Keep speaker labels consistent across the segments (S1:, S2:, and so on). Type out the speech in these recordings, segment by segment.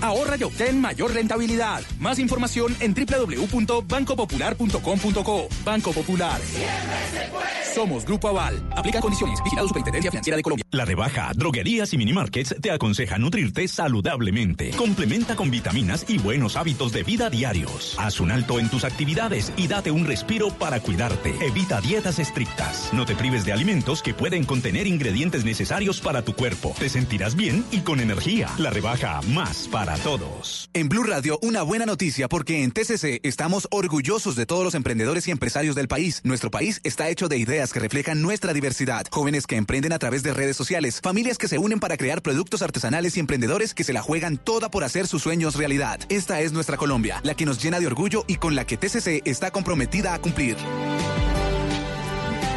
S1: Ahorra y obtén mayor rentabilidad. Más información en www.bancopopular.com.co. Banco Popular. Somos Grupo Aval. Aplica condiciones. Vigilado Superintendencia Financiera de Colombia.
S2: La rebaja, droguerías y minimarkets te aconseja nutrirte saludablemente. Complementa con vitaminas y buenos hábitos de vida diarios. Haz un alto en tus actividades y date un respiro para cuidarte. Evita dietas estrictas. No te prives de alimentos que pueden contener ingredientes necesarios para tu cuerpo. Te sentirás bien y con energía. La rebaja más para todos.
S3: En Blue Radio, una buena noticia porque en TCC estamos orgullosos de todos los emprendedores y empresarios del país. Nuestro país está hecho de ideas que reflejan nuestra diversidad. Jóvenes que emprenden a través de redes sociales, familias que se unen para crear productos artesanales y emprendedores que se la juegan toda por hacer sus sueños realidad. Esta es nuestra Colombia, la que nos llena de orgullo y con la que TCC está comprometida a cumplir.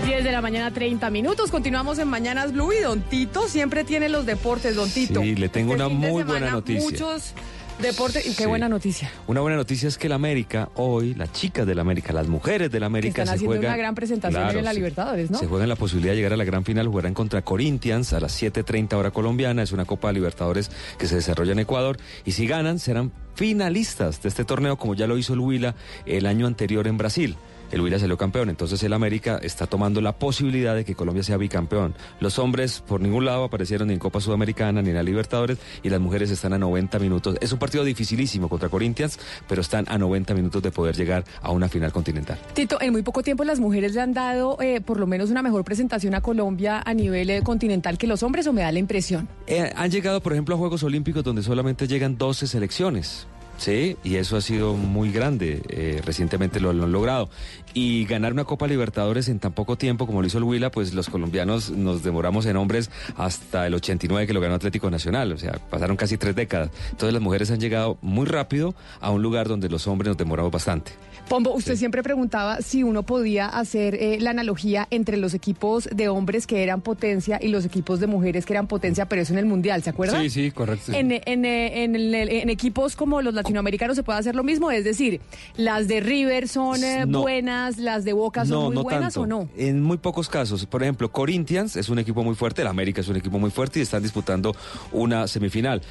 S4: 10 de la mañana, 30 minutos. Continuamos en Mañanas Blue y Don Tito siempre tiene los deportes, Don Tito.
S5: Sí, le tengo
S4: Este
S5: una muy buena noticia.
S4: Muchos deportes y qué
S5: Sí.
S4: buena noticia.
S5: Una buena noticia es que el América, hoy, las chicas del América, las mujeres del América
S4: están
S5: se
S4: haciendo
S5: juegan.
S4: una gran presentación
S5: Claro,
S4: en la Libertadores, ¿no?
S5: Se juegan la posibilidad de llegar a la gran final, jugarán contra Corinthians a las 7.30 hora colombiana, es una Copa Libertadores que se desarrolla en Ecuador, y si ganan serán finalistas de este torneo como ya lo hizo el Huila el año anterior en Brasil. El Huila salió campeón, entonces el América está tomando la posibilidad de que Colombia sea bicampeón. Los hombres por ningún lado aparecieron ni en Copa Sudamericana ni en la Libertadores y las mujeres están a 90 minutos. Es un partido dificilísimo contra Corinthians, pero están a 90 minutos de poder llegar a una final continental.
S4: Tito, en muy poco tiempo las mujeres le han dado eh, por lo menos una mejor presentación a Colombia a nivel eh, continental que los hombres, o me da la impresión.
S5: Eh, han llegado, por ejemplo, a Juegos Olímpicos donde solamente llegan 12 selecciones. Sí, y eso ha sido muy grande. eh, recientemente lo, lo han logrado. Y ganar una Copa Libertadores en tan poco tiempo como lo hizo el Huila, pues los colombianos nos demoramos en hombres hasta el 89 que lo ganó Atlético Nacional. O sea, pasaron casi tres décadas. Entonces las mujeres han llegado muy rápido a un lugar donde los hombres nos demoramos bastante.
S4: Pombo, usted siempre preguntaba si uno podía hacer eh, la analogía entre los equipos de hombres que eran potencia y los equipos de mujeres que eran potencia, pero eso en el Mundial, ¿se acuerda?
S6: Sí, sí, correcto.
S4: En, en, eh, en equipos como los latinoamericanos se puede hacer lo mismo, es decir, las de River son eh,
S5: No.
S4: buenas, las de Boca son muy buenas
S5: tanto.
S4: o no.
S5: En muy pocos casos. Por ejemplo, Corinthians es un equipo muy fuerte, el América es un equipo muy fuerte y están disputando una semifinal.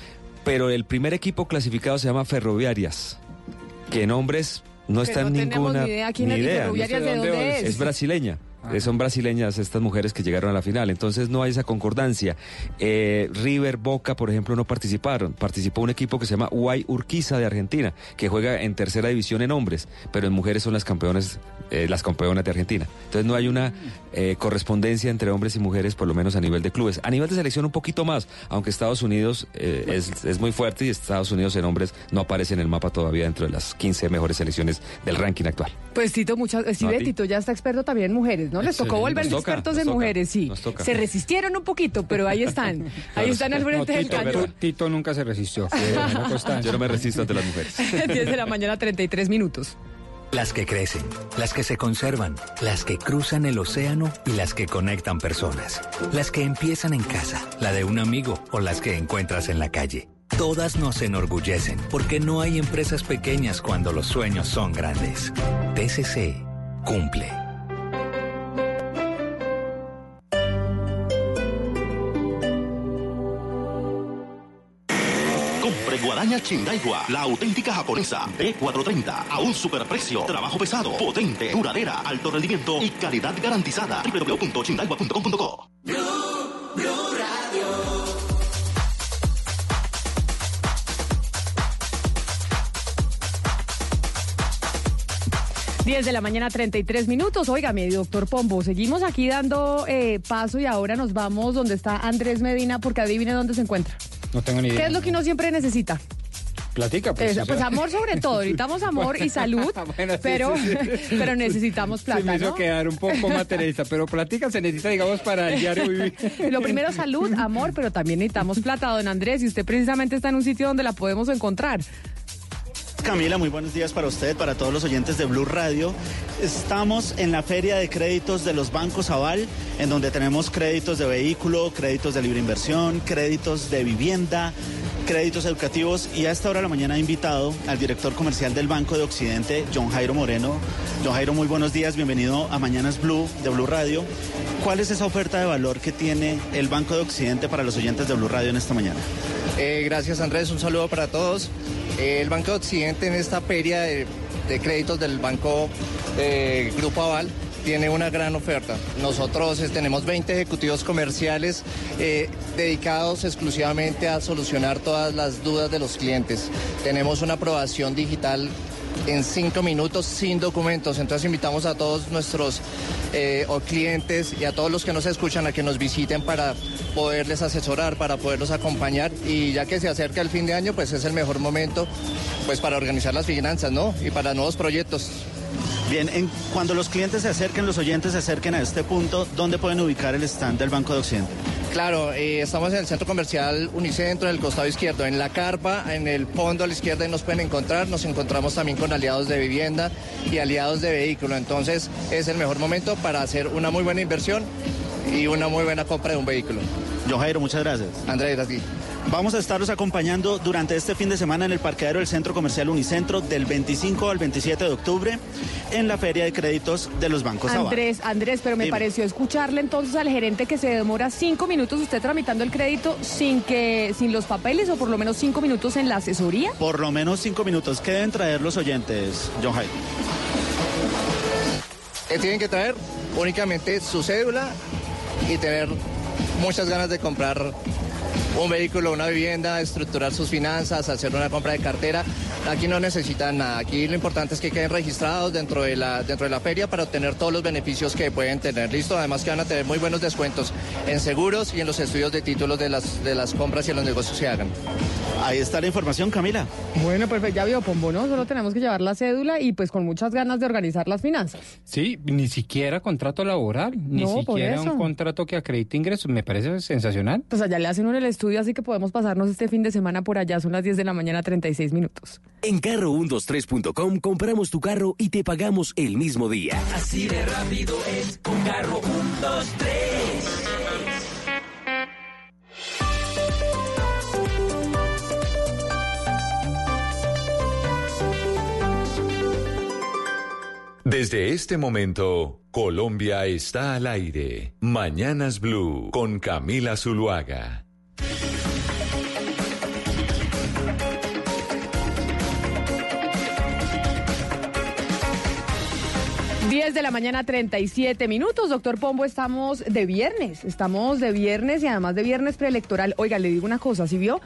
S5: Pero el primer equipo clasificado se llama Ferroviarias, que en hombres no
S4: Que
S5: está en
S4: no tenemos
S5: ninguna
S4: ni idea quién
S5: ni idea.
S4: Ferroviarias de dónde es.
S5: Es brasileña. Eh, Son brasileñas estas mujeres que llegaron a la final, entonces no hay esa concordancia. Eh, River, Boca, por ejemplo, no participaron. Participó un equipo que se llama Uay Urquiza de Argentina, que juega en tercera división en hombres, pero en mujeres son las campeones, eh, las campeonas de Argentina. Entonces no hay una eh, correspondencia entre hombres y mujeres, por lo menos a nivel de clubes. A nivel de selección un poquito más, aunque Estados Unidos es, es muy fuerte y Estados Unidos en hombres no aparece en el mapa todavía dentro de las 15 mejores selecciones del ranking actual.
S4: Pues Tito, muchas, sí,
S5: No.
S4: Tito ya está experto también en mujeres, ¿no? Les tocó volverse
S5: toca,
S4: expertos en
S5: toca,
S4: mujeres, sí. Se resistieron un poquito, pero ahí están. ahí están al
S6: No,
S4: frente del
S6: Tito,
S4: cañón.
S6: Tito- nunca se resistió.
S5: Yo no me resisto ante las mujeres.
S4: 10 de la mañana, 33 minutos.
S7: Las que crecen, las que se conservan, las que cruzan el océano y las que conectan personas. Las que empiezan en casa, la de un amigo o las que encuentras en la calle. Todas nos enorgullecen porque no hay empresas pequeñas cuando los sueños son grandes. TCC cumple.
S8: Chindaigua, la auténtica japonesa B430 a un superprecio. Trabajo pesado, potente, duradera, alto rendimiento y calidad garantizada. www.chindaigua.com.co
S4: 10 de la mañana, 33 minutos. Óigame, doctor Pombo, seguimos aquí dando eh, paso y ahora nos vamos donde está Andrés Medina porque adivine dónde se encuentra.
S6: No tengo ni idea.
S4: ¿Qué es lo que uno siempre necesita?
S6: Platica, pues.
S4: Eso, pues amor sobre todo, necesitamos amor y salud,
S6: Bueno, sí,
S4: pero,
S6: sí, sí.
S4: pero necesitamos
S6: Se me
S4: plata,
S6: hizo
S4: ¿no?
S6: quedar un poco materialista, pero platica se necesita, digamos, para el diario vivir.
S4: Lo primero, salud, amor, pero también necesitamos plata, don Andrés, y usted precisamente está en un sitio donde la podemos encontrar.
S9: Camila, muy buenos días para usted, para todos los oyentes de Blue Radio. Estamos en la feria de créditos de los bancos Aval, en donde tenemos créditos de vehículo, créditos de libre inversión, créditos de vivienda, créditos educativos y a esta hora de la mañana he invitado al director comercial del Banco de Occidente, John Jairo Moreno. John Jairo, muy buenos días, bienvenido a Mañanas Blue de Blue Radio. ¿Cuál es esa oferta de valor que tiene el Banco de Occidente para los oyentes de Blue Radio en esta mañana?
S10: Eh, gracias Andrés, un saludo para todos. Eh, el Banco de Occidente en esta feria de, créditos del Banco eh, Grupo Aval tiene una gran oferta. Nosotros tenemos 20 ejecutivos comerciales dedicados exclusivamente a solucionar todas las dudas de los clientes. Tenemos una aprobación digital en cinco minutos sin documentos. Entonces invitamos a todos nuestros eh, clientes y a todos los que nos escuchan a que nos visiten para poderles asesorar, para poderlos acompañar y ya que se acerca el fin de año, pues es el mejor momento pues para organizar las finanzas, ¿no? Y para nuevos proyectos.
S11: Bien, en, cuando los clientes se acerquen, los oyentes se acerquen a este punto, ¿dónde pueden ubicar el stand del Banco de Occidente?
S10: Claro, eh, estamos en el centro comercial Unicentro, en el costado izquierdo, en la carpa, en el fondo a la izquierda y nos pueden encontrar. Nos encontramos también con aliados de vivienda y aliados de vehículo. Entonces es el mejor momento para hacer una muy buena inversión y una muy buena compra de un vehículo.
S11: John Jairo, muchas gracias.
S10: Andrés, gracias.
S11: Vamos a estarlos acompañando durante este fin de semana en el parqueadero del Centro Comercial Unicentro del 25 al 27 de octubre en la Feria de Créditos de los Bancos.
S4: Andrés, Andrés, pero me
S11: Dime.
S4: pareció escucharle entonces al gerente que se demora cinco minutos usted tramitando el crédito sin que, sin los papeles o por lo menos cinco minutos en la asesoría.
S11: Por lo menos cinco minutos. ¿Qué deben traer los oyentes, John Jairo?
S10: ¿Qué tienen que traer? Únicamente su cédula y tener muchas ganas de comprar un vehículo, una vivienda, estructurar sus finanzas, hacer una compra de cartera. Aquí no necesitan nada. Aquí lo importante es que queden registrados dentro de la, dentro de la feria para obtener todos los beneficios que pueden tener. Listo, además que van a tener muy buenos descuentos en seguros y en los estudios de títulos de las, de las compras y en los negocios que hagan.
S11: Ahí está la información, Camila.
S4: Bueno, perfecto, ya vio Pombo, ¿no? Solo tenemos que llevar la cédula y pues con muchas ganas de organizar las finanzas.
S6: Sí, ni siquiera contrato laboral, ni
S4: No,
S6: siquiera un contrato que acredite ingresos. Me parece sensacional.
S4: Pues allá le hacen uno el estudio, así que podemos pasarnos este fin de semana por allá. Son las 10 de la mañana, 36 minutos.
S12: En carro123.com compramos tu carro y te pagamos el mismo día.
S13: Así de rápido es con carro 1, 2, 3.
S14: Desde este momento, Colombia está al aire. Mañanas Blue con Camila Zuluaga.
S4: 10 de la mañana, 37 minutos. Doctor Pombo, estamos de viernes. Estamos de viernes y además de viernes preelectoral. Oiga, le digo una cosa, ¿sí vio?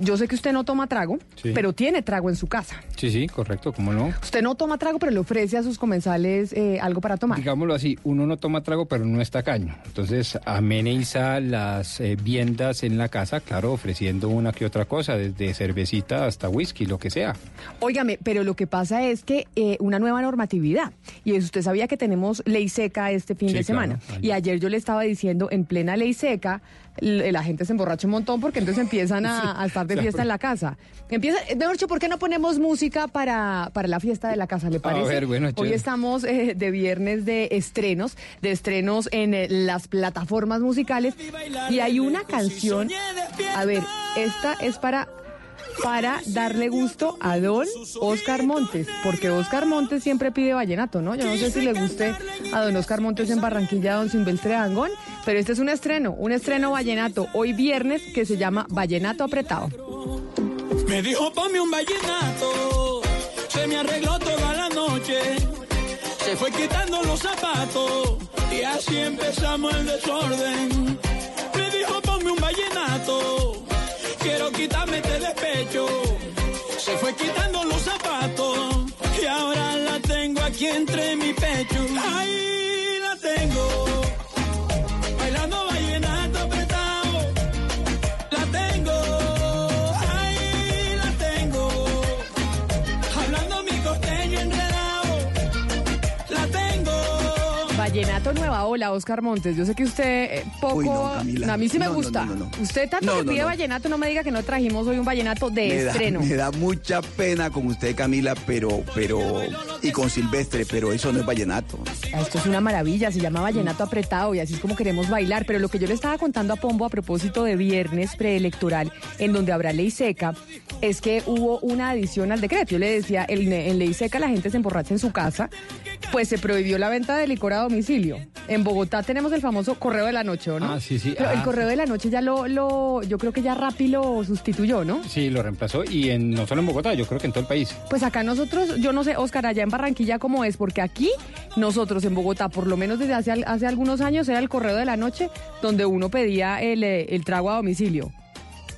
S4: Yo sé que usted no toma trago,
S6: Sí.
S4: pero tiene trago en su casa.
S6: Sí, sí, correcto, ¿cómo no?
S4: Usted no toma trago, pero le ofrece a sus comensales eh, algo para tomar.
S6: Digámoslo así, uno no toma trago, pero no es tacaño. Entonces, ameniza las eh, viandas en la casa, claro, ofreciendo una que otra cosa, desde cervecita hasta whisky, lo que sea.
S4: Óigame, pero lo que pasa es que eh, una nueva normatividad, y es, usted sabía que tenemos ley seca este fin
S6: Sí,
S4: de semana,
S6: claro.
S4: y ayer yo le estaba diciendo, en plena ley seca, la gente se emborracha un montón porque entonces empiezan a, a estar de fiesta en la casa. Empieza, ¿por qué no ponemos música para, para la fiesta de la casa, le parece?
S6: ver, bueno,
S4: Hoy estamos eh, de viernes de estrenos, de estrenos en eh, las plataformas musicales, y hay una canción, a ver, esta es para para darle gusto a don Oscar Montes, porque Oscar Montes siempre pide vallenato, ¿no? Yo no sé si le guste a don Oscar Montes en Barranquilla, don Silvestre Dangón, pero este es un estreno, un estreno vallenato hoy viernes que se llama Vallenato Apretado.
S13: Me dijo ponme un vallenato, se me arregló toda la noche, se fue quitando los zapatos y así empezamos el desorden. Me dijo ponme un vallenato, quiero quitarme este despecho, se fue quitando los zapatos y ahora la tengo aquí entre mi pecho. Ahí Vallenato
S4: Nueva Ola, Oscar Montes. Yo sé que usted eh, poco.
S15: Uy, no, Camila.
S4: a mí sí me
S15: No,
S4: gusta. Usted tanto que pide vallenato, no me diga que no trajimos hoy un vallenato de
S15: me da,
S4: estreno.
S15: me da mucha pena con usted, Camila, pero, pero, y con Silvestre, pero eso no es vallenato.
S4: Esto es una maravilla, se llama Vallenato Apretado y así es como queremos bailar. Pero lo que yo le estaba contando a Pombo a propósito de viernes preelectoral, en donde habrá ley seca, es que hubo una adición al decreto. Yo le decía, en, en ley seca la gente se emborracha en su casa, pues se prohibió la venta de licor a domicilio. Domicilio. En Bogotá tenemos el famoso correo de la noche, ¿o ¿no?
S6: Ah, sí, sí.
S4: Pero el
S6: Ah.
S4: correo de la noche ya lo, lo, yo creo que ya Rappi lo sustituyó, ¿no?
S6: Sí, lo reemplazó y en, no solo en Bogotá, yo creo que en todo el país.
S4: Pues acá nosotros, yo no sé, Oscar, allá en Barranquilla cómo es, porque aquí nosotros en Bogotá, por lo menos desde hace, hace algunos años, era el correo de la noche donde uno pedía el, eh, el trago a domicilio.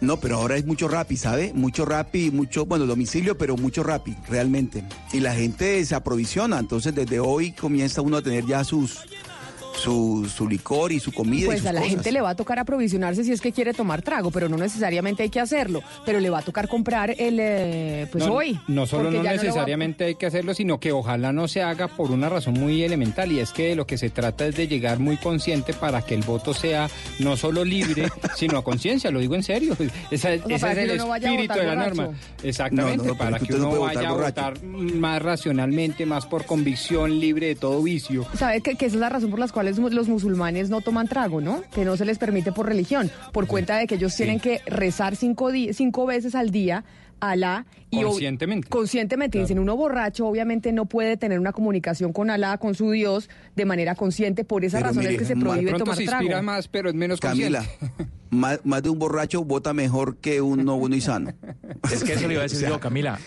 S16: No, pero ahora es mucho Rappi, ¿sabe? Mucho Rappi, mucho, bueno, domicilio, pero mucho Rappi, realmente. Y la gente se aprovisiona, entonces desde hoy comienza uno a tener ya sus su, su licor y su comida. y
S4: Pues
S16: sus
S4: a la
S16: cosas.
S4: gente le va a tocar aprovisionarse si es que quiere tomar trago, pero no necesariamente hay que hacerlo. Pero le va a tocar comprar el, eh, pues
S6: no,
S4: hoy.
S6: No solo no necesariamente hay que hacerlo, sino que ojalá no se haga por una razón muy elemental y es que de lo que se trata es de llegar muy consciente para que el voto sea no solo libre, sino a conciencia, lo digo en serio. Esa-
S4: O sea,
S6: ese es
S4: que
S6: el espíritu de la
S4: borracho.
S6: norma. Exactamente,
S16: No, no, no,
S6: para que uno vaya a
S16: votar
S6: votar más racionalmente, más por convicción, libre de todo vicio.
S4: ¿Sabe que, que esa es la razón por la cual los musulmanes no toman trago, ¿no? Que no se les permite por religión, por cuenta de que ellos tienen que rezar cinco, cinco veces al día Alá. Y
S6: Conscientemente.
S4: Conscientemente. Dicen, uno borracho obviamente no puede tener una comunicación con Alá, con su Dios, de manera consciente. Por esa
S16: Pero
S4: razón
S16: mire,
S4: es que se prohíbe tomar
S6: se
S4: trago.
S6: inspira más, pero es menos
S16: Camila,
S6: consciente.
S16: más, más de un borracho vota mejor que un no bueno y sano.
S17: Es que eso le iba a decir
S16: O sea,
S17: yo, Camila.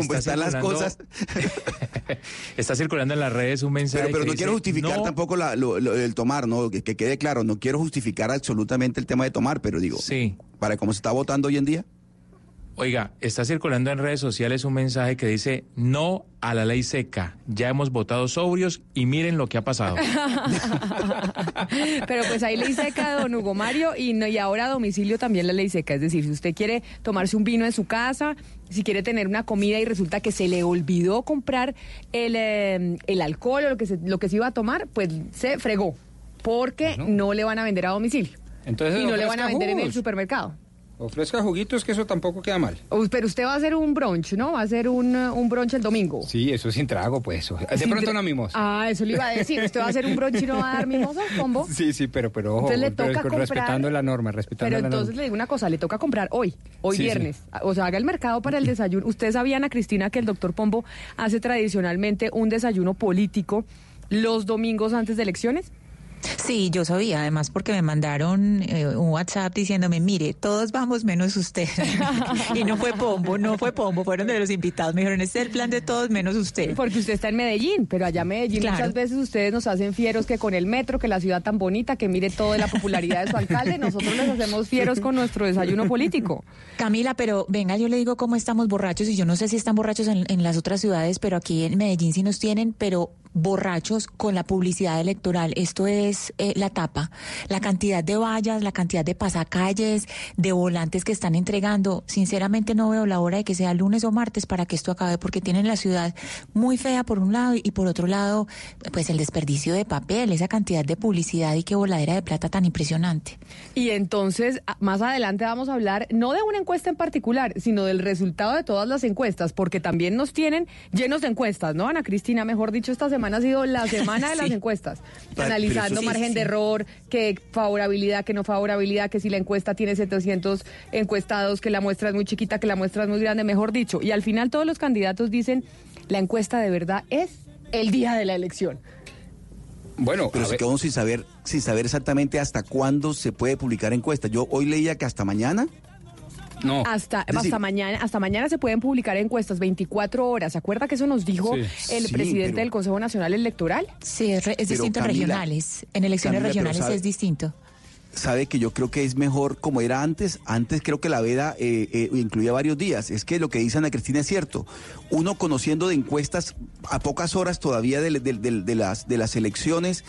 S17: Está
S16: están las
S17: circulando-
S16: cosas.
S17: Está circulando en las redes un mensaje.
S16: Pero, pero
S17: que
S16: no
S17: dice,
S16: quiero justificar
S17: "No
S16: tampoco la- lo- lo- el tomar, ¿no? Que, que quede claro, no quiero justificar absolutamente el tema de tomar, pero digo,
S17: Sí.
S16: para cómo se está votando hoy en día.
S17: Oiga, está circulando en redes sociales un mensaje que dice no a la ley seca. Ya hemos votado sobrios y miren lo que ha pasado.
S4: Pero pues ahí ley seca, don Hugo Mario, y, no- y ahora a domicilio también la ley seca. Es decir, si usted quiere tomarse un vino en su casa, si quiere tener una comida y resulta que se le olvidó comprar el, eh, el alcohol o lo que, se, lo que se iba a tomar, pues se fregó, porque no le van a vender a domicilio.
S6: Entonces,
S4: y no le van a vender en el supermercado.
S6: Ofrezca juguitos, que eso tampoco queda mal.
S4: Uy, Pero usted va a hacer un brunch, ¿no? Va a hacer un, eh, un brunch el domingo.
S6: Sí, eso sin trago, pues. De
S4: Sin
S6: pronto una mimosa.
S4: Ah, eso le iba a decir. ¿Usted va a hacer un brunch y no va a dar mimosa, combo?
S6: Sí, sí, pero, pero ojo,
S4: Entonces le
S6: pero
S4: toca comprar-
S6: respetando la norma, respetando
S4: Pero
S6: la
S4: entonces
S6: norma.
S4: le digo una cosa, le toca comprar hoy, hoy
S6: Sí, sí.
S4: viernes. O sea, haga el mercado para el desayuno. ¿Ustedes sabían, Ana Cristina, que el doctor Pombo hace tradicionalmente un desayuno político los domingos antes de elecciones?
S18: Sí, yo sabía, además porque me mandaron eh, un WhatsApp diciéndome, mire, todos vamos menos usted. y no fue Pombo, no fue Pombo, fueron de los invitados. Me dijeron, este es el plan de todos menos usted.
S4: Porque usted está en Medellín, pero allá en Medellín
S18: Claro.
S4: muchas veces ustedes nos hacen fieros que con el metro, que la ciudad tan bonita, que mire toda la popularidad de su alcalde, nosotros les hacemos fieros con nuestro desayuno político.
S18: Camila, pero venga, yo le digo cómo estamos borrachos y yo no sé si están borrachos en, en las otras ciudades, pero aquí en Medellín sí nos tienen, pero borrachos con la publicidad electoral. Esto es eh, la tapa. La cantidad de vallas, la cantidad de pasacalles, de volantes que están entregando. Sinceramente no veo la hora de que sea lunes o martes para que esto acabe, porque tienen la ciudad muy fea por un lado y por otro lado, pues el desperdicio de papel, esa cantidad de publicidad y qué voladera de plata tan impresionante.
S4: Y entonces, más adelante vamos a hablar no de una encuesta en particular, sino del resultado de todas las encuestas, porque también nos tienen llenos de encuestas, ¿no, Ana Cristina? Mejor dicho, esta semana ha sido la semana de las
S18: Sí.
S4: encuestas,
S16: Pero
S4: analizando margen
S18: Sí,
S4: de error, que favorabilidad, que no favorabilidad, que si la encuesta tiene 700 encuestados, que la muestra es muy chiquita, que la muestra es muy grande, mejor dicho. Y al final todos los candidatos dicen, la encuesta de verdad es el día de la elección.
S6: Bueno,
S16: Pero se quedó sin saber, sin saber exactamente hasta cuándo se puede publicar encuesta. Yo hoy leía que hasta mañana.
S6: No.
S4: Hasta,
S16: decir-
S4: hasta mañana, hasta mañana se pueden publicar encuestas 24 horas. ¿Se acuerda que eso nos dijo
S6: Sí.
S4: el
S16: Sí,
S4: presidente
S16: pero-
S4: del Consejo Nacional Electoral?
S18: Sí, es, re- es
S16: Pero,
S18: distinto en
S16: Camila,
S18: regionales. En elecciones
S16: Camila,
S18: regionales
S16: sabe-
S18: es distinto.
S16: sabe que yo creo que es mejor como era antes. Antes creo que la veda eh, eh, incluía varios días. Es que lo que dice Ana Cristina es cierto. Uno conociendo de encuestas a pocas horas todavía de, de- de- de las, de las elecciones,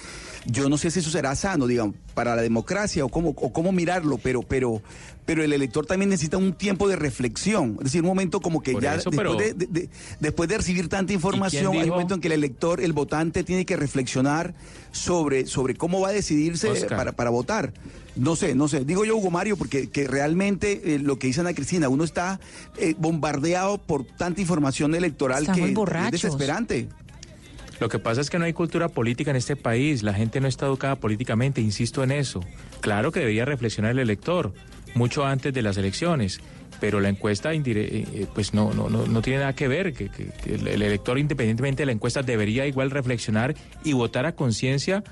S16: yo no sé si eso será sano, digamos, para la democracia o cómo, o cómo mirarlo, pero, pero, pero el elector también necesita un tiempo de reflexión. Es decir, un momento como que
S17: Por
S16: ya
S17: eso,
S16: después,
S17: pero-
S16: de, de- de- después de recibir tanta información, hay un momento en que el elector, el votante, tiene que reflexionar sobre, sobre cómo va a decidirse
S17: Oscar.
S16: para, para votar. No sé, no sé. Digo yo, Hugo Mario, porque que realmente eh, lo que dice Ana Cristina, uno está eh, bombardeado por tanta información electoral
S18: Estamos
S16: que es desesperante.
S17: Lo que pasa es que no hay cultura política en este país, la gente no está educada políticamente, insisto en eso. Claro que debería reflexionar el elector mucho antes de las elecciones, pero la encuesta eh, pues no, no, no, no tiene nada que ver, que, que- el elector independientemente de la encuesta debería igual reflexionar y votar a conciencia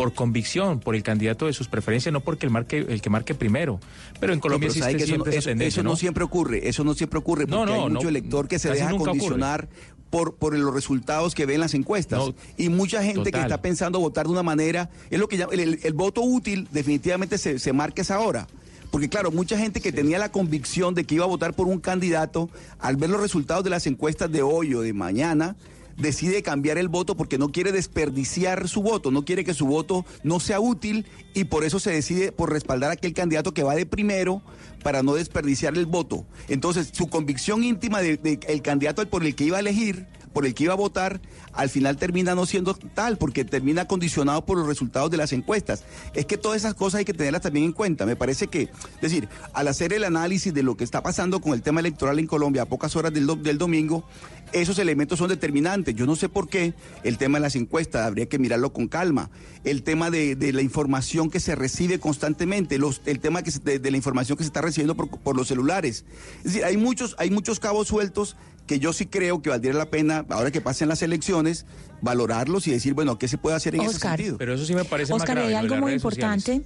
S17: por convicción, por el candidato de sus preferencias, no porque el, marque, el que marque primero. Pero en Colombia
S16: No, pero
S17: existe
S16: sabe que eso,
S17: siempre
S16: no- eso- no
S17: ¿no?
S16: siempre ocurre, eso no siempre ocurre, porque
S17: No,
S16: hay mucho elector que se deja
S17: ocurre.
S16: condicionar por, por los resultados que ve en las encuestas.
S17: No,
S16: y mucha gente que está pensando votar de una manera, es lo que llama- el, el- el voto útil definitivamente se, se marca esa hora. Porque claro, mucha gente que tenía la convicción de que iba a votar por un candidato, al ver los resultados de las encuestas de hoy o de mañana, decide cambiar el voto porque no quiere desperdiciar su voto, no quiere que su voto no sea útil y por eso se decide por respaldar a aquel candidato que va de primero para no desperdiciar el voto. Entonces, su convicción íntima del de, candidato por el que iba a elegir, por el que iba a votar, al final termina no siendo tal, porque termina condicionado por los resultados de las encuestas. Es que todas esas cosas hay que tenerlas también en cuenta. Me parece que, es decir, al hacer el análisis de lo que está pasando con el tema electoral en Colombia a pocas horas del, del domingo, esos elementos son determinantes. Yo no sé por qué el tema de las encuestas, habría que mirarlo con calma. El tema de, de la información que se recibe constantemente, los, el tema que se- de, de la información que se está recibiendo por, por los celulares. Es decir, hay muchos, hay muchos cabos sueltos que yo sí creo que valdría la pena, ahora que pasen las elecciones, valorarlos y decir, bueno, ¿qué se puede hacer en ese
S18: Oscar.
S16: sentido?
S17: Pero eso sí me parece
S18: Oscar,
S17: más grave.
S18: hay algo muy
S17: redes sociales.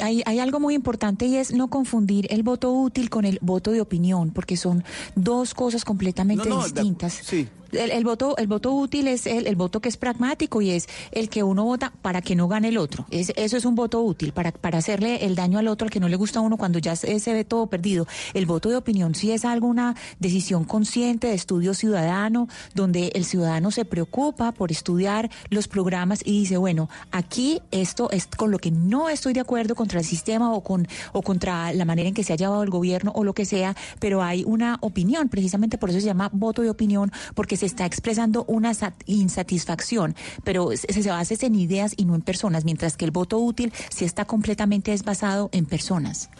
S18: Hay, hay algo muy importante y es no confundir el voto útil con el voto de opinión, porque son dos cosas completamente
S16: No, no, de-
S18: distintas.
S16: sí.
S18: El, el voto, el voto útil es el, el voto que es pragmático y es el que uno vota para que no gane el otro. Es, eso es un voto útil, para, para hacerle el daño al otro, al que no le gusta a uno cuando ya se, se ve todo perdido. El voto de opinión sí es alguna decisión consciente de estudio ciudadano, donde el ciudadano se preocupa por estudiar los programas y dice, bueno, aquí esto es con lo que no estoy de acuerdo contra el sistema o, con, o contra la manera en que se ha llevado el gobierno o lo que sea, pero hay una opinión, precisamente por eso se llama voto de opinión, porque se está expresando una sat- insatisfacción, pero se, se basa en ideas y no en personas, mientras que el voto útil sí está completamente es basado en personas.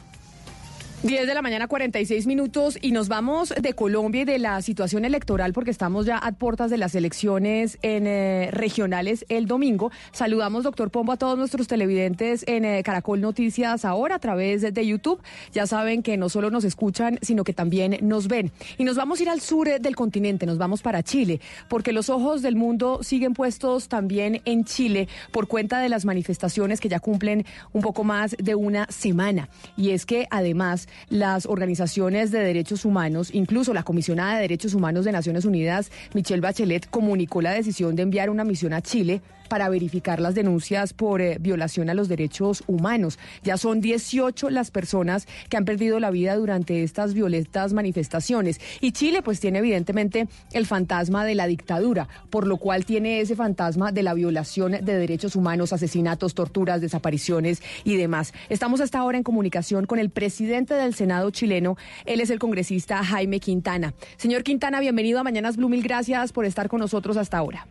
S4: 10 de la mañana, 46 minutos, y nos vamos de Colombia y de la situación electoral, porque estamos ya a puertas de las elecciones eh, regionales el domingo. Saludamos, doctor Pombo, a todos nuestros televidentes en eh, Caracol Noticias ahora a través de, de YouTube. Ya saben que no solo nos escuchan, sino que también nos ven. Y nos vamos a ir al sur eh, del continente, nos vamos para Chile, porque los ojos del mundo siguen puestos también en Chile por cuenta de las manifestaciones que ya cumplen un poco más de una semana. Y es que además las organizaciones de derechos humanos, incluso la comisionada de derechos humanos de Naciones Unidas, Michelle Bachelet, comunicó la decisión de enviar una misión a Chile para verificar las denuncias por eh, violación a los derechos humanos. Ya son 18 las personas que han perdido la vida durante estas violentas manifestaciones. Y Chile pues tiene evidentemente el fantasma de la dictadura, por lo cual tiene ese fantasma de la violación de derechos humanos, asesinatos, torturas, desapariciones y demás. Estamos hasta ahora en comunicación con el presidente del Senado chileno. Él es el congresista Jaime Quintana. Señor Quintana, bienvenido a Mañanas Blue. Mil gracias por estar con nosotros hasta ahora.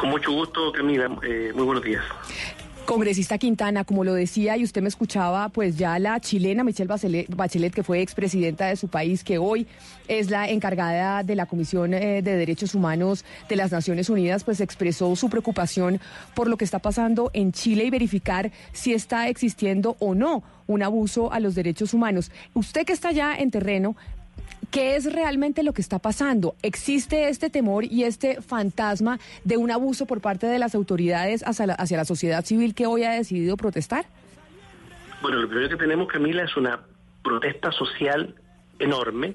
S19: Con mucho gusto, Camila. Eh, muy buenos días.
S4: Congresista Quintana, como lo decía y usted me escuchaba, pues ya la chilena Michelle Bachelet, que fue expresidenta de su país, que hoy es la encargada de la Comisión eh, de Derechos Humanos de las Naciones Unidas, pues expresó su preocupación por lo que está pasando en Chile y verificar si está existiendo o no un abuso a los derechos humanos. Usted que está ya en terreno, ¿Qué es realmente lo que está pasando? ¿Existe este temor y este fantasma de un abuso por parte de las autoridades hacia la, la sociedad civil que hoy ha decidido protestar?
S19: Bueno, lo primero que tenemos, Camila, es una protesta social enorme,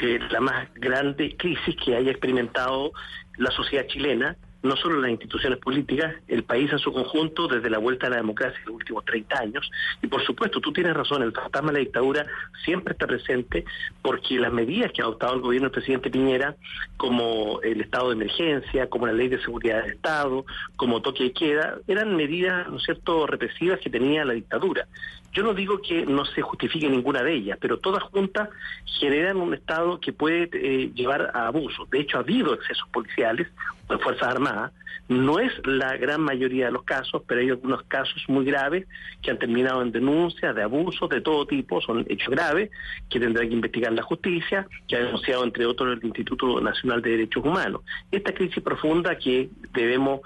S19: eh, la más grande crisis que haya experimentado la sociedad chilena, no solo las instituciones políticas, el país en su conjunto desde la vuelta a la democracia en los últimos 30 años. Y por supuesto, tú tienes razón, el fantasma de la dictadura siempre está presente porque las medidas que ha adoptado el gobierno del presidente Piñera, como el estado de emergencia, como la ley de seguridad del Estado, como toque de queda, eran medidas, ¿no es cierto?, represivas que tenía la dictadura. Yo no digo que no se justifique ninguna de ellas, pero todas juntas generan un Estado que puede eh, llevar a abusos. De hecho, ha habido excesos policiales de Fuerzas Armadas. No es la gran mayoría de los casos, pero hay algunos casos muy graves que han terminado en denuncias de abusos de todo tipo. Son hechos graves que tendrá que investigar la justicia, que ha denunciado, entre otros, el Instituto Nacional de Derechos Humanos. Esta crisis profunda que debemos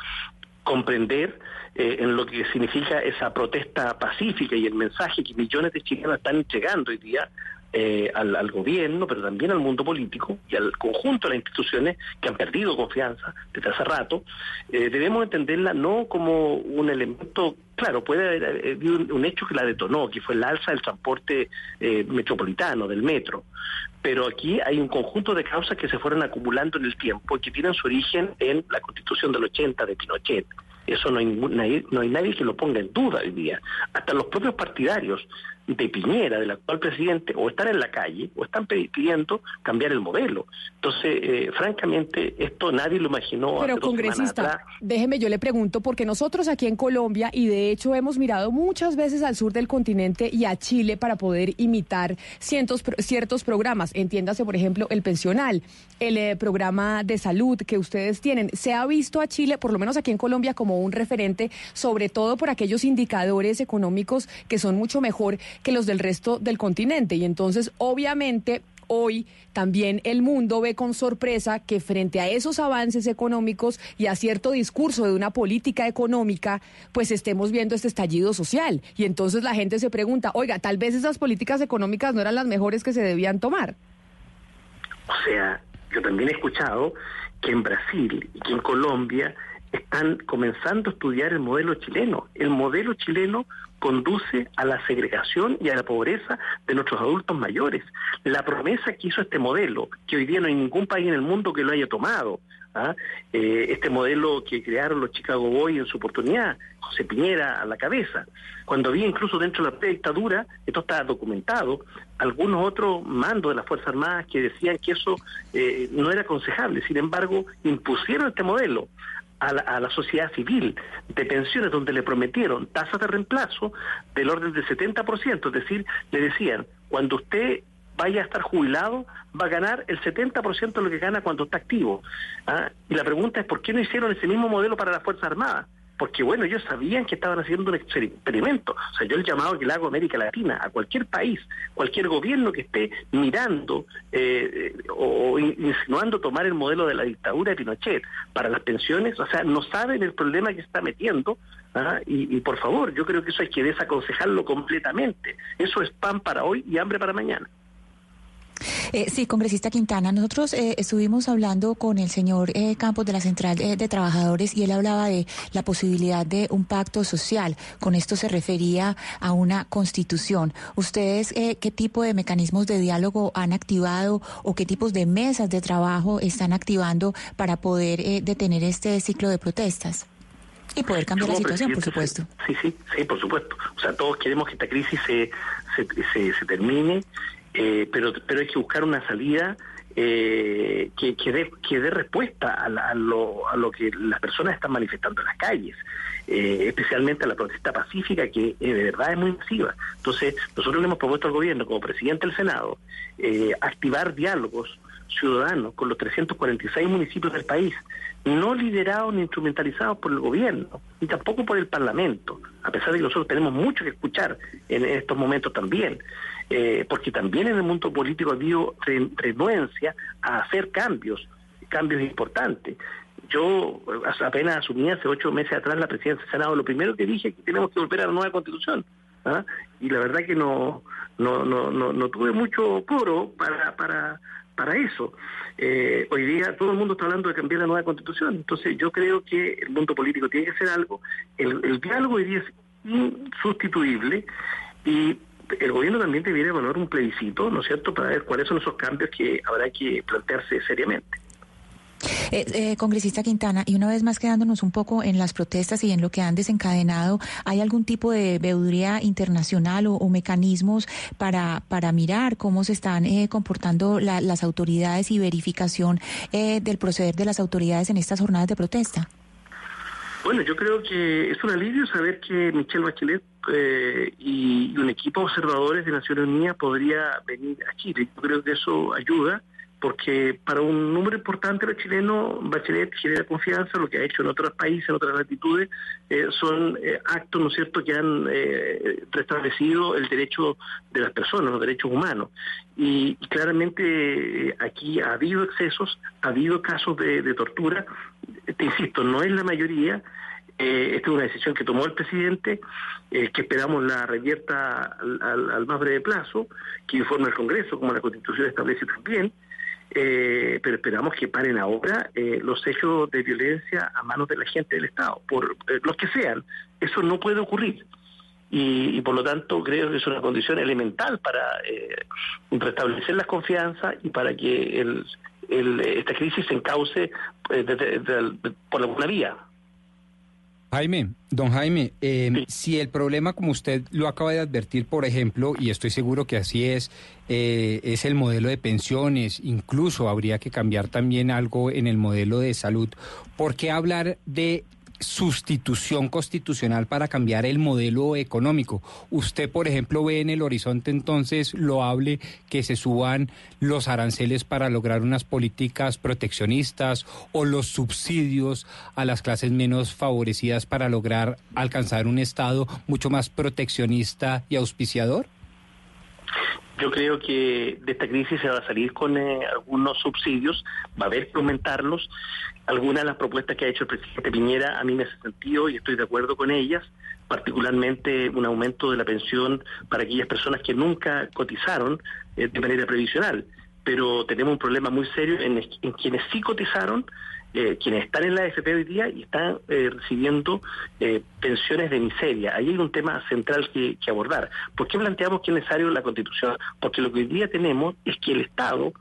S19: comprender eh, en lo que significa esa protesta pacífica y el mensaje que millones de chilenos están entregando hoy día eh, al, al, gobierno, pero también al mundo político y al conjunto de las instituciones que han perdido confianza desde hace rato, eh, debemos entenderla no como un elemento, claro, puede haber eh, un, hecho que la detonó, que fue el alza del transporte metropolitano, del metro, pero aquí hay un conjunto de causas que se fueron acumulando en el tiempo y que tienen su origen en la constitución del 80 de Pinochet. Eso no hay, no hay nadie que lo ponga en duda hoy día. Hasta los propios partidarios de Piñera, del actual presidente, o están en la calle o están pidiendo cambiar el modelo. Entonces, eh, francamente, esto nadie lo imaginó.
S4: Pero congresista, déjeme yo le pregunto, porque nosotros aquí en Colombia, y de hecho hemos mirado muchas veces al sur del continente y a Chile para poder imitar cientos, ciertos programas, entiéndase, por ejemplo, el pensional, el eh, programa de salud que ustedes tienen. Se ha visto a Chile, por lo menos aquí en Colombia, como un referente, sobre todo por aquellos indicadores económicos que son mucho mejor que los del resto del continente. Y entonces, obviamente, hoy también el mundo ve con sorpresa que frente a esos avances económicos y a cierto discurso de una política económica, pues estemos viendo este estallido social. Y entonces la gente se pregunta, oiga, tal vez esas políticas económicas no eran las mejores que se debían tomar.
S19: O sea, yo también he escuchado que en Brasil y que en Colombia están comenzando a estudiar el modelo chileno. El modelo chileno conduce a la segregación y a la pobreza de nuestros adultos mayores. La promesa que hizo este modelo, que hoy día no hay ningún país en el mundo que lo haya tomado, ¿ah? eh, este modelo que crearon los Chicago Boys en su oportunidad, José Piñera a la cabeza, cuando había incluso dentro de la dictadura, esto está documentado, algunos otros mandos de las Fuerzas Armadas que decían que eso eh, no era aconsejable, sin embargo, impusieron este modelo a la, a la, sociedad civil de pensiones donde le prometieron tasas de reemplazo del orden del 70%, es decir, le decían, cuando usted vaya a estar jubilado, va a ganar el 70% de lo que gana cuando está activo. ¿Ah? Y la pregunta es, ¿por qué no hicieron ese mismo modelo para las Fuerzas Armadas? Porque bueno, ellos sabían que estaban haciendo un experimento. O sea, yo el llamado que le hago a América Latina, a cualquier país, cualquier gobierno que esté mirando eh, o, insinuando tomar el modelo de la dictadura de Pinochet para las pensiones, o sea, no saben el problema que está metiendo. ¿ah? Y, y por favor, yo creo que eso hay que desaconsejarlo completamente. Eso es pan para hoy y hambre para mañana.
S18: Eh, sí, congresista Quintana, nosotros eh, estuvimos hablando con el señor eh, Campos de la Central de Trabajadores y él hablaba de la posibilidad de un pacto social. Con esto se refería a una constitución. ¿Ustedes qué tipo de mecanismos de diálogo han activado o qué tipos de mesas de trabajo están activando para poder detener este ciclo de protestas? Y poder cambiar la situación, por supuesto.
S19: Sí, sí, sí, por supuesto. O sea, todos queremos que esta crisis se, se, se, se termine eh, pero, pero hay que buscar una salida eh, que, que, dé, que dé respuesta a, la, a, lo, a lo que las personas están manifestando en las calles, eh, especialmente a la protesta pacífica que eh, de verdad es muy masiva. Entonces, nosotros le hemos propuesto al gobierno, como presidente del Senado, eh, activar diálogos ciudadanos con los 346 municipios del país, no liderados ni instrumentalizados por el gobierno, ni tampoco por el Parlamento, a pesar de que nosotros tenemos mucho que escuchar en estos momentos también eh, porque también en el mundo político ha habido renuencia a hacer cambios, cambios importantes. Yo apenas asumí hace ocho meses atrás la presidencia del Senado, lo primero que dije es que tenemos que volver a la nueva constitución. ¿ah? Y la verdad que no, no, no, no, tuve mucho puro para, para, para eso. Eh, hoy día todo el mundo está hablando de cambiar la nueva constitución, entonces yo creo que el mundo político tiene que hacer algo. El, el diálogo hoy día es insustituible y el gobierno también debería evaluar un plebiscito, ¿no es cierto?, para ver cuáles son esos cambios que habrá que plantearse seriamente.
S18: Eh, eh, congresista Quintana, y una vez más quedándonos un poco en las protestas y en lo que han desencadenado, ¿hay algún tipo de veeduría internacional o, mecanismos para, para mirar cómo se están eh, comportando las autoridades y verificación eh, del proceder de las autoridades en estas jornadas de protesta?
S19: Bueno, yo creo que es un alivio saber que Michelle Bachelet eh, y un equipo de observadores de Naciones Unidas podría venir a Chile. Yo creo que eso ayuda porque para un número importante de chilenos, Bachelet genera confianza, lo que ha hecho en otros países, en otras latitudes, eh, son eh, actos, ¿no es cierto?, que han eh, restablecido el derecho de las personas, los derechos humanos. Y, claramente aquí ha habido excesos, ha habido casos de, tortura, te insisto, no es la mayoría, esta es una decisión que tomó el presidente, que esperamos la revierta al, al- más breve plazo, que informe al Congreso, como la Constitución establece también, eh, pero esperamos que paren ahora eh, los hechos de violencia a manos de la gente del Estado, por eh, los que sean. Eso no puede ocurrir. Y, y por lo tanto creo que es una condición elemental para eh, restablecer la confianza y para que el, el- esta crisis se encauce eh, desde- desde- por alguna vía.
S6: Jaime, don Jaime, eh, si el problema, como usted lo acaba de advertir, por ejemplo, y estoy seguro que así es, eh, es el modelo de pensiones, incluso habría que cambiar también algo en el modelo de salud, ¿por qué hablar de sustitución constitucional para cambiar el modelo económico? Usted, por ejemplo, ve en el horizonte entonces loable que se suban los aranceles para lograr unas políticas proteccionistas o los subsidios a las clases menos favorecidas para lograr alcanzar un Estado mucho más proteccionista y auspiciador?
S19: Yo creo que de esta crisis se va a salir con eh, algunos subsidios, va a haber que aumentarlos. Algunas de las propuestas que ha hecho el presidente Piñera a mí me hace sentido y estoy de acuerdo con ellas, particularmente un aumento de la pensión para aquellas personas que nunca cotizaron eh, de manera previsional. Pero tenemos un problema muy serio en, en quienes sí cotizaron, eh, quienes están en la AFP hoy día y están eh, recibiendo eh, pensiones de miseria. Ahí hay un tema central que, que abordar. ¿Por qué planteamos que es necesario la Constitución? Porque lo que hoy día tenemos es que el Estado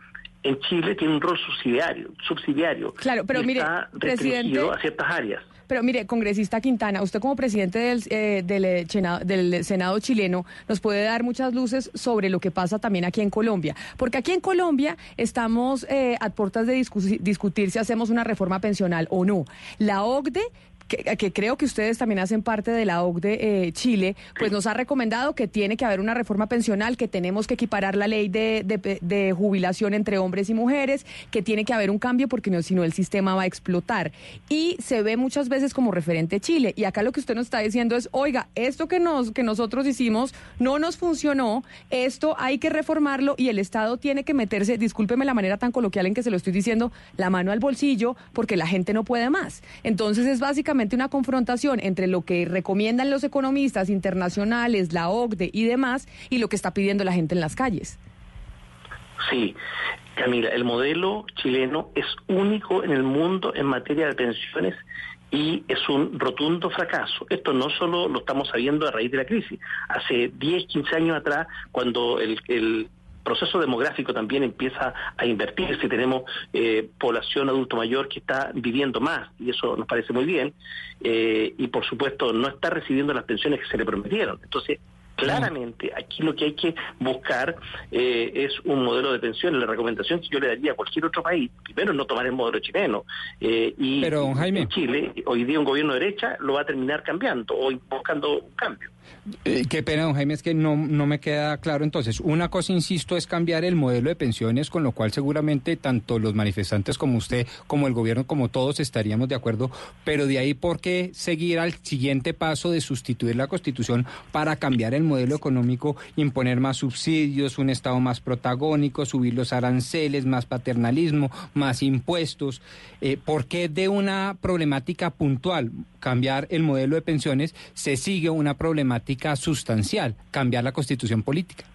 S19: en Chile tiene un rol subsidiario, subsidiario
S4: Claro, pero mire,
S19: está
S4: presidente-
S19: a ciertas áreas.
S4: Pero mire, congresista Quintana, usted como presidente del, eh, del, eh, del Senado chileno nos puede dar muchas luces sobre lo que pasa también aquí en Colombia. Porque aquí en Colombia estamos eh, a puertas de discu- discutir si hacemos una reforma pensional o no. La OCDE que, que creo que ustedes también hacen parte de la OCDE eh, Chile, pues nos ha recomendado que tiene que haber una reforma pensional, que tenemos que equiparar la ley de, de- de jubilación entre hombres y mujeres, que tiene que haber un cambio porque no, si no el sistema va a explotar. Y se ve muchas veces como referente Chile. Y acá lo que usted nos está diciendo es, oiga, esto que, nos, que nosotros hicimos no nos funcionó, esto hay que reformarlo y el Estado tiene que meterse, discúlpeme la manera tan coloquial en que se lo estoy diciendo, la mano al bolsillo porque la gente no puede más. Entonces es básicamente una confrontación entre lo que recomiendan los economistas internacionales, la OCDE y demás, y lo que está pidiendo la gente en las calles.
S19: Sí, Camila, el modelo chileno es único en el mundo en materia de pensiones y es un rotundo fracaso. Esto no solo lo estamos sabiendo a raíz de la crisis. Hace 10, 15 años atrás, cuando el, el proceso demográfico también empieza a invertirse, tenemos eh, población adulto mayor que está viviendo más y eso nos parece muy bien eh, y por supuesto no está recibiendo las pensiones que se le prometieron. Entonces, claramente aquí lo que hay que buscar eh, es un modelo de pensiones. La recomendación que yo le daría a cualquier otro país, primero no tomar el modelo chileno. eh, y
S6: Pero, Jaime.
S19: en Chile, hoy día un gobierno de derecha lo va a terminar cambiando o buscando un cambio.
S6: Eh, qué pena, don Jaime, es que no, no me queda claro. Entonces, una cosa, insisto, es cambiar el modelo de pensiones, con lo cual seguramente tanto los manifestantes como usted, como el gobierno, como todos estaríamos de acuerdo. Pero de ahí, ¿por qué seguir al siguiente paso de sustituir la Constitución para cambiar el modelo económico, imponer más subsidios, un Estado más protagónico, subir los aranceles, más paternalismo, más impuestos? Eh, ¿Por qué de una problemática puntual, cambiar el modelo de pensiones, se sigue una problemática sustancial, cambiar la constitución política?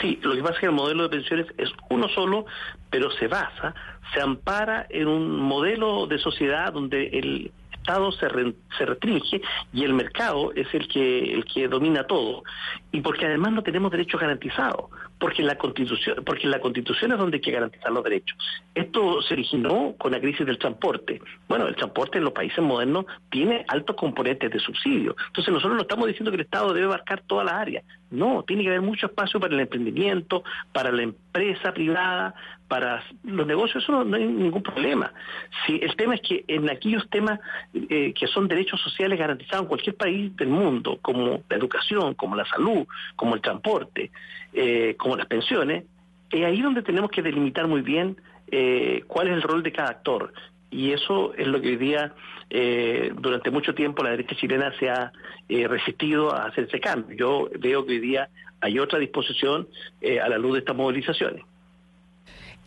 S19: Sí, lo que pasa es que el modelo de pensiones es uno solo, pero se basa, se ampara en un modelo de sociedad donde el Estado se, re- se restringe y el mercado es el que el que domina todo y porque además no tenemos derechos garantizados porque la constitución porque la constitución es donde hay que garantizar los derechos. Esto se originó con la crisis del transporte. Bueno el transporte en los países modernos tiene altos componentes de subsidio. Entonces nosotros no estamos diciendo que el Estado debe abarcar todas las áreas. No tiene que haber mucho espacio para el emprendimiento para la empresa privada para los negocios. Eso no, no hay ningún problema. Si el tema es que en aquellos temas eh, que son derechos sociales garantizados en cualquier país del mundo, como la educación, como la salud, como el transporte, eh, como las pensiones, es ahí donde tenemos que delimitar muy bien eh, cuál es el rol de cada actor. Y eso es lo que hoy día, eh, durante mucho tiempo, la derecha chilena se ha eh, resistido a hacer ese cambio. Yo veo que hoy día hay otra disposición eh, a la luz de estas movilizaciones.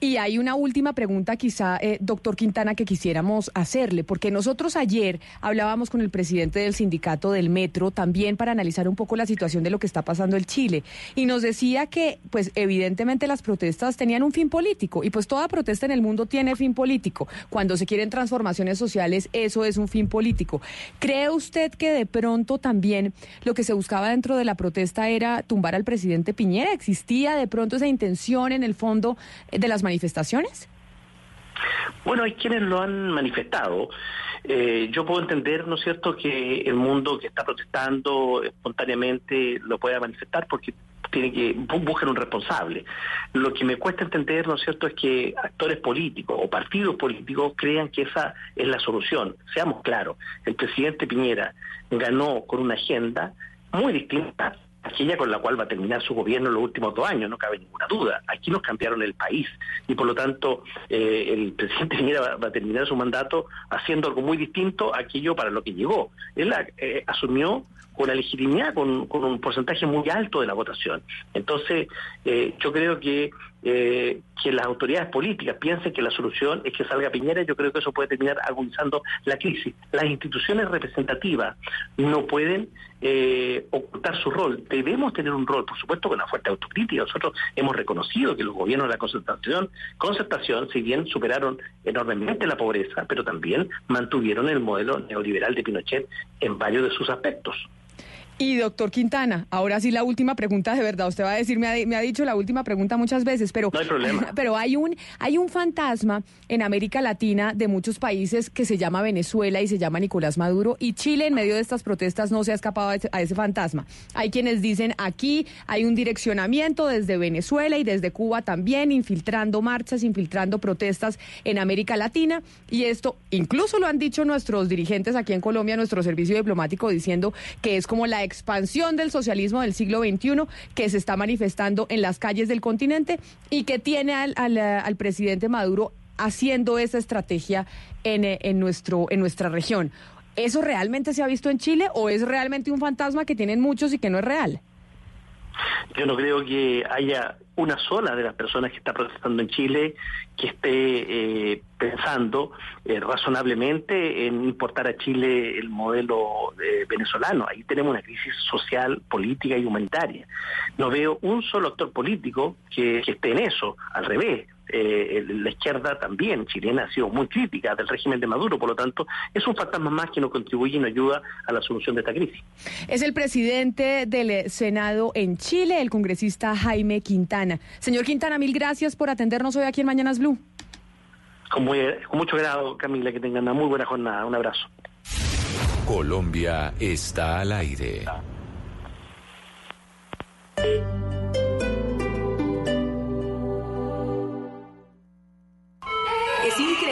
S4: Y hay una última pregunta quizá, eh, doctor Quintana, que quisiéramos hacerle, porque nosotros ayer hablábamos con el presidente del sindicato del metro también para analizar un poco la situación de lo que está pasando en Chile. Y nos decía que, pues evidentemente las protestas tenían un fin político y pues toda protesta en el mundo tiene fin político. Cuando se quieren transformaciones sociales, eso es un fin político. ¿Cree usted que de pronto también lo que se buscaba dentro de la protesta era tumbar al presidente Piñera? ¿Existía de pronto esa intención en el fondo de las manifestaciones?
S19: Bueno, hay quienes lo han manifestado. Eh, yo puedo entender, ¿no es cierto?, que el mundo que está protestando espontáneamente lo pueda manifestar porque tiene que buscar un responsable. Lo que me cuesta entender, ¿no es cierto?, es que actores políticos o partidos políticos crean que esa es la solución. Seamos claros, el presidente Piñera ganó con una agenda muy distinta aquella con la cual va a terminar su gobierno en los últimos dos años, no cabe ninguna duda. Aquí nos cambiaron el país y por lo tanto eh, el presidente Piñera va, a terminar su mandato haciendo algo muy distinto a aquello para lo que llegó. Él eh, asumió con la legitimidad, con, un porcentaje muy alto de la votación. Entonces, eh, yo creo que eh, que las autoridades políticas piensen que la solución es que salga Piñera, yo creo que eso puede terminar agudizando la crisis. Las instituciones representativas no pueden eh, ocultar su rol. Debemos tener un rol, por supuesto, con una fuerte autocrítica. Nosotros hemos reconocido que los gobiernos de la concertación, concertación, si bien superaron enormemente la pobreza, pero también mantuvieron el modelo neoliberal de Pinochet en varios de sus aspectos.
S4: Y doctor Quintana, ahora sí la última pregunta de verdad. Usted va a decir, me ha, dicho la última pregunta muchas veces, pero
S19: no hay problema.
S4: Pero hay un hay un fantasma en América Latina de muchos países que se llama Venezuela y se llama Nicolás Maduro y Chile en medio de estas protestas no se ha escapado a ese, a ese fantasma. Hay quienes dicen aquí hay un direccionamiento desde Venezuela y desde Cuba también infiltrando marchas, infiltrando protestas en América Latina y esto incluso lo han dicho nuestros dirigentes aquí en Colombia, nuestro servicio diplomático diciendo que es como la expansión del socialismo del siglo XXI que se está manifestando en las calles del continente y que tiene al, al, presidente Maduro haciendo esa estrategia en, en, nuestro, en nuestra región. ¿Eso realmente se ha visto en Chile o es realmente un fantasma que tienen muchos y que no es real?
S19: Yo no creo que haya una sola de las personas que está protestando en Chile que esté eh, pensando eh, razonablemente en importar a Chile el modelo eh, venezolano. Ahí tenemos una crisis social, política y humanitaria. No veo un solo actor político que esté en eso. Al revés, eh, la izquierda también chilena ha sido muy crítica del régimen de Maduro, por lo tanto es un fantasma más que no contribuye y no ayuda a la solución de esta crisis.
S4: Es el presidente del Senado en Chile, el congresista Jaime Quintana. Señor Quintana, mil gracias por atendernos hoy aquí en Mañanas Blue.
S19: Con, con mucho grado, Camila, que tengan una muy buena jornada. Un abrazo.
S14: Colombia está al aire.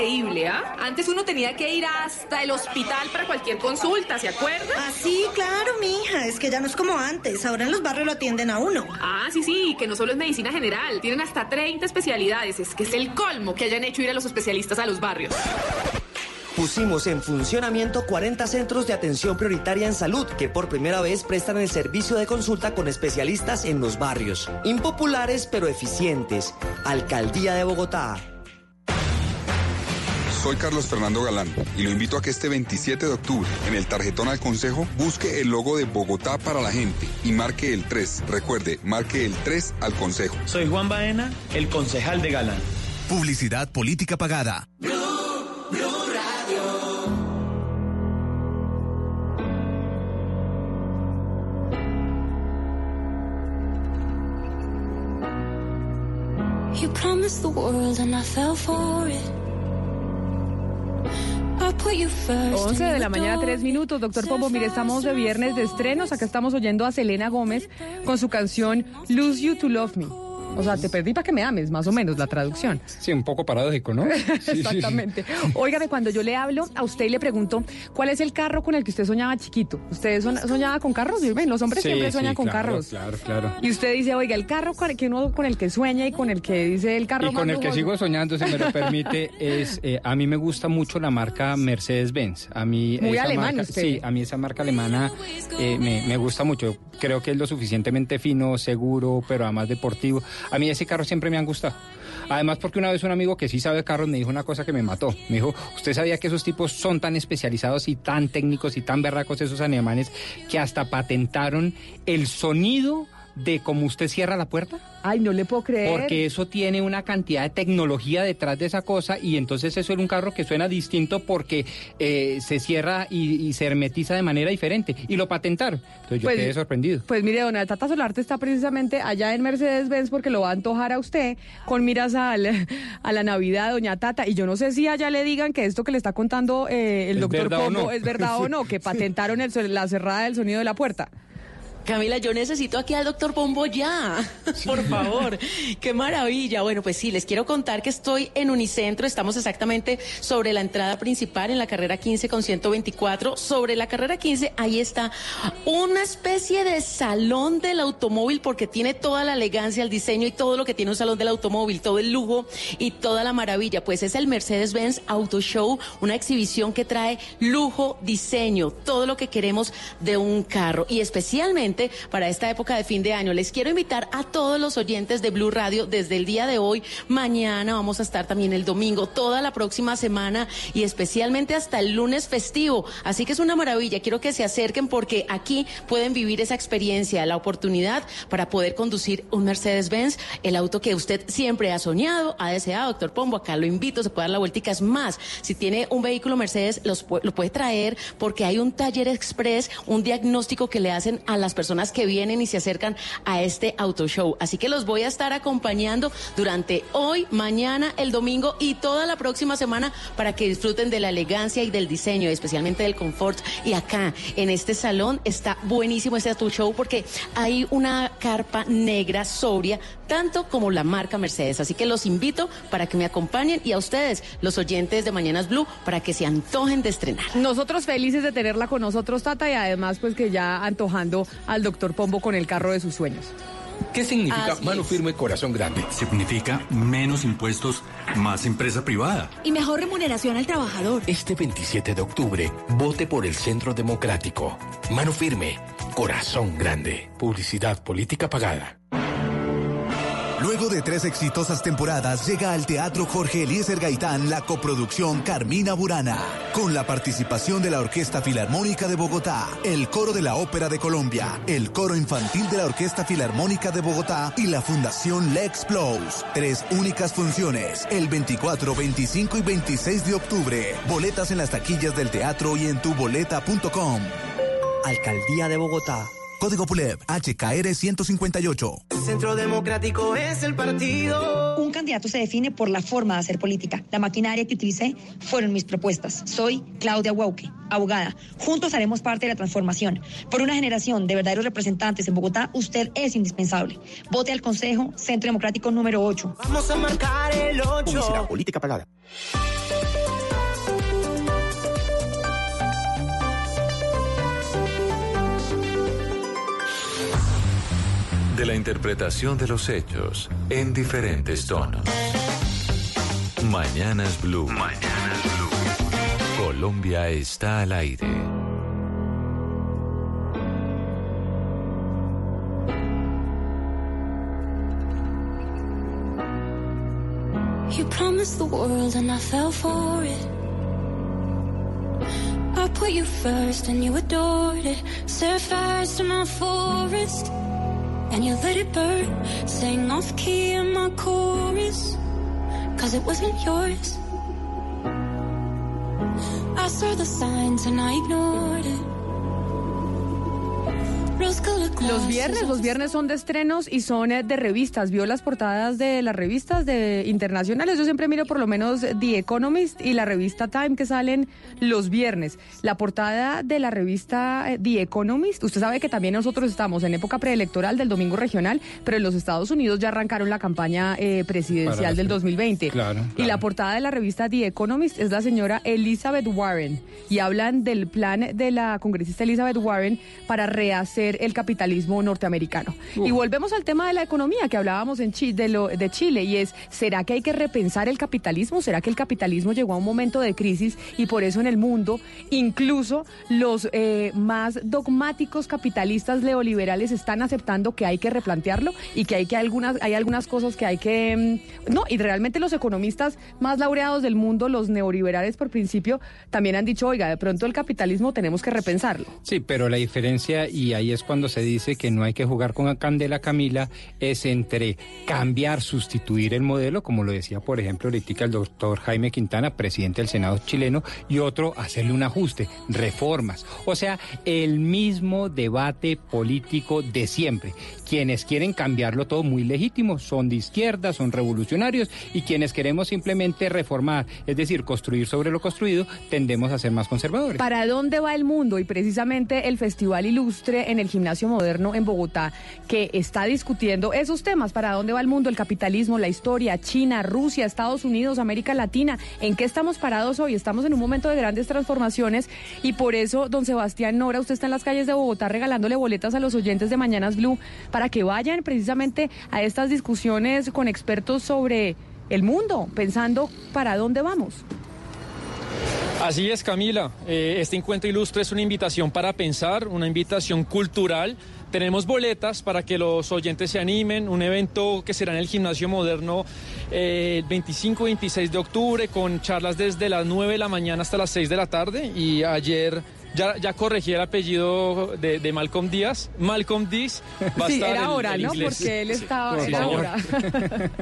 S20: Increíble, ¿ah? Antes uno tenía que ir hasta el hospital para cualquier consulta, ¿se acuerda?
S21: Ah, sí, claro, mija. Es que ya no es como antes. Ahora en los barrios lo atienden a uno.
S20: Ah, sí, sí, que no solo es medicina general. Tienen hasta 30 especialidades. Es que es el colmo que hayan hecho ir a los especialistas a los barrios.
S22: Pusimos en funcionamiento 40 centros de atención prioritaria en salud que por primera vez prestan el servicio de consulta con especialistas en los barrios. Impopulares pero eficientes. Alcaldía de Bogotá.
S23: Soy Carlos Fernando Galán y lo invito a que este 27 de octubre, en el tarjetón al Consejo, busque el logo de Bogotá para la gente y marque el 3. Recuerde, marque el 3 al Consejo.
S24: Soy Juan Baena, el concejal de Galán.
S25: Publicidad política pagada.
S4: You promised the world and I fell for it. 11 de la mañana, 3 minutos. Doctor Pombo, mire, estamos de viernes de estrenos. Acá estamos oyendo a Selena Gómez con su canción Lose You to Love Me. O sea, te perdí para que me ames, más o menos, la traducción.
S6: Sí, un poco paradójico, ¿no?
S4: Exactamente. Óigame, cuando yo le hablo a usted y le pregunto, ¿cuál es el carro con el que usted soñaba chiquito? ¿Usted soñaba con carros? ¿Ven? Los hombres siempre sueñan con carros.
S6: Claro, claro.
S4: Y usted dice, oiga, el carro que uno con el que sueña y con el que dice el carro
S6: Y con el que sigo soñando, si me lo permite, es, eh, a mí me gusta mucho la marca Mercedes-Benz. A mí
S4: Muy alemán
S6: Sí, a mí esa marca alemana eh, me, me gusta mucho. Creo que es lo suficientemente fino, seguro, pero además deportivo. A mí ese carro siempre me han gustado. Además, porque una vez un amigo que sí sabe carros me dijo una cosa que me mató. Me dijo, ¿usted sabía que esos tipos son tan especializados y tan técnicos y tan berracos esos alemanes que hasta patentaron el sonido de cómo usted cierra la puerta?
S4: Ay, no le puedo creer.
S6: Porque eso tiene una cantidad de tecnología detrás de esa cosa y entonces eso es un carro que suena distinto porque eh, se cierra y, y se hermetiza de manera diferente. Y lo patentaron. Entonces yo
S4: Pues-
S6: quedé sorprendido.
S4: Pues mire, dona Tata Solarte está precisamente allá en Mercedes-Benz porque lo va a antojar a usted con miras al- a la Navidad, doña Tata. Y yo no sé si allá le digan que esto que le está contando eh, el
S6: ¿Es
S4: doctor Pombo
S6: no?
S4: es verdad o no, que patentaron el, la cerrada del sonido de la puerta.
S26: Camila, yo necesito aquí al doctor Pombo ya, por favor. Qué maravilla. Bueno, pues sí, les quiero contar que estoy en Unicentro. Estamos exactamente sobre la entrada principal en la carrera 15 con 124. Sobre la carrera 15, ahí está una especie de salón del automóvil porque tiene toda la elegancia, el diseño y todo lo que tiene un salón del automóvil, todo el lujo y toda la maravilla. Pues es el Mercedes-Benz Auto Show, una exhibición que trae lujo, diseño, todo lo que queremos de un carro y especialmente para esta época de fin de año. Les quiero invitar a todos los oyentes de Blue Radio desde el día de hoy, mañana vamos a estar también el domingo, toda la próxima semana y especialmente hasta el lunes festivo. Así que es una maravilla. Quiero que se acerquen porque aquí pueden vivir esa experiencia, la oportunidad para poder conducir un Mercedes-Benz, el auto que usted siempre ha soñado, ha deseado, doctor Pombo. Acá lo invito, se puede dar la vueltica. Es más, si tiene un vehículo Mercedes, los lo puede traer porque hay un taller express, un diagnóstico que le hacen a las personas que vienen y se acercan a este auto show. Así que los voy a estar acompañando durante hoy, mañana, el domingo y toda la próxima semana para que disfruten de la elegancia y del diseño, especialmente del confort. Y acá, en este salón, está buenísimo este auto show porque hay una carpa negra sobria, tanto como la marca Mercedes. Así que los invito para que me acompañen y a ustedes, los oyentes de Mañanas Blue, para que se antojen de estrenar.
S4: Nosotros felices de tenerla con nosotros, Tata, y además pues que ya antojando al doctor Pombo con el carro de sus sueños.
S27: ¿Qué significa
S4: Así
S27: mano firme, corazón grande?
S28: Significa menos impuestos, más empresa privada.
S29: Y mejor remuneración al trabajador.
S27: Este 27 de octubre, vote por el Centro Democrático. Mano firme, corazón grande. Publicidad política pagada.
S3: Luego de tres exitosas temporadas, llega al Teatro Jorge Eliezer Gaitán la coproducción Carmina Burana, con la participación de la Orquesta Filarmónica de Bogotá, el Coro de la Ópera de Colombia, el Coro Infantil de la Orquesta Filarmónica de Bogotá y la Fundación Lex Plus. Tres únicas funciones, el 24, 25 y 26 de octubre. Boletas en las taquillas del teatro y en tuboleta.com.
S30: Alcaldía de Bogotá.
S3: Código PULEP, HKR 158.
S30: Centro Democrático es el partido.
S31: Un candidato se define por la forma de hacer política. La maquinaria que utilicé fueron mis propuestas. Soy Claudia Huauque, abogada. Juntos haremos parte de la transformación. Por una generación de verdaderos representantes en Bogotá, usted es indispensable. Vote al Consejo Centro Democrático número 8.
S30: Vamos a marcar el 8.
S3: Publicidad política pagada.
S14: De la interpretación de los hechos en diferentes tonos. Mañanas Blue. Mañanas Blue. Colombia está al aire.
S32: You promised the world and I fell for it. I put you first and you adored it. Set fires to my forest and you let it burn. Sang off key in my chorus, cause it wasn't yours. I saw the signs and I ignored it.
S4: Los viernes, los viernes son de estrenos y son eh, de revistas. ¿Vio las portadas de las revistas de internacionales? Yo siempre miro por lo menos The Economist y la revista Time que salen los viernes. La portada de la revista eh, The Economist, usted sabe que también nosotros estamos en época preelectoral del domingo regional, pero en los Estados Unidos ya arrancaron la campaña eh, presidencial
S6: Para-
S4: del 2020.
S6: Claro,
S4: Y la
S6: claro.
S4: portada de la revista The Economist es la señora Elizabeth Warren y hablan del plan de la congresista Elizabeth Warren para rehacer el capitalismo norteamericano. Y volvemos al tema de la economía que hablábamos en Chi- de, lo- de Chile y es, ¿será que hay que repensar el capitalismo? ¿Será que el capitalismo llegó a un momento de crisis y por eso en el mundo incluso los eh, más dogmáticos capitalistas neoliberales están aceptando que hay que replantearlo y que hay que algunas hay algunas cosas que hay que mm, no y realmente los economistas más laureados del mundo los neoliberales por principio también han dicho oiga de pronto el capitalismo tenemos que repensarlo
S6: Sí, pero la diferencia, y ahí es cuando se dice que no hay que jugar con la candela, Camila, es entre cambiar, sustituir el modelo, como lo decía, por ejemplo, ahorita el doctor Jaime Quintana, presidente del Senado chileno, y otro, hacerle un ajuste, reformas. O sea, el mismo debate político de siempre. Quienes quieren cambiarlo todo muy legítimo son de izquierda, son revolucionarios, y quienes queremos simplemente reformar, es decir, construir sobre lo construido, tendemos a ser más conservadores.
S4: ¿Para dónde va el mundo? Y precisamente el Festival Ilustre en el Gimnasio Moderno en Bogotá, que está discutiendo esos temas. ¿Para dónde va el mundo? El capitalismo, la historia, China, Rusia, Estados Unidos, América Latina. ¿En qué estamos parados hoy? Estamos en un momento de grandes transformaciones y por eso, don Sebastián Nora, usted está en las calles de Bogotá regalándole boletas a los oyentes de Mañanas Blue para que vayan precisamente a estas discusiones con expertos sobre el mundo, pensando para dónde vamos.
S33: Así es, Camila. Eh, este encuentro ilustre es una invitación para pensar, una invitación cultural. Tenemos boletas para que los oyentes se animen, un evento que será en el Gimnasio Moderno eh, el 25 y 26 de octubre con charlas desde las 9 de la mañana hasta las 6 de la tarde y ayer ya, ya corregí el apellido de, de Malcolm Díaz. Malcolm Díaz va a
S4: Sí,
S33: estar
S4: era
S33: el-
S4: hora,
S33: el
S4: ¿no?
S33: inglés.
S4: Porque él estaba,
S33: por
S4: era
S33: favor.
S4: hora.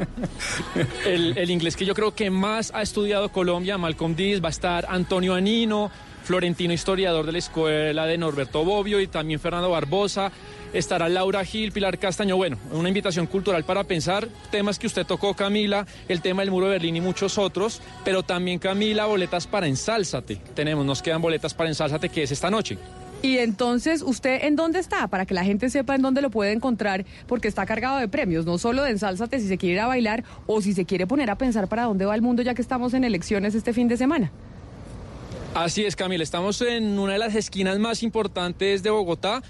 S33: el, el inglés que yo creo que más ha estudiado Colombia, Malcolm Díaz, va a estar Antonio Anino, Florentino historiador de la escuela de Norberto Bobbio y también Fernando Barbosa. Estará Laura Gil, Pilar Castaño. Bueno, una invitación cultural para pensar temas que usted tocó, Camila, el tema del muro de Berlín y muchos otros, pero también, Camila, boletas para Ensálzate. Tenemos, nos quedan boletas para Ensálzate, que es esta noche.
S4: Y entonces, ¿usted en dónde está? Para que la gente sepa en dónde lo puede encontrar, porque está cargado de premios, no solo de ensálzate si se quiere ir a bailar o si se quiere poner a pensar para dónde va el mundo ya que estamos en elecciones este fin de semana.
S33: Así es, Camila. Estamos en una de las esquinas más importantes de Bogotá,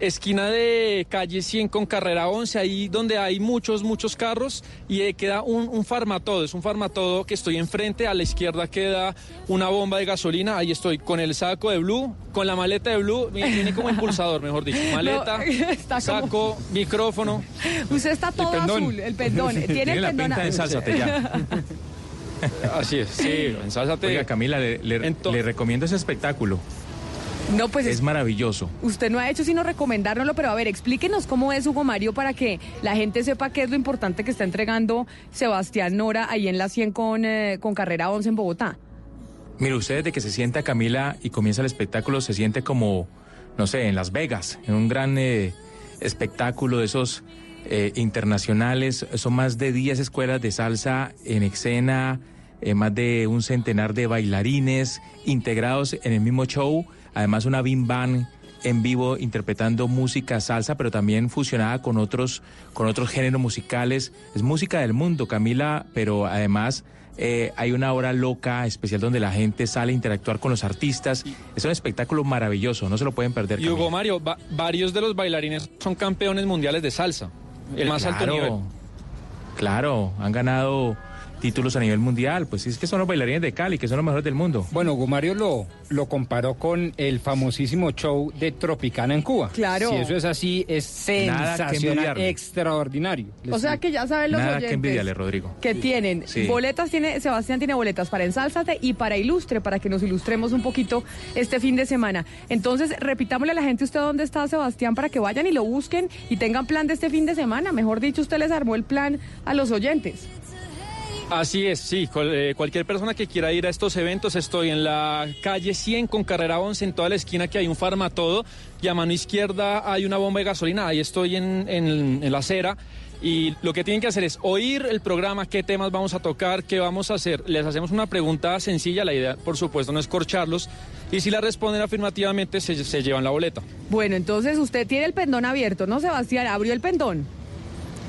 S33: esquina de calle 100 con carrera 11, ahí donde hay muchos, muchos carros y eh, queda un, un farmatodo. Es un farmatodo que estoy enfrente. A la izquierda queda una bomba de gasolina. Ahí estoy con el saco de Blue, con la maleta de Blue. Viene viene como impulsador, mejor dicho. Maleta,
S4: como-
S33: saco, micrófono.
S4: Usted está todo azul, el pendón. Tiene, el pendón azul.
S33: Así es, sí, ensálzate.
S17: Oiga, Camila, le, le- le recomiendo ese espectáculo.
S4: No, pues
S17: es maravilloso.
S4: Usted no ha hecho sino recomendárnoslo, pero a ver, explíquenos cómo es Hugo Mario para que la gente sepa qué es lo importante que está entregando Sebastián Nora ahí en la 100 con, eh, con carrera 11 en Bogotá.
S17: Mire, usted desde que se sienta Camila y comienza el espectáculo se siente como, no sé, en Las Vegas, en un gran eh, espectáculo de esos eh, internacionales. Son más de 10 escuelas de salsa en escena, eh, más de un centenar de bailarines integrados en el mismo show. Además, una bim band en vivo interpretando música salsa, pero también fusionada con otros, con otros géneros musicales. Es música del mundo, Camila, pero además eh, hay una hora loca especial donde la gente sale a interactuar con los artistas. Es un espectáculo maravilloso, no se lo pueden perder.
S33: Y Hugo Mario, va- varios de los bailarines son campeones mundiales de salsa. El más alto
S17: Claro,
S33: nivel.
S17: Claro, han ganado títulos a nivel mundial. Pues sí, es que son los bailarines de Cali, que son los mejores del mundo.
S6: Bueno, Hugo Mario lo, lo comparó con el famosísimo show de Tropicana en Cuba.
S4: Claro.
S6: Si eso es así, es
S17: Nada que
S6: sensacional,
S17: envidiarle.
S6: extraordinario.
S4: O sea que ya saben los
S17: Nada que
S4: oyentes
S17: envidiarle, Rodrigo.
S4: que tienen
S17: Sí.
S4: boletas, tiene Sebastián tiene boletas para Ensálzate y para Ilustre, para que nos ilustremos un poquito este fin de semana. Entonces, repitámosle a la gente usted dónde está Sebastián para que vayan y lo busquen y tengan plan de este fin de semana. Mejor dicho, usted les armó el plan a los oyentes.
S33: Así es, sí. eh, cualquier persona que quiera ir a estos eventos, estoy en la calle 100 con carrera 11, en toda la esquina que hay un farmatodo y a mano izquierda hay una bomba de gasolina. Ahí estoy en, en- en la acera. Y lo que tienen que hacer es oír el programa, qué temas vamos a tocar, qué vamos a hacer. Les hacemos una pregunta sencilla, la idea, por supuesto, no es corcharlos. Y si la responden afirmativamente, se, se llevan la boleta.
S4: Bueno, entonces usted tiene el pendón abierto, ¿no, Sebastián? Abrió el pendón.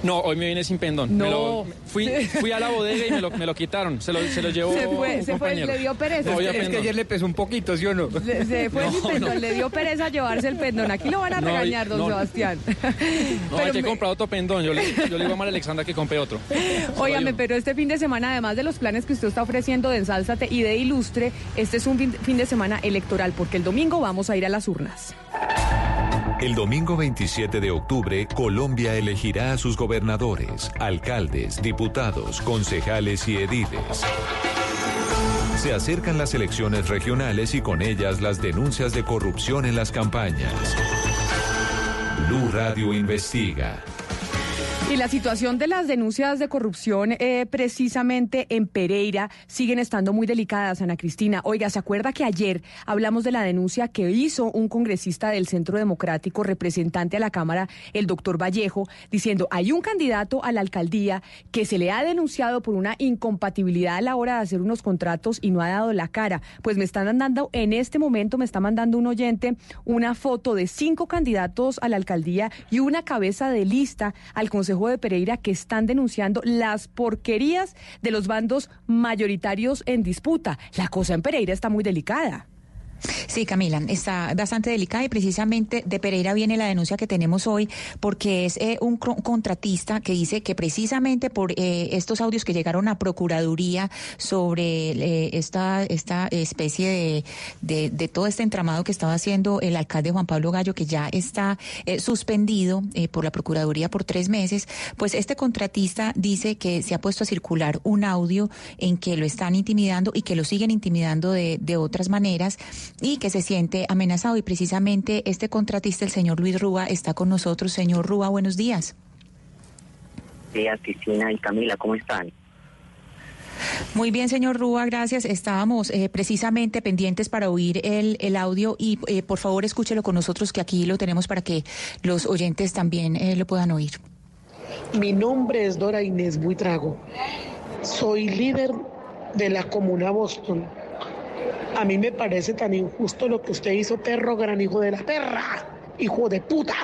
S33: No, hoy me vine sin pendón. Me
S4: No.
S33: lo- fui, fui a la bodega y me lo, me lo quitaron. Se lo, se lo llevó
S4: Se fue,
S33: un
S4: se fue,
S33: compañero.
S4: le dio pereza.
S33: No,
S6: Es que ayer le pesó un poquito, ¿sí o no?
S4: Se, se fue
S33: No,
S4: sin pendón,
S33: no.
S4: le dio pereza llevarse el pendón. Aquí lo van a
S33: No,
S4: regañar, don
S33: no.
S4: Sebastián.
S33: No, hay que comprar otro pendón. Yo le, yo le digo a María Alexandra que compre otro.
S4: Óigame, pero este fin de semana, además de los planes que usted está ofreciendo de Ensálzate y de Ilustre, este es un fin de semana electoral, porque el domingo vamos a ir a las urnas.
S14: El domingo 27 de octubre, Colombia elegirá a sus gobernadores, alcaldes, diputados, concejales y ediles. Se acercan las elecciones regionales y con ellas las denuncias de corrupción en las campañas. Blue Radio investiga.
S4: Y la situación de las denuncias de corrupción eh, precisamente en Pereira siguen estando muy delicadas, Ana Cristina. Oiga, ¿se acuerda que ayer hablamos de la denuncia que hizo un congresista del Centro Democrático, representante a la Cámara, el doctor Vallejo, diciendo, hay un candidato a la alcaldía que se le ha denunciado por una incompatibilidad a la hora de hacer unos contratos y no ha dado la cara? Pues me están mandando, en este momento me está mandando un oyente una foto de cinco candidatos a la alcaldía y una cabeza de lista al Consejo de Pereira que están denunciando las porquerías de los bandos mayoritarios en disputa. La cosa en Pereira está muy delicada.
S18: Sí, Camila, está bastante delicada y precisamente de Pereira viene la denuncia que tenemos hoy porque es eh, un contratista que dice que precisamente por eh, estos audios que llegaron a Procuraduría sobre eh, esta, esta especie de, de, todo este entramado que estaba haciendo el alcalde Juan Pablo Gallo, que ya está eh, suspendido por la Procuraduría por tres meses, pues este contratista dice que se ha puesto a circular un audio en que lo están intimidando y que lo siguen intimidando de otras maneras y que se siente amenazado. Y precisamente este contratista, el señor Luis Rúa, está con nosotros. Señor Rúa, buenos días.
S34: días, Cristina y Camila, ¿cómo están?
S18: Muy bien, señor Rúa, gracias. Estábamos eh, precisamente pendientes para oír el, el audio y eh, por favor escúchelo con nosotros que aquí lo tenemos para que los oyentes también eh, lo puedan oír.
S35: Mi nombre es Dora Inés Buitrago. Soy líder de la comuna Boston. A mí me parece tan injusto lo que usted hizo, perro gran hijo de la perra, hijo de puta.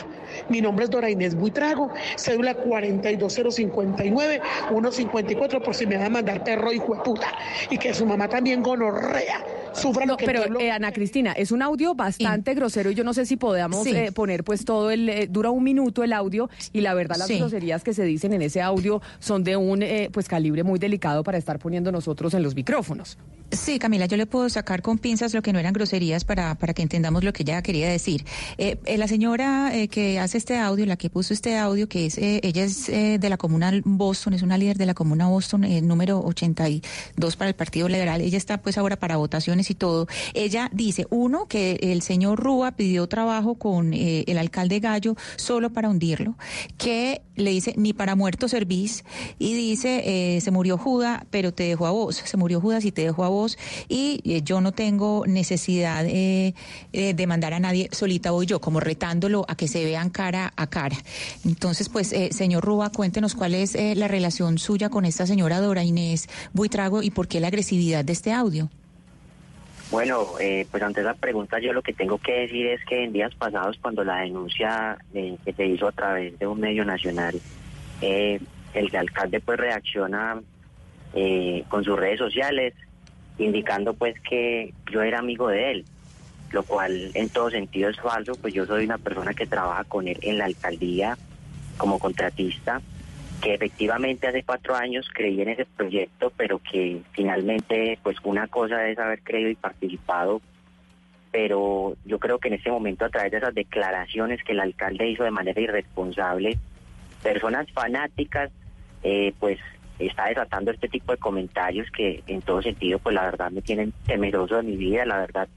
S35: Mi nombre es Dora Inés Buitrago, cédula 42059 154 por si me va a mandar perro hijo de puta. Y que su mamá también gonorrea. Sufra lo que
S4: Pero
S35: pueblo-
S4: eh, Ana Cristina, es un audio bastante grosero y yo no sé si podamos
S18: Sí.
S4: eh, poner pues todo el eh, dura un minuto el audio y la verdad las
S18: Sí.
S4: groserías que se dicen en ese audio son de un eh, pues calibre muy delicado para estar poniendo nosotros en los micrófonos.
S18: Sí, Camila, yo le puedo sacar con pinzas lo que no eran groserías para, para que entendamos lo que ella quería decir. Eh, eh, la señora eh, que hace este audio, la que puso este audio, que es, ella es de la comuna Boston, es una líder de la comuna Boston, número 82 para el Partido Liberal. Ella está pues ahora para votaciones y todo. Ella dice, uno, que el señor Rúa pidió trabajo con el alcalde Gallo solo para hundirlo, que le dice, ni para muerto servís, y dice, se murió Judas, pero te dejó a vos, se murió Judas y te dejó a vos, y eh, yo no tengo necesidad eh, de mandar a nadie, solita voy yo, como retándolo a que se vean cara a cara. Entonces, pues, eh, señor Rúa, cuéntenos cuál es eh, la relación suya con esta señora Dora Inés Buitrago y por qué la agresividad de este audio.
S34: Bueno, eh, pues ante esa pregunta yo lo que tengo que decir es que en días pasados cuando la denuncia que se hizo a través de un medio nacional, eh, el alcalde pues reacciona con sus redes sociales indicando pues que yo era amigo de él, lo cual en todo sentido es falso, pues yo soy una persona que trabaja con él en la alcaldía como contratista, que efectivamente hace cuatro años creí en ese proyecto, pero que finalmente pues una cosa es haber creído y participado, pero yo creo que en este momento a través de esas declaraciones que el alcalde hizo de manera irresponsable, personas fanáticas, eh, pues está desatando este tipo de comentarios que en todo sentido pues la verdad me tienen temeroso de mi vida, la verdad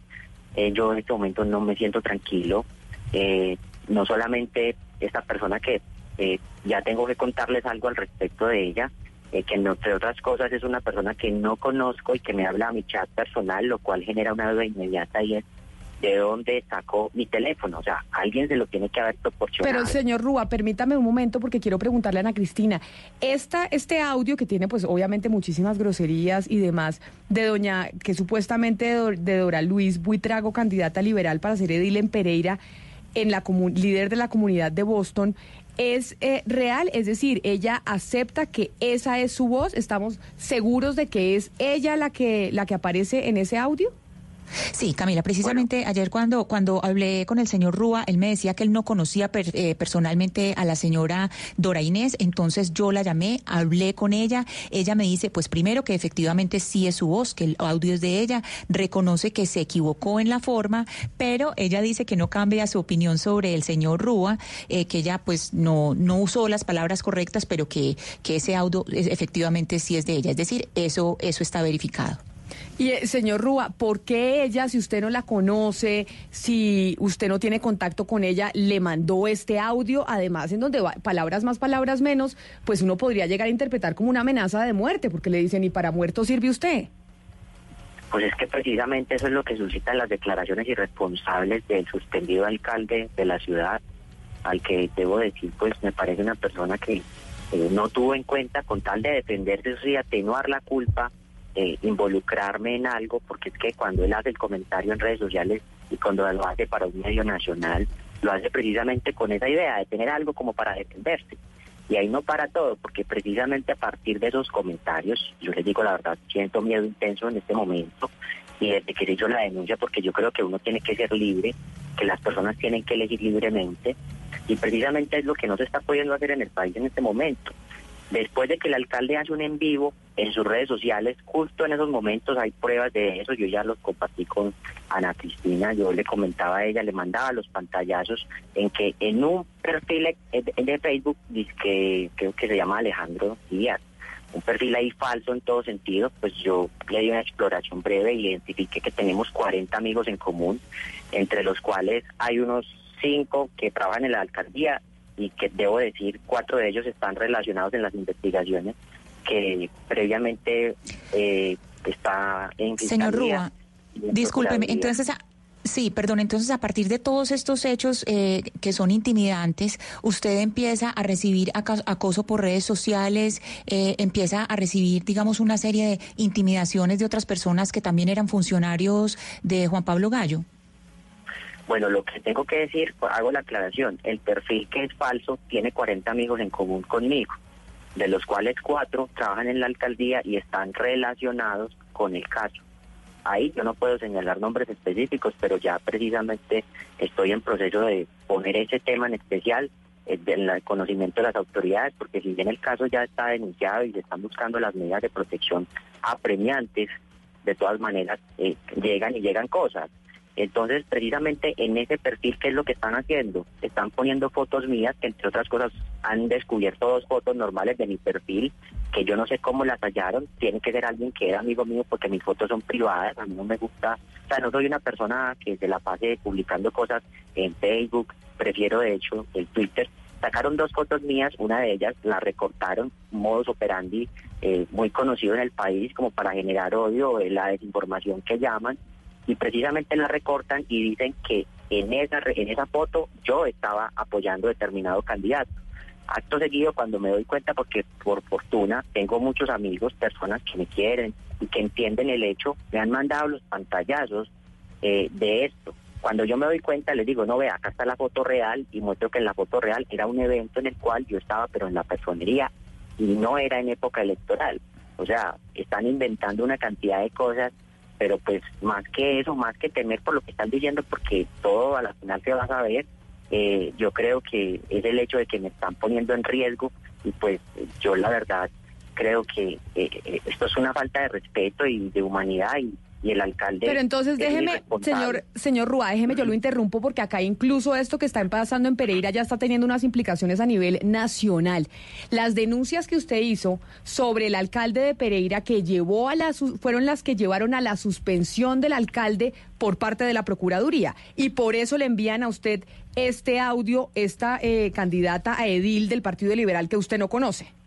S34: eh, yo en este momento no me siento tranquilo, eh, no solamente esta persona que eh, ya tengo que contarles algo al respecto de ella, eh, que entre otras cosas es una persona que no conozco y que me habla a mi chat personal, lo cual genera una duda inmediata y es de dónde sacó mi teléfono, o sea, alguien se lo tiene que haber proporcionado.
S4: Pero señor Rúa, permítame un momento porque quiero preguntarle a Ana Cristina, esta, este audio que tiene pues obviamente muchísimas groserías y demás de doña, que supuestamente de, Dor- de Dora Luis Buitrago, candidata liberal para ser edil en Pereira, en la líder de la comunidad de Boston, es eh, real, es decir, ella acepta que esa es su voz, estamos seguros de que es ella la que la que aparece en ese audio.
S18: Sí, Camila, precisamente ayer cuando, cuando hablé con el señor Rúa, él me decía que él no conocía eh, personalmente a la señora Dora Inés, entonces yo la llamé, hablé con ella, ella me dice, pues primero que efectivamente sí es su voz, que el audio es de ella, reconoce que se equivocó en la forma, pero ella dice que no cambia su opinión sobre el señor Rúa, eh, que ella pues no, no usó las palabras correctas, pero que, que ese audio efectivamente sí es de ella, es decir, eso, eso está verificado.
S4: Y eh, señor Rúa, ¿por qué ella, si usted no la conoce, si usted no tiene contacto con ella, le mandó este audio? Además, en donde va, palabras más, palabras menos, pues uno podría llegar a interpretar como una amenaza de muerte, porque le dicen, ¿y para muerto sirve usted?
S34: Pues es que precisamente eso es lo que suscitan las declaraciones irresponsables del suspendido alcalde de la ciudad, al que debo decir, pues me parece una persona que eh, no tuvo en cuenta, con tal de defenderse y atenuar la culpa, eh, involucrarme en algo, porque es que cuando él hace el comentario en redes sociales y cuando lo hace para un medio nacional, lo hace precisamente con esa idea de tener algo como para defenderse. Y ahí no para todo, porque precisamente a partir de esos comentarios, yo les digo la verdad, siento miedo intenso en este momento y desde que se hizo la denuncia, porque yo creo que uno tiene que ser libre, que las personas tienen que elegir libremente, y precisamente es lo que no se está pudiendo hacer en el país en este momento. Después de que el alcalde hace un en vivo en sus redes sociales, justo en esos momentos hay pruebas de eso, yo ya los compartí con Ana Cristina, yo le comentaba a ella, le mandaba los pantallazos en que en un perfil de Facebook, que creo que se llama Alejandro Díaz, un perfil ahí falso en todo sentido, pues yo le di una exploración breve y identifiqué que tenemos 40 amigos en común, entre los cuales hay unos cinco que trabajan en la alcaldía y que debo decir, cuatro de ellos están relacionados en las investigaciones que previamente eh, está en
S18: Señor Rúa, discúlpeme, entonces... Sí, perdón, entonces a partir de todos estos hechos eh, que son intimidantes, usted empieza a recibir acoso por redes sociales, eh, empieza a recibir, digamos, una serie de intimidaciones de otras personas que también eran funcionarios de Juan Pablo Gallo.
S34: Bueno, lo que tengo que decir, pues, hago la aclaración, el perfil que es falso tiene 40 amigos en común conmigo, de los cuales cuatro trabajan en la alcaldía y están relacionados con el caso. Ahí yo no puedo señalar nombres específicos, pero ya precisamente estoy en proceso de poner ese tema en especial eh, en el conocimiento de las autoridades, porque si bien el caso ya está denunciado y se están buscando las medidas de protección apremiantes, de todas maneras eh, llegan y llegan cosas. Entonces, precisamente en ese perfil, ¿qué es lo que están haciendo? Están poniendo fotos mías, que entre otras cosas han descubierto dos fotos normales de mi perfil, que yo no sé cómo las hallaron. Tiene que ser alguien que era amigo mío porque mis fotos son privadas, a mí no me gusta. O sea, no soy una persona que se la pase publicando cosas en Facebook, prefiero de hecho el Twitter. Sacaron dos fotos mías, una de ellas la recortaron, modus operandi eh, muy conocido en el país como para generar odio, eh, la desinformación que llaman y precisamente la recortan y dicen que en esa, en esa foto yo estaba apoyando determinado candidato. Acto seguido, cuando me doy cuenta, porque por fortuna tengo muchos amigos, personas que me quieren y que entienden el hecho, me han mandado los pantallazos eh, de esto. Cuando yo me doy cuenta, les digo, no vea, acá está la foto real y muestro que en la foto real era un evento en el cual yo estaba, pero en la personería y no era en época electoral. O sea, están inventando una cantidad de cosas pero pues más que eso, más que temer por lo que están diciendo, porque todo a la final se va a saber, eh, yo creo que es el hecho de que me están poniendo en riesgo y pues yo la verdad creo que eh, eh, esto es una falta de respeto y de humanidad y y el alcalde.
S4: Pero entonces déjeme, señor, señor Rúa, déjeme, yo lo interrumpo porque acá incluso esto que está pasando en Pereira ya está teniendo unas implicaciones a nivel nacional. Las denuncias que usted hizo sobre el alcalde de Pereira que llevó a la fueron las que llevaron a la suspensión del alcalde por parte de la Procuraduría y por eso le envían a usted este audio, esta eh, candidata a edil del Partido Liberal que usted no conoce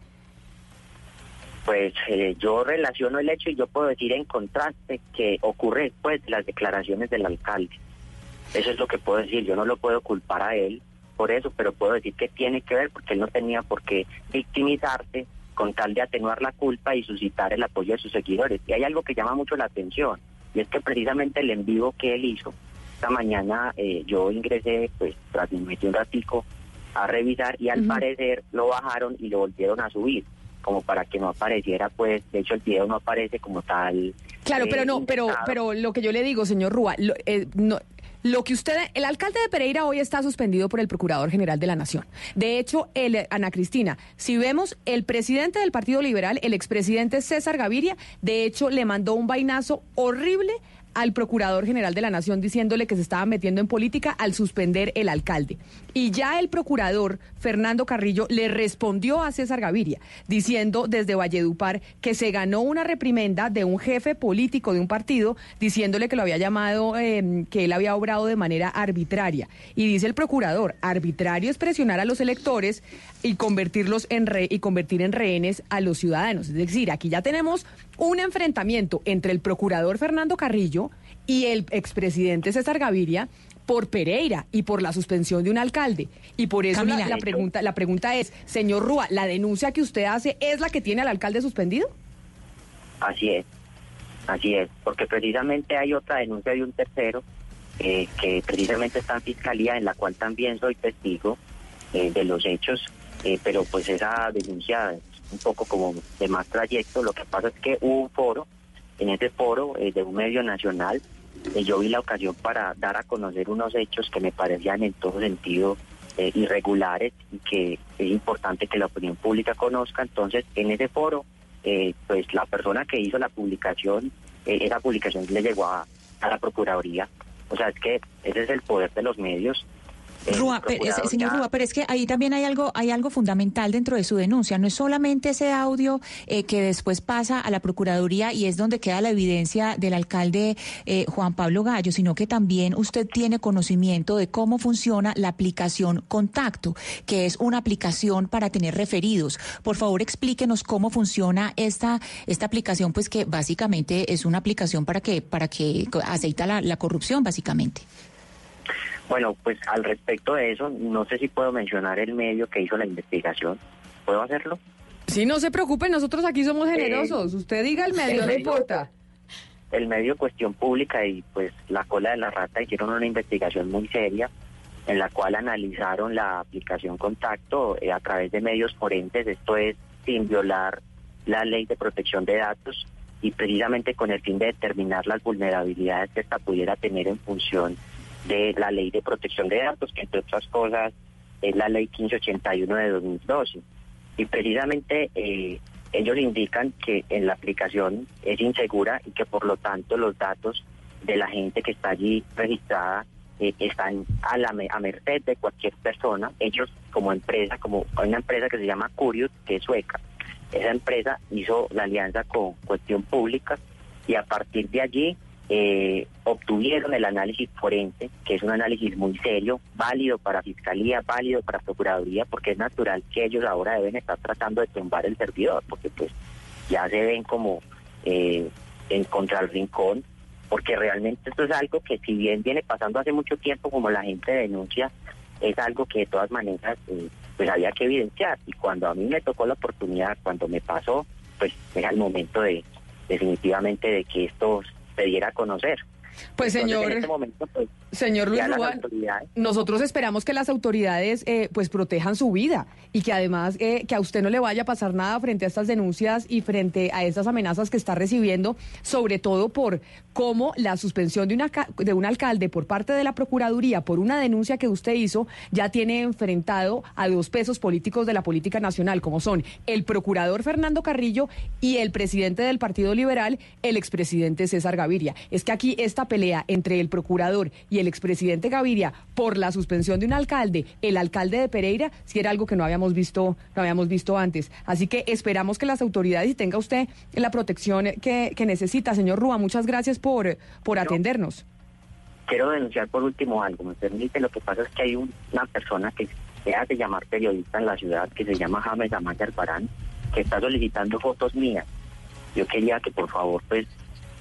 S34: pues eh, yo relaciono el hecho y yo puedo decir en contraste que ocurre después de las declaraciones del alcalde. Eso es lo que puedo decir, yo no lo puedo culpar a él por eso, pero puedo decir que tiene que ver porque él no tenía por qué victimizarse con tal de atenuar la culpa y suscitar el apoyo de sus seguidores. Y hay algo que llama mucho la atención, y es que precisamente el en vivo que él hizo, esta mañana eh, yo ingresé, pues tras me metí un ratico a revisar y al parecer lo bajaron y lo volvieron a subir como para que no apareciera pues de hecho el video no aparece como tal
S4: Claro,
S34: eh,
S4: pero no, pero, pero lo que yo le digo, señor Rúa, lo, eh, no, lo que usted, el alcalde de Pereira hoy está suspendido por el Procurador General de la Nación. De hecho, el, eh, Ana Cristina, si vemos el presidente del Partido Liberal, el expresidente César Gaviria, de hecho le mandó un vainazo horrible al Procurador General de la Nación diciéndole que se estaba metiendo en política al suspender el alcalde. Y ya el procurador Fernando Carrillo le respondió a César Gaviria diciendo desde Valledupar que se ganó una reprimenda de un jefe político de un partido diciéndole que lo había llamado, eh, que él había obrado de manera arbitraria. Y dice el procurador, arbitrario es presionar a los electores y convertirlos en re- y convertir en rehenes a los ciudadanos. Es decir, aquí ya tenemos un enfrentamiento entre el procurador Fernando Carrillo y el expresidente César Gaviria por Pereira y por la suspensión de un alcalde. Y por eso la, la pregunta, la pregunta es, señor Rúa, ¿la denuncia que usted hace es la que tiene al alcalde suspendido?
S34: Así es, así es, porque precisamente hay otra denuncia de un tercero eh, que precisamente está en fiscalía, en la cual también soy testigo eh, de los hechos, eh, pero pues esa denuncia es un poco como de más trayecto. Lo que pasa es que hubo un foro, en ese foro eh, de un medio nacional, eh, yo vi la ocasión para dar a conocer unos hechos que me parecían en todo sentido eh, irregulares y que es importante que la opinión pública conozca. Entonces, en ese foro, pues la persona que hizo la publicación, esa publicación le llegó a, a la Procuraduría. O sea, es que ese es el poder de los medios.
S18: Rúa, pero,
S34: procurador
S18: señor Rúa, pero es que ahí también hay algo, hay algo fundamental dentro de su denuncia. No es solamente ese audio eh, que después pasa a la Procuraduría y es donde queda la evidencia del alcalde eh, Juan Pablo Gallo, sino que también usted tiene conocimiento de cómo funciona la aplicación Contacto, que es una aplicación para tener referidos. Por favor, explíquenos cómo funciona esta, esta aplicación, pues que básicamente es una aplicación para que, para que aceita la, la corrupción, básicamente.
S34: Bueno, pues al respecto de eso, no sé si puedo mencionar el medio que hizo la investigación. ¿Puedo hacerlo?
S4: Sí, no se preocupe, nosotros aquí somos
S34: Eh,
S4: generosos. Usted diga el medio,
S34: el
S4: no
S34: medio-
S4: importa.
S34: el medio Cuestión Pública y pues la cola de la rata hicieron una investigación muy seria en la cual analizaron la aplicación Contacto eh, a través de medios forenses, esto es sin violar la ley de protección de datos y precisamente con el fin de determinar las vulnerabilidades que esta pudiera tener en función de la ley de protección de datos, que entre otras cosas es la ley 1581 de 2012. Y precisamente eh, ellos indican que en la aplicación es insegura y que por lo tanto los datos de la gente que está allí registrada eh, están a la a merced de cualquier persona. Ellos como empresa, como hay una empresa que se llama Curious, que es sueca, esa empresa hizo la alianza con Cuestión Pública y a partir de allí eh, obtuvieron el análisis forense, que es un análisis muy serio, válido para Fiscalía, válido para Procuraduría, porque es natural que ellos ahora deben estar tratando de tumbar el servidor, porque pues ya se ven como eh, en contra el rincón, porque realmente esto es algo que si bien viene pasando hace mucho tiempo, como la gente denuncia, es algo que de todas maneras eh, pues había que evidenciar. Y cuando a mí me tocó la oportunidad, cuando me pasó, pues era el momento de definitivamente de que esto se diera conocer.
S4: Pues
S34: Entonces,
S4: señor,
S34: en este momento, pues,
S4: señor Luis
S34: autoridades
S4: nosotros esperamos que las autoridades eh, pues protejan su vida y que además eh, que a usted no le vaya a pasar nada frente a estas denuncias y frente a estas amenazas que está recibiendo, sobre todo por cómo la suspensión de, una, de un alcalde por parte de la Procuraduría por una denuncia que usted hizo ya tiene enfrentado a dos pesos políticos de la política nacional, como son el procurador Fernando Carrillo y el presidente del Partido Liberal, el expresidente César Gaviria. Es que aquí esta pelea entre el procurador y el expresidente Gaviria por la suspensión de un alcalde, el alcalde de Pereira, si era algo que no habíamos visto, no habíamos visto antes. Así que esperamos que las autoridades y tenga usted la protección que, que necesita. Señor Rúa, muchas gracias por, por atendernos.
S34: quiero denunciar por último algo, me permite, lo que pasa es que hay un- una persona que se hace llamar periodista en la ciudad que se llama James Amaya Albarán, que está solicitando fotos mías. Yo quería que por favor pues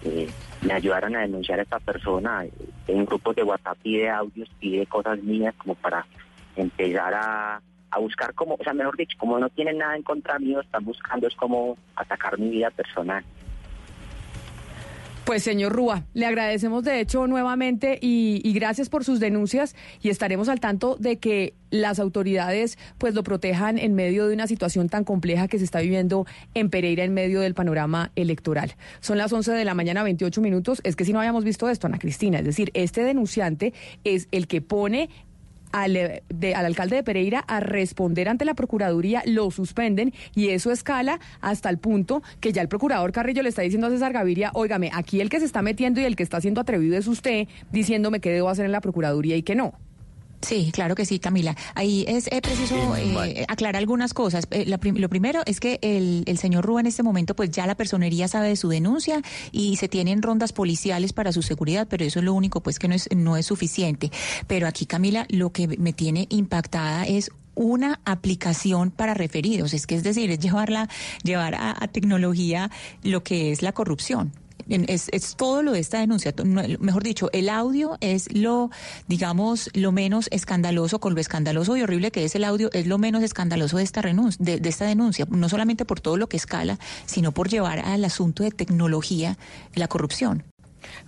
S34: eh, me ayudaran a denunciar a esta persona. En grupos de WhatsApp pide audios, pide cosas mías como para empezar a, a buscar como, o sea, mejor dicho, como no tienen nada en contra mío, están buscando es como atacar mi vida personal.
S4: Pues señor Rúa, le agradecemos de hecho nuevamente y, gracias por sus denuncias y estaremos al tanto de que las autoridades pues lo protejan en medio de una situación tan compleja que se está viviendo en Pereira en medio del panorama electoral. Son las 11 de la mañana, 28 minutos. Es que si no habíamos visto esto, Ana Cristina, es decir, este denunciante es el que pone al, eh, al, alcalde de Pereira a responder ante la Procuraduría, lo suspenden y eso escala hasta el punto que ya el procurador Carrillo le está diciendo a César Gaviria, óigame, aquí el que se está metiendo y el que está siendo atrevido es usted, diciéndome qué debo hacer en la Procuraduría y qué no.
S18: Sí, claro que sí, Camila. Ahí es preciso eh, aclarar algunas cosas. Eh, lo primero es que el, el, señor Rúa en este momento, pues ya la personería sabe de su denuncia y se tienen rondas policiales para su seguridad, pero eso es lo único, pues que no es, no es suficiente. Pero aquí, Camila, lo que me tiene impactada es una aplicación para referidos. Es que es decir, es llevarla, llevar a tecnología lo que es la corrupción. Es, es, todo lo de esta denuncia. Mejor dicho, el audio es lo, digamos, lo menos escandaloso, con lo escandaloso y horrible que es el audio, es lo menos escandaloso de esta, renuncia, de, esta denuncia. No solamente por todo lo que escala, sino por llevar al asunto de tecnología la corrupción.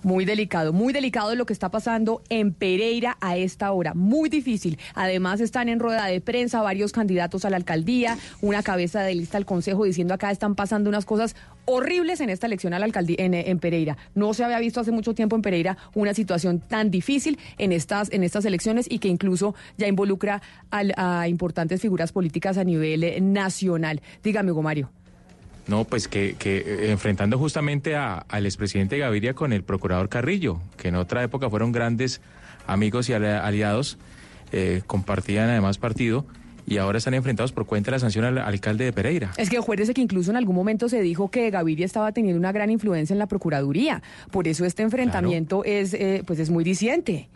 S4: Muy delicado, muy delicado lo que está pasando en Pereira a esta hora. Muy difícil. Además están en rueda de prensa varios candidatos a la alcaldía, una cabeza de lista al consejo diciendo acá están pasando unas cosas horribles en esta elección a la en, Pereira. No se había visto hace mucho tiempo en Pereira una situación tan difícil en estas en estas elecciones y que incluso ya involucra a importantes figuras políticas a nivel nacional. Dígame, Hugo Mario.
S17: No, pues que, que eh, enfrentando justamente al expresidente Gaviria con el procurador Carrillo, que en otra época fueron grandes amigos y aliados, eh, compartían además partido y ahora están enfrentados por cuenta de la sanción al alcalde de Pereira.
S4: Es que acuérdese que incluso en algún momento se dijo que Gaviria estaba teniendo una gran influencia en la Procuraduría. Por eso este enfrentamiento es, eh, pues es muy diciente.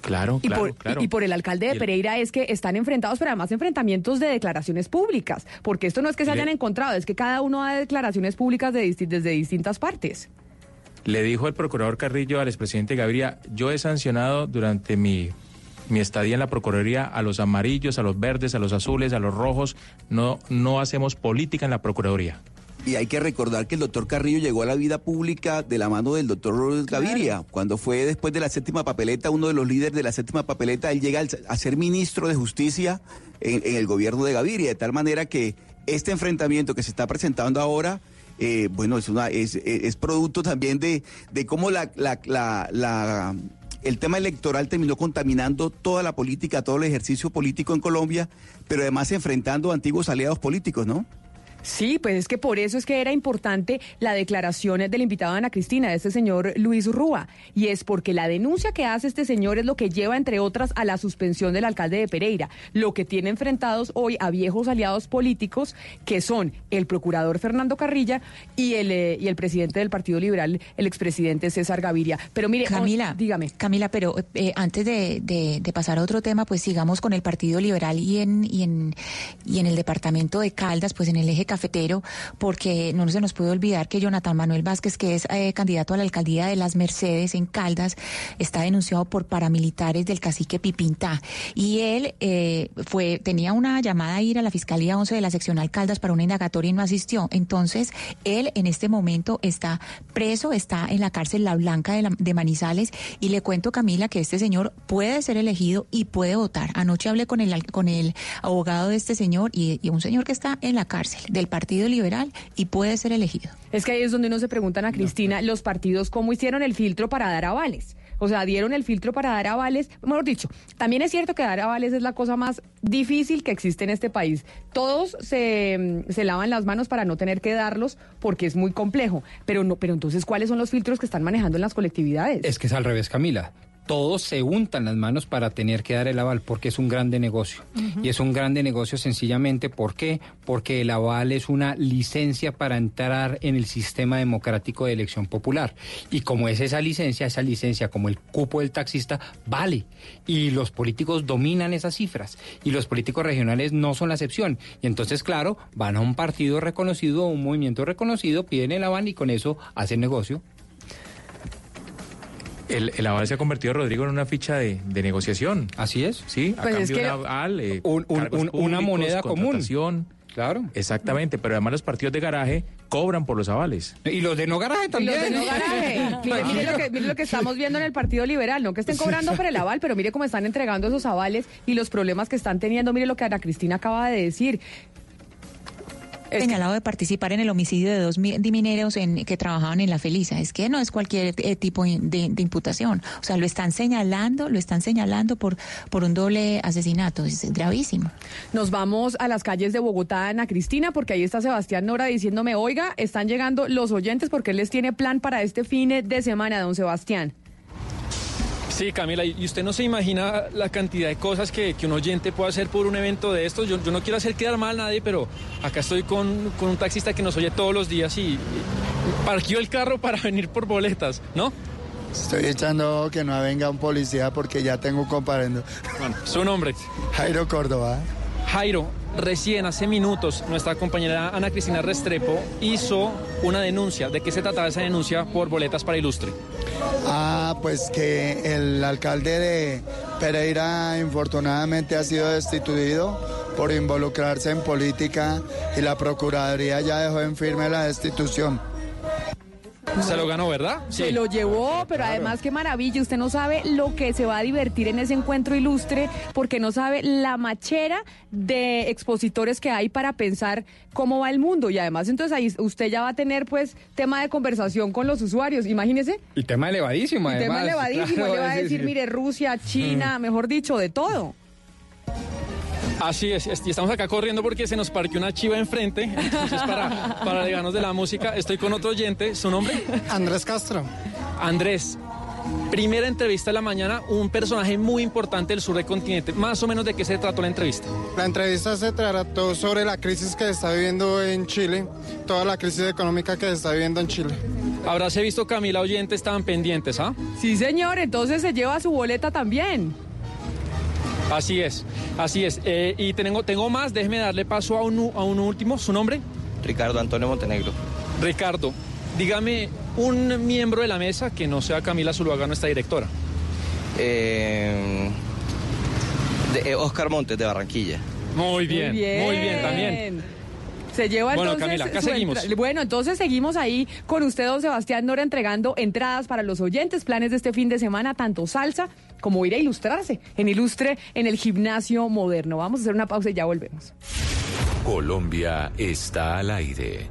S17: Claro,
S4: y
S17: por,
S4: Y, por el alcalde de Pereira es que están enfrentados, pero además enfrentamientos de declaraciones públicas, porque esto no es que se hayan encontrado, es que cada uno da declaraciones públicas de desde distintas partes.
S17: Le dijo el procurador Carrillo al expresidente Gaviria, yo he sancionado durante mi, mi estadía en la Procuraduría a los amarillos, a los verdes, a los azules, a los rojos, no, no hacemos política en la Procuraduría.
S36: Y hay que recordar que el doctor Carrillo llegó a la vida pública de la mano del doctor Gaviria. Cuando fue después de la séptima papeleta, uno de los líderes de la séptima papeleta, él llega a ser ministro de justicia en, el gobierno de Gaviria. De tal manera que este enfrentamiento que se está presentando ahora, eh, bueno, es, una, es, es, producto también de, de cómo la, la, la, el tema electoral terminó contaminando toda la política, todo el ejercicio político en Colombia, pero además enfrentando a antiguos aliados políticos, ¿no?
S4: Sí, pues es que por eso es que era importante la declaración del invitado Ana Cristina, de este señor Luis Rúa, y es porque la denuncia que hace este señor es lo que lleva, entre otras, a la suspensión del alcalde de Pereira, lo que tiene enfrentados hoy a viejos aliados políticos que son el procurador Fernando Carrilla y el, eh, y el presidente del Partido Liberal, el expresidente César Gaviria. Pero mire,
S18: Camila,
S4: dígame.
S18: Camila, pero eh, antes de, de, pasar a otro tema, pues sigamos con el Partido Liberal y en, y en, y en el departamento de Caldas, pues en el eje cafetero, porque no se nos puede olvidar que Jonathan Manuel Vázquez, que es eh, candidato a la alcaldía de Las Mercedes en Caldas, está denunciado por paramilitares del cacique Pipintá. Y él eh, fue tenía una llamada a ir a la Fiscalía 11 de la sección Caldas para una indagatoria y no asistió. Entonces, él en este momento está preso, está en la cárcel La Blanca de, Manizales y le cuento, Camila, que este señor puede ser elegido y puede votar. Anoche hablé con el, con el abogado de este señor y un señor que está en la cárcel del Partido Liberal y puede ser elegido.
S4: Es que ahí es donde uno se preguntan a Cristina, los partidos cómo hicieron el filtro para dar avales. O sea, dieron el filtro para dar avales. Mejor dicho, también es cierto que dar avales es la cosa más difícil que existe en este país. Todos se, se, lavan las manos para no tener que darlos porque es muy complejo. Pero no, pero entonces, ¿cuáles son los filtros que están manejando en las colectividades?
S6: Es que es al revés, Camila todos se untan las manos para tener que dar el aval, porque es un grande negocio. Y es un grande negocio sencillamente, ¿por qué? Porque el aval es una licencia para entrar en el sistema democrático de elección popular. Y como es esa licencia, esa licencia como el cupo del taxista, vale. Y los políticos dominan esas cifras. Y los políticos regionales no son la excepción. Y entonces, claro, van a un partido reconocido, un movimiento reconocido, piden el aval y con eso hacen negocio.
S17: El, el aval se ha convertido, Rodrigo, en una ficha de, negociación.
S6: Así es.
S17: Sí, a pues cambio de aval,
S6: eh, una moneda común.
S17: Claro. Exactamente, pero además los partidos de garaje cobran por los avales.
S6: Y los de no garaje
S4: Y
S6: también.
S4: los de no garaje. Mire, mire lo que, mire lo que estamos viendo en el Partido Liberal, no que estén cobrando por el aval, pero mire cómo están entregando esos avales y los problemas que están teniendo. Mire lo que Ana Cristina acaba de decir.
S18: Señalado de participar en el homicidio de dos mineros en, que trabajaban en la Felisa. Es que no es cualquier eh, tipo de, de imputación. O sea, lo están señalando, lo están señalando por, por un doble asesinato. Es gravísimo.
S4: Nos vamos a las calles de Bogotá, Ana Cristina, porque ahí está Sebastián Nora diciéndome, oiga, están llegando los oyentes porque él les tiene plan para este fin de semana, don Sebastián.
S33: Sí, Camila, y usted no se imagina la cantidad de cosas que, que un oyente puede hacer por un evento de estos. Yo, yo no quiero hacer quedar mal a nadie, pero acá estoy con, con un taxista que nos oye todos los días y, y parqueó el carro para venir por boletas, ¿no?
S37: Estoy echando que no venga un policía porque ya tengo un comparendo.
S33: Bueno, su nombre.
S37: Jairo Córdoba.
S33: Jairo, recién hace minutos nuestra compañera Ana Cristina Restrepo hizo una denuncia. ¿De qué se trataba esa denuncia por boletas para Ilustre?
S37: Ah, pues que el alcalde de Pereira infortunadamente ha sido destituido por involucrarse en política y la Procuraduría ya dejó en firme la destitución.
S33: Se lo ganó, ¿verdad?
S4: Se lo llevó, pero además qué maravilla. Usted no sabe lo que se va a divertir en ese encuentro ilustre, porque no sabe la machera de expositores que hay para pensar cómo va el mundo. Y además, entonces ahí usted ya va a tener pues tema de conversación con los usuarios. Imagínese.
S6: Y tema elevadísimo,
S4: Y
S6: además.
S4: tema elevadísimo.
S6: Claro,
S4: le va a decir, mire, Rusia, China, mejor dicho, de todo.
S33: Así es, y estamos acá corriendo porque se nos parqueó una chiva enfrente. Entonces, para, para alejarnos de la música, estoy con otro oyente. ¿Su nombre?
S37: Andrés Castro.
S33: Andrés. Primera entrevista de la mañana, un personaje muy importante del sur del continente. Más o menos de qué se trató la entrevista.
S37: La entrevista se trató sobre la crisis que se está viviendo en Chile, toda la crisis económica que se está viviendo en Chile.
S33: Habráse visto Camila oyentes estaban pendientes, ¿ah?
S4: Sí, señor, entonces se lleva su boleta también.
S33: Así es, así es. Eh, y tengo, tengo más, déjeme darle paso a un, a un último. ¿Su nombre?
S38: Ricardo Antonio Montenegro.
S33: Ricardo, dígame un miembro de la mesa que no sea Camila Zuluaga, nuestra directora.
S38: Eh, de, eh, Oscar Montes de Barranquilla.
S33: Muy bien, muy bien, también.
S4: Se lleva
S33: Bueno,
S4: entonces.
S33: Camila, acá seguimos.
S4: Bueno, entonces seguimos ahí con usted, don Sebastián Nora, entregando entradas para los oyentes, planes de este fin de semana, tanto salsa como ir a ilustrarse en Ilustre en el gimnasio moderno. Vamos a hacer una pausa y ya volvemos.
S14: Colombia está al aire.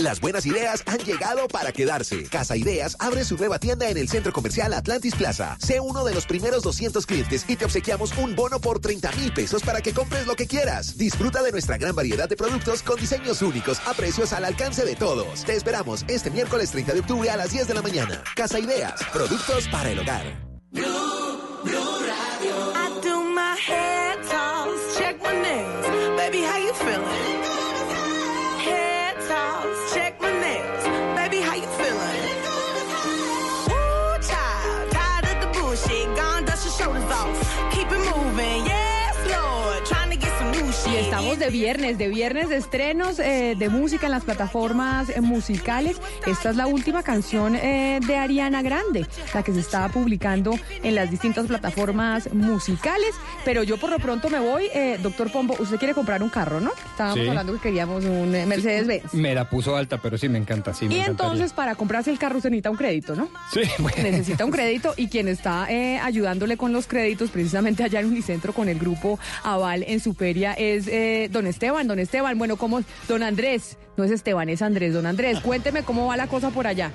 S3: Las buenas ideas han llegado para quedarse. Casa Ideas abre su nueva tienda en el centro comercial Atlantis Plaza. Sé uno de los primeros 200 clientes y te obsequiamos un bono por 30 mil pesos para que compres lo que quieras. Disfruta de nuestra gran variedad de productos con diseños únicos a precios al alcance de todos. Te esperamos este miércoles 30 de octubre a las 10 de la mañana. Casa Ideas, productos para el hogar.
S29: I do my check my nails. Baby, how you feeling?
S4: Estamos de viernes, de viernes de estrenos eh, de música en las plataformas eh, musicales. Esta es la última canción eh, de Ariana Grande, la que se está publicando en las distintas plataformas musicales. Pero yo por lo pronto me voy. Doctor Pombo, usted quiere comprar un carro, ¿no? Estábamos
S6: Sí.
S4: hablando que queríamos un Mercedes-Benz.
S6: Me la puso alta, pero sí me encanta, sí me
S4: Y
S6: encantaría.
S4: entonces para comprarse el carro usted necesita un crédito, ¿no?
S6: Sí, bueno.
S4: Necesita un crédito y quien está ayudándole con los créditos precisamente allá en Unicentro con el grupo Aval en Superia es don Esteban. Don Esteban, bueno, ¿cómo? Don Andrés, no es Esteban, es Andrés. Don Andrés, cuénteme cómo va la cosa por allá.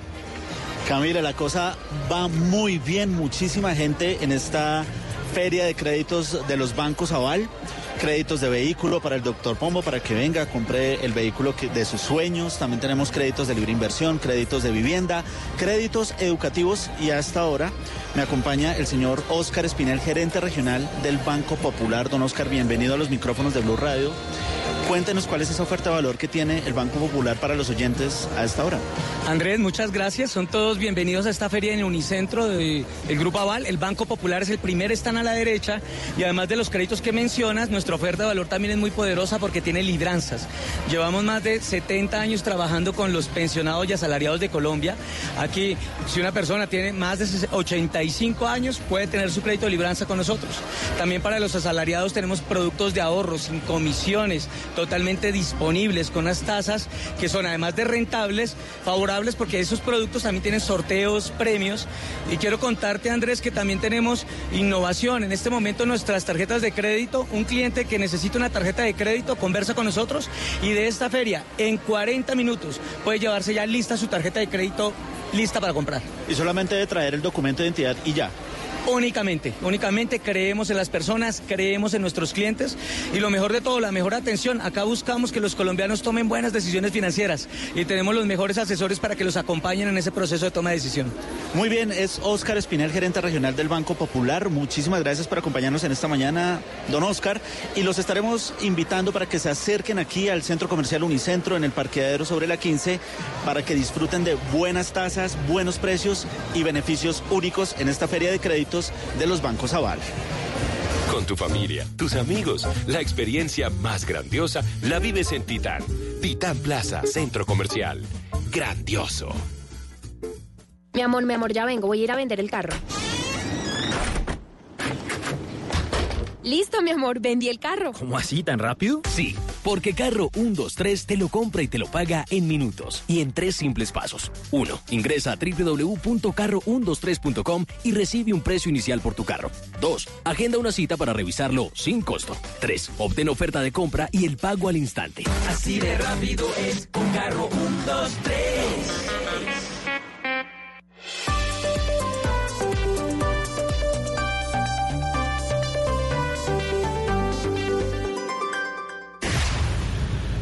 S9: Camila, la cosa va muy bien, muchísima gente en esta feria de créditos de los bancos Aval, créditos de vehículo para el doctor Pombo para que venga, compre el vehículo que- de sus sueños, también tenemos créditos de libre inversión, créditos de vivienda, créditos educativos y hasta ahora me acompaña el señor Óscar Espinel, gerente regional del Banco Popular. Don Óscar, bienvenido a los micrófonos de Blue Radio. Cuéntenos cuál es esa oferta de valor que tiene el Banco Popular para los oyentes a esta hora.
S39: Andrés, muchas gracias. Son todos bienvenidos a esta feria en Unicentro del Grupo Aval. El Banco Popular es el primer, están a la derecha. Y además de los créditos que mencionas, nuestra oferta de valor también es muy poderosa porque tiene libranzas. Llevamos más de 70 años trabajando con los pensionados y asalariados de Colombia. Aquí, si una persona tiene más de 85 años, puede tener su crédito de libranza con nosotros. También para los asalariados tenemos productos de ahorro sin comisiones, totalmente disponibles, con unas tasas que son además de rentables, favorables porque esos productos también tienen sorteos, premios. Y quiero contarte, Andrés, que también tenemos innovación. En este momento nuestras tarjetas de crédito, un cliente que necesita una tarjeta de crédito conversa con nosotros y de esta feria en 40 minutos puede llevarse ya lista su tarjeta de crédito lista para comprar.
S9: Y solamente debe traer el documento de identidad y ya.
S39: Únicamente, únicamente creemos en las personas, creemos en nuestros clientes y lo mejor de todo, la mejor atención. Acá buscamos que los colombianos tomen buenas decisiones financieras y tenemos los mejores asesores para que los acompañen en ese proceso de toma de decisión.
S9: Muy bien, es Óscar Espinel, gerente regional del Banco Popular. Muchísimas gracias por acompañarnos en esta mañana, don Óscar. Y los estaremos invitando para que se acerquen aquí al Centro Comercial Unicentro en el parqueadero sobre la 15 para que disfruten de buenas tasas, buenos precios y beneficios únicos en esta feria de crédito de los bancos Aval.
S7: Con tu familia, tus amigos, la experiencia más grandiosa la vives en Titán. Titán Plaza, Centro Comercial. Grandioso.
S40: Mi amor, mi amor, ya vengo. Voy a ir a vender el carro. Listo, mi amor, vendí el carro.
S41: ¿Cómo así, tan rápido?
S27: Sí, porque Carro 123 te lo compra y te lo paga en minutos y en tres simples pasos. 1. Ingresa a www.carro123.com y recibe un precio inicial por tu carro. 2. Agenda una cita para revisarlo sin costo. 3. Obtén oferta de compra y el pago al instante.
S14: Así de rápido es con Carro 123.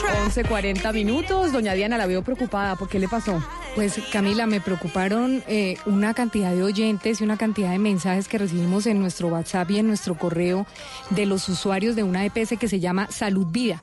S14: Try.
S4: 11.40 minutos. Doña Diana la veo preocupada. ¿Por qué le pasó?
S42: Pues Camila, me preocuparon eh, una cantidad de oyentes y una cantidad de mensajes que recibimos en nuestro WhatsApp y en nuestro correo de los usuarios de una EPS que se llama Salud Vida.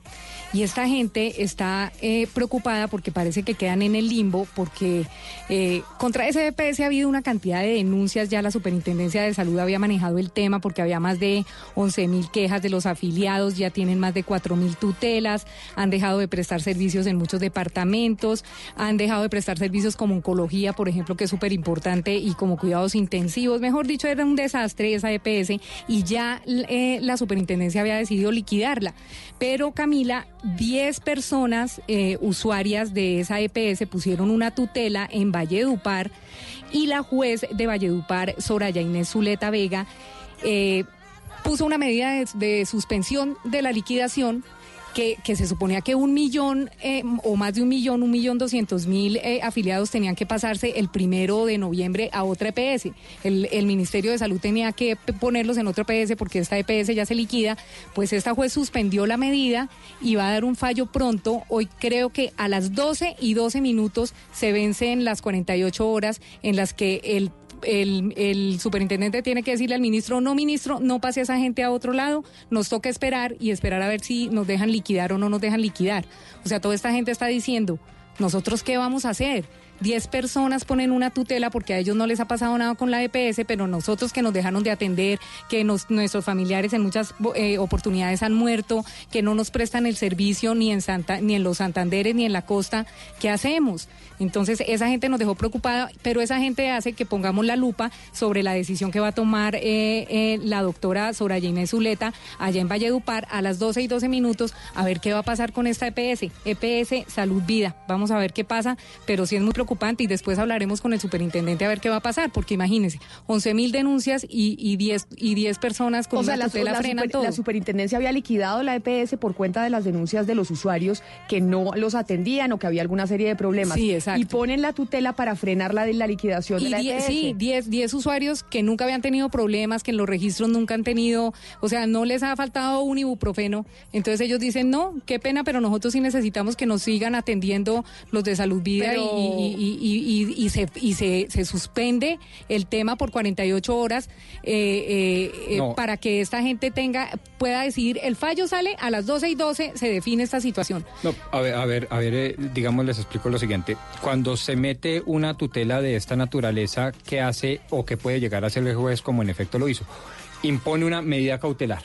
S42: Y esta gente está eh, preocupada porque parece que quedan en el limbo, porque eh, contra ese EPS ha habido una cantidad de denuncias. Ya la Superintendencia de Salud había manejado el tema porque había más de 11 mil quejas de los afiliados, ya tienen más de 4 mil tutelas, han dejado de prestar servicios en muchos departamentos, han dejado de prestar servicios como oncología, por ejemplo, que es súper importante, y como cuidados intensivos. Mejor dicho, era un desastre esa EPS y ya eh, la Superintendencia había decidido liquidarla. Pero Camila, 10 personas eh, usuarias de esa EPS pusieron una tutela en Valledupar y la juez de Valledupar, Soraya Inés Zuleta Vega, eh, puso una medida de, de suspensión de la liquidación que, que, se suponía que un millón eh, o más de un millón, un millón doscientos mil eh, afiliados tenían que pasarse el primero de noviembre a otra EPS. El, el, Ministerio de Salud tenía que ponerlos en otra EPS porque esta EPS ya se liquida. Pues esta juez suspendió la medida y va a dar un fallo pronto. Hoy creo que a las 12 y 12 minutos se vencen las 48 horas en las que el el, superintendente tiene que decirle al ministro, no ministro, no pase a esa gente a otro lado, nos toca esperar y esperar a ver si nos dejan liquidar o no nos dejan liquidar. O sea, toda esta gente está diciendo, ¿nosotros qué vamos a hacer? 10 personas ponen una tutela porque a ellos no les ha pasado nada con la EPS, pero nosotros que nos dejaron de atender, que nos, nuestros familiares en muchas eh, oportunidades han muerto, que no nos prestan el servicio ni en Santa, ni en los Santanderes ni en la costa, ¿qué hacemos? Entonces, esa gente nos dejó preocupada, pero esa gente hace que pongamos la lupa sobre la decisión que va a tomar eh, eh, la doctora Soraya Inés Zuleta allá en Valledupar a las 12 y 12 minutos, a ver qué va a pasar con esta EPS. EPS Salud Vida. Vamos a ver qué pasa, pero sí es muy preocupante y después hablaremos con el superintendente a ver qué va a pasar, porque imagínense, 11 mil denuncias y, y 10 y 10 personas con
S4: o sea,
S42: una
S4: la,
S42: tutela
S4: la
S42: frenan
S4: super-
S42: todo.
S4: la superintendencia había liquidado la EPS por cuenta de las denuncias de los usuarios que no los atendían o que había alguna serie de problemas.
S42: Sí, exacto.
S4: Y ponen la tutela para frenar la, la liquidación de
S42: Y
S4: la
S42: die-
S4: EPS.
S42: sí, 10 10 usuarios que nunca habían tenido problemas, que en los registros nunca han tenido, o sea, no les ha faltado un ibuprofeno. Entonces ellos dicen, no, qué pena, pero nosotros sí necesitamos que nos sigan atendiendo los de Salud Vida
S4: Pero-
S42: y, y- y- y- y se, y se, se suspende el tema por 48 horas eh, eh, eh, para que esta gente tenga pueda decidir. El fallo sale a las 12 y 12, se define esta situación.
S6: No, a ver, a ver, a ver, eh, digamos, les explico lo siguiente. Cuando se mete una tutela de esta naturaleza, ¿qué hace o qué puede llegar a hacer el juez como en efecto lo hizo? Impone una medida cautelar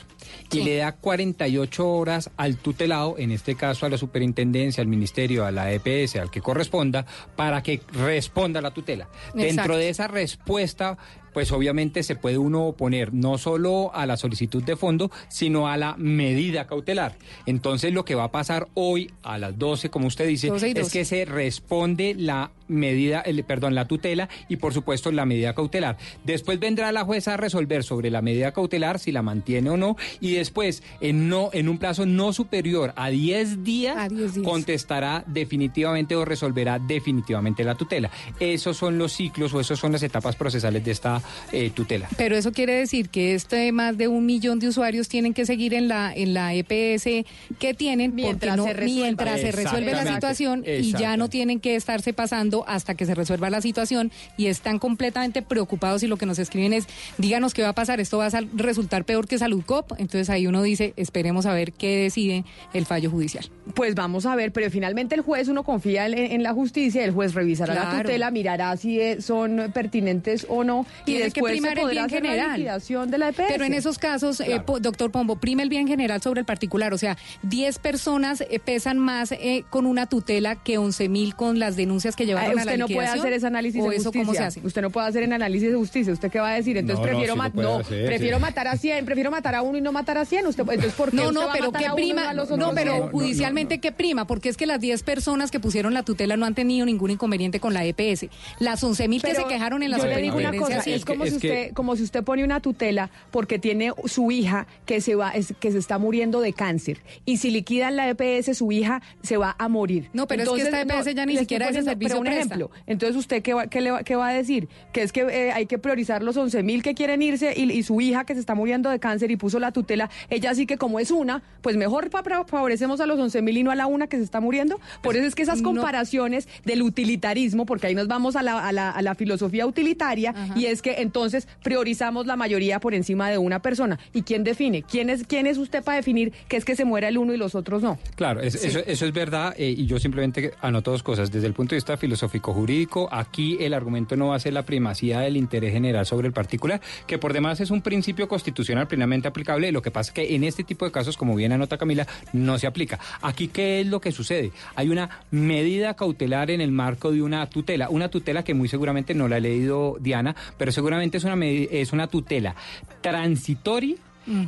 S6: y le da 48 horas al tutelado, en este caso a la superintendencia, al ministerio, a la EPS, al que corresponda, para que responda a la tutela.
S42: Exacto.
S6: Dentro de esa respuesta, pues obviamente se puede uno oponer no solo a la solicitud de fondo, sino a la medida cautelar. Entonces lo que va a pasar hoy a las 12, como usted dice,
S42: 12 y
S6: es
S42: 12.
S6: que se responde la medida, el, perdón, la tutela y por supuesto la medida cautelar. Después vendrá la jueza a resolver sobre la medida cautelar si la mantiene o no y después en no en un plazo no superior a 10 días, contestará definitivamente o resolverá definitivamente la tutela. Esos son los ciclos o esos son las etapas procesales de esta eh, tutela.
S42: Pero eso quiere decir que este más de un millón de usuarios tienen que seguir en la en la EPS que tienen
S4: Mientras
S42: no,
S4: se resuelva.
S42: mientras se resuelve la situación y ya no tienen que estarse pasando hasta que se resuelva la situación y están completamente preocupados y lo que nos escriben es díganos qué va a pasar, esto va a resultar peor que Salud Cop, entonces ahí uno dice esperemos a ver qué decide el fallo judicial.
S4: Pues vamos a ver, pero finalmente el juez uno confía en, en la justicia, el juez revisará la tutela, mirará si eh, son pertinentes o no y
S42: Tiene que
S4: después se
S42: primar el bien
S4: hacer la
S42: general.
S4: liquidación de la EPS.
S42: Pero en esos casos, eh, po- doctor Pombo, prima el bien general sobre el particular. O sea, 10 personas eh, pesan más eh, con una tutela que 11 mil con las denuncias que llevaron
S4: Ah,
S42: a la
S4: usted no puede
S42: liquidación.
S4: hacer ese análisis
S42: ¿O
S4: de
S42: eso
S4: justicia.
S42: cómo se hace?
S4: Usted no puede hacer el análisis de justicia. ¿Usted qué va a decir? Entonces
S6: No, no,
S4: prefiero
S6: sí lo
S4: ma- no,
S6: hacer,
S4: prefiero
S6: sí.
S4: matar a 100, prefiero matar a uno y no matar a 100. Usted, entonces, ¿por qué
S42: No,
S4: usted
S42: no,
S4: va a
S42: pero
S4: matar
S42: qué
S4: a no
S42: prima,
S4: a los
S42: no, pero judicialmente qué prima, porque es que las 10 personas que pusieron la tutela no han tenido ningún inconveniente con la EPS. Las 11 mil que se quejaron en la
S4: yo le digo una cosa,
S42: sí.
S4: Es como
S6: Es
S4: si usted, como si usted pone una tutela porque tiene su hija que se va, es- que se está muriendo de cáncer y si liquidan la EPS su hija se va a morir.
S42: No, pero es que esta EPS ya ni siquiera ese
S4: poniendo-
S42: servicio
S4: Pero un
S42: presta.
S4: ejemplo, entonces usted qué va, qué le va, qué va a decir, que es que eh, hay que priorizar los 11 mil que quieren irse y, y su hija que se está muriendo de cáncer y puso la tutela, ella sí que como es una, pues mejor favorecemos a los 11 mil y no a la una que se está muriendo. Por eso es que esas
S42: no.
S4: comparaciones del utilitarismo, porque ahí nos vamos a la, a la- a la filosofía utilitaria, y es que entonces priorizamos la mayoría por encima de una persona. ¿Y quién define? ¿Quién es, quién es usted para definir que es que se muera el uno y los otros no?
S6: Claro, es- eso, eso es verdad eh, y yo simplemente anoto dos cosas. Desde el punto de vista filosófico-jurídico, aquí el argumento no va a ser la primacía del interés general sobre el particular, que por demás es un principio constitucional plenamente aplicable. Lo que pasa es que en este tipo de casos, como bien anota Camila, no se aplica. Aquí, ¿qué es lo que sucede? Hay una medida cautelar en el marco de una tutela, una tutela que muy seguramente no la ha leído Diana, pero seguramente es una, es una tutela transitoria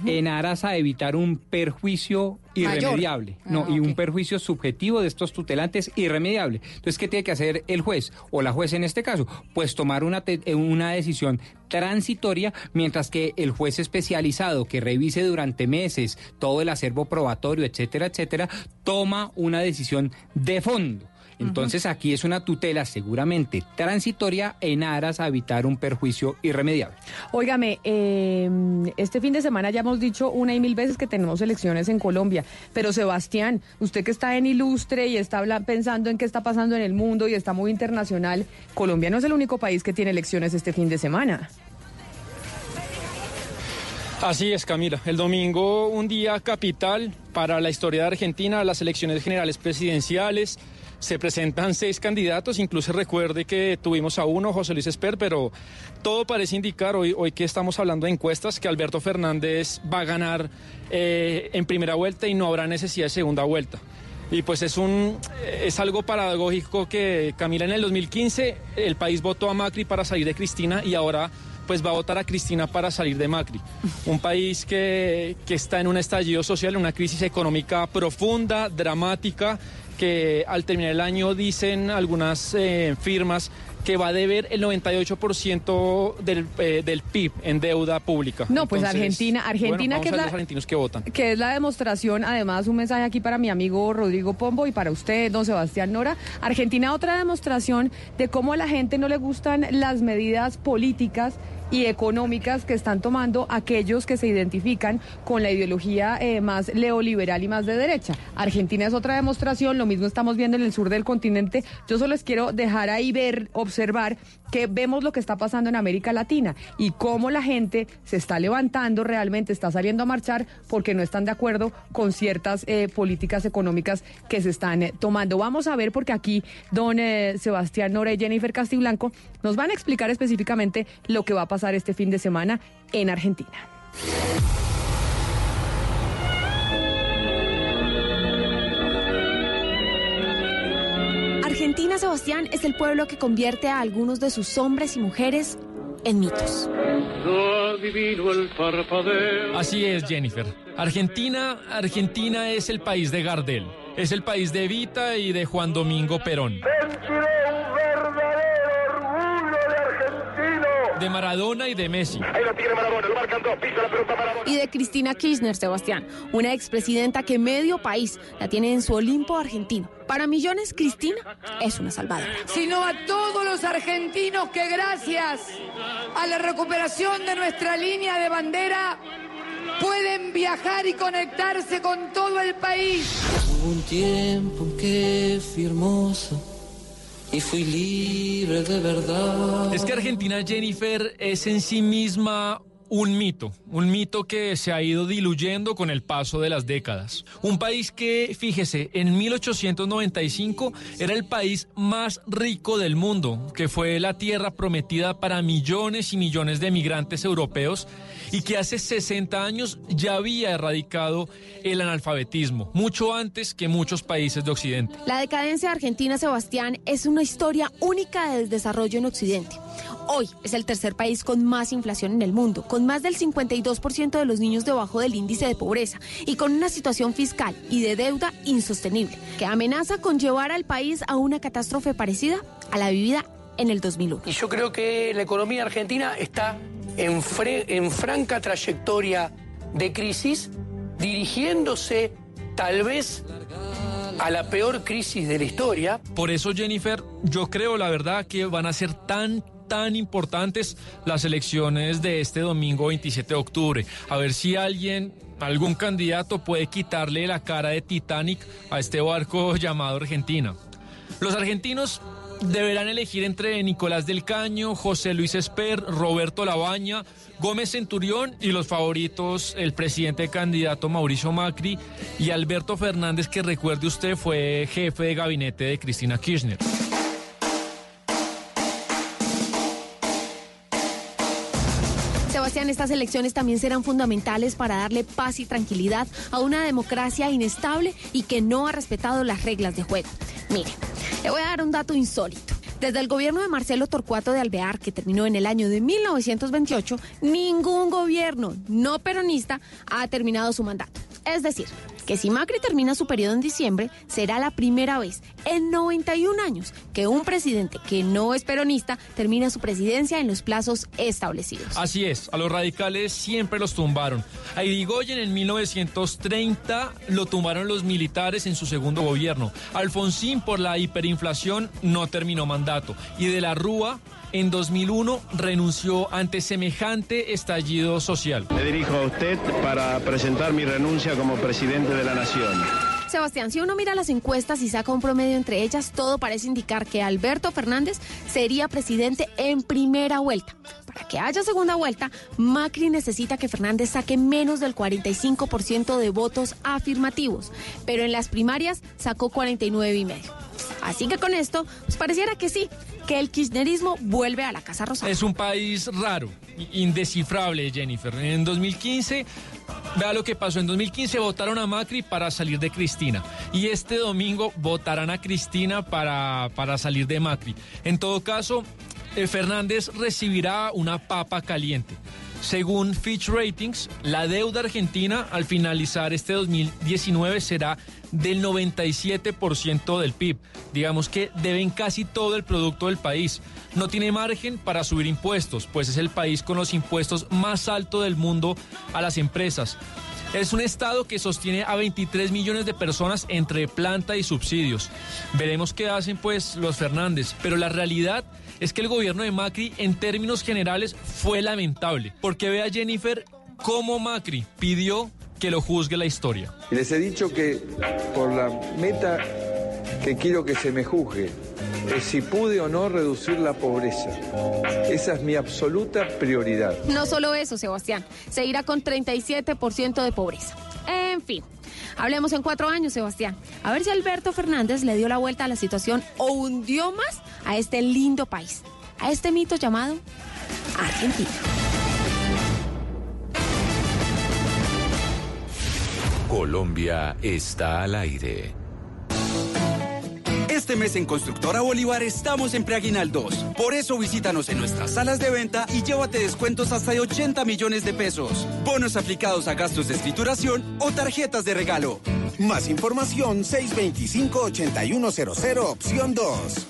S6: en aras a evitar un perjuicio irremediable. no,
S42: Ah,
S6: y un perjuicio subjetivo de estos tutelantes irremediable. Entonces, ¿qué tiene que hacer el juez o la juez en este caso? Pues tomar una, eh, una decisión transitoria, mientras que el juez especializado que revise durante meses todo el acervo probatorio, etcétera, etcétera, toma una decisión de fondo. Entonces aquí es una tutela seguramente transitoria en aras a evitar un perjuicio irremediable.
S4: Óigame, eh, este fin de semana ya hemos dicho una y mil veces que tenemos elecciones en Colombia, pero Sebastián, usted que está en Ilustre y está pensando en qué está pasando en el mundo y está muy internacional, Colombia no es el único país que tiene elecciones este fin de semana.
S33: Así es, Camila. El domingo, un día capital para la historia de Argentina, las elecciones generales presidenciales. Se presentan seis candidatos, incluso recuerde que tuvimos a uno, José Luis Esper, pero todo parece indicar hoy, hoy que estamos hablando de encuestas que Alberto Fernández va a ganar eh, en primera vuelta y no habrá necesidad de segunda vuelta. Y pues es un es algo paradójico que Camila en el 2015 el país votó a Macri para salir de Cristina y ahora pues va a votar a Cristina para salir de Macri. Un país que, que está en un estallido social, en una crisis económica profunda, dramática, que al terminar el año dicen algunas eh, firmas que va a deber el 98% del, eh, del PIB en deuda pública.
S4: No, pues Argentina- Argentina,
S33: bueno,
S4: que es la-
S33: los argentinos que votan.
S4: que es la demostración, además un mensaje aquí para mi amigo Rodrigo Pombo y para usted, don Sebastián Nora. Argentina, otra demostración de cómo a la gente no le gustan las medidas políticas y económicas que están tomando aquellos que se identifican con la ideología eh, más neoliberal y más de derecha. Argentina es otra demostración, lo mismo estamos viendo en el sur del continente. Yo solo les quiero dejar ahí ver, observar que vemos lo que está pasando en América Latina y cómo la gente se está levantando realmente, está saliendo a marchar porque no están de acuerdo con ciertas eh, políticas económicas que se están eh, tomando. Vamos a ver porque aquí don eh, Sebastián Nora y Jennifer Castiblanco nos van a explicar específicamente lo que va a pasar este fin de semana en Argentina.
S29: Argentina, Sebastián, es el pueblo que convierte a algunos de sus hombres y mujeres en mitos.
S33: Así es, Jennifer. Argentina, Argentina es el país de Gardel. Es el país de Evita y de Juan Domingo Perón. De Maradona y de Messi.
S29: Y de Cristina Kirchner, Sebastián, una expresidenta que medio país la tiene en su Olimpo argentino. Para millones, Cristina es una salvadora.
S43: sino a todos los argentinos que gracias a la recuperación de nuestra línea de bandera pueden viajar y conectarse con todo el país.
S44: Hubo un tiempo que fui hermoso y fui libre de verdad.
S33: Es que Argentina, Jennifer, es en sí misma un mito, un mito que se ha ido diluyendo con el paso de las décadas. Un país que, fíjese, en 1895 era el país más rico del mundo, que fue la tierra prometida para millones y millones de migrantes europeos y que hace 60 años ya había erradicado el analfabetismo, mucho antes que muchos países de Occidente.
S29: La decadencia de Argentina, Sebastián, es una historia única del desarrollo en Occidente. Hoy es el tercer país con más inflación en el mundo, con más del 52% de los niños debajo del índice de pobreza y con una situación fiscal y de deuda insostenible, que amenaza con llevar al país a una catástrofe parecida a la vivida en el 2001.
S45: Y yo creo que la economía argentina está en, en franca trayectoria de crisis, dirigiéndose tal vez a la peor crisis de la historia.
S33: Por eso, Jennifer, yo creo la verdad que van a ser tan tan importantes las elecciones de este domingo 27 de octubre. A ver si alguien, algún candidato puede quitarle la cara de Titanic a este barco llamado Argentina. Los argentinos deberán elegir entre Nicolás del Caño, José Luis Esper, Roberto Labaña, Gómez Centurión y los favoritos, el presidente candidato Mauricio Macri y Alberto Fernández, que recuerde usted fue jefe de gabinete de Cristina Kirchner.
S29: Estas elecciones también serán fundamentales para darle paz y tranquilidad a una democracia inestable y que no ha respetado las reglas de juego. Mire, le voy a dar un dato insólito. Desde el gobierno de Marcelo Torcuato de Alvear, que terminó en el año de 1928, ningún gobierno no peronista ha terminado su mandato. Es decir, que si Macri termina su periodo en diciembre, será la primera vez en 91 años que un presidente que no es peronista termina su presidencia en los plazos establecidos.
S33: Así es, a los radicales siempre los tumbaron. A Irigoyen en 1930 lo tumbaron los militares en su segundo gobierno. Alfonsín por la hiperinflación no terminó mandato. Y de la Rúa en 2001 renunció ante semejante estallido social.
S46: Me dirijo a usted para presentar mi renuncia como presidente de la Nación.
S29: Sebastián, si uno mira las encuestas y saca un promedio entre ellas, todo parece indicar que Alberto Fernández sería presidente en primera vuelta. Para que haya segunda vuelta, Macri necesita que Fernández saque menos del 45% de votos afirmativos, pero en las primarias sacó 49 y medio. Así que con esto, pues pareciera que sí, que el kirchnerismo vuelve a la Casa Rosada.
S33: Es un país raro, indescifrable, Jennifer. En 2015, vea lo que pasó. En 2015 votaron a Macri para salir de Cristina. Y este domingo votarán a Cristina para, para salir de Macri. En todo caso, eh, Fernández recibirá una papa caliente. Según Fitch Ratings, la deuda argentina al finalizar este 2019 será del 97% del PIB. Digamos que deben casi todo el producto del país. No tiene margen para subir impuestos, pues es el país con los impuestos más altos del mundo a las empresas. Es un estado que sostiene a 23 millones de personas entre planta y subsidios. Veremos qué hacen pues los Fernández, pero la realidad es que el gobierno de Macri en términos generales fue lamentable, porque ve a Jennifer cómo Macri pidió que lo juzgue la historia.
S47: Y les he dicho que por la meta que quiero que se me juzgue es si pude o no reducir la pobreza. Esa es mi absoluta prioridad.
S29: No solo eso, Sebastián, se irá con 37% de pobreza. En fin. Hablemos en cuatro años, Sebastián. A ver si Alberto Fernández le dio la vuelta a la situación o hundió más a este lindo país, a este mito llamado Argentina.
S14: Colombia está al aire.
S1: Este mes en Constructora Bolívar estamos en preaguinaldos. Por eso visítanos en nuestras salas de venta y llévate descuentos hasta de 80 millones de pesos. Bonos aplicados a gastos de escrituración o tarjetas de regalo.
S48: Más información 625-8100 opción 2.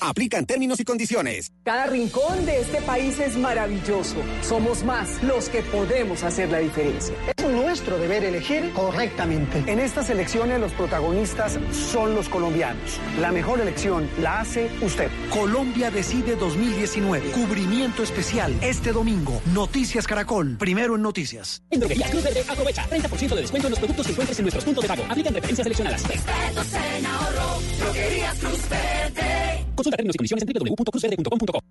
S48: Aplican términos y condiciones.
S49: Cada rincón de este país es maravilloso. Somos más los que podemos hacer la diferencia.
S50: Es nuestro deber elegir correctamente.
S49: En estas elecciones los protagonistas son los colombianos. La mejor elección la hace usted.
S50: Colombia Decide 2019. Cubrimiento especial este domingo. Noticias Caracol. Primero en noticias.
S51: En Droguerías Cruz Verde aprovecha 30% de descuento en los productos que encuentres en nuestros puntos de pago. Aplican referencias seleccionadas.
S52: Expertos en ahorro. Droguerías Cruz Verde.
S51: Consulta términos y condiciones en www.cruzverde.com.co.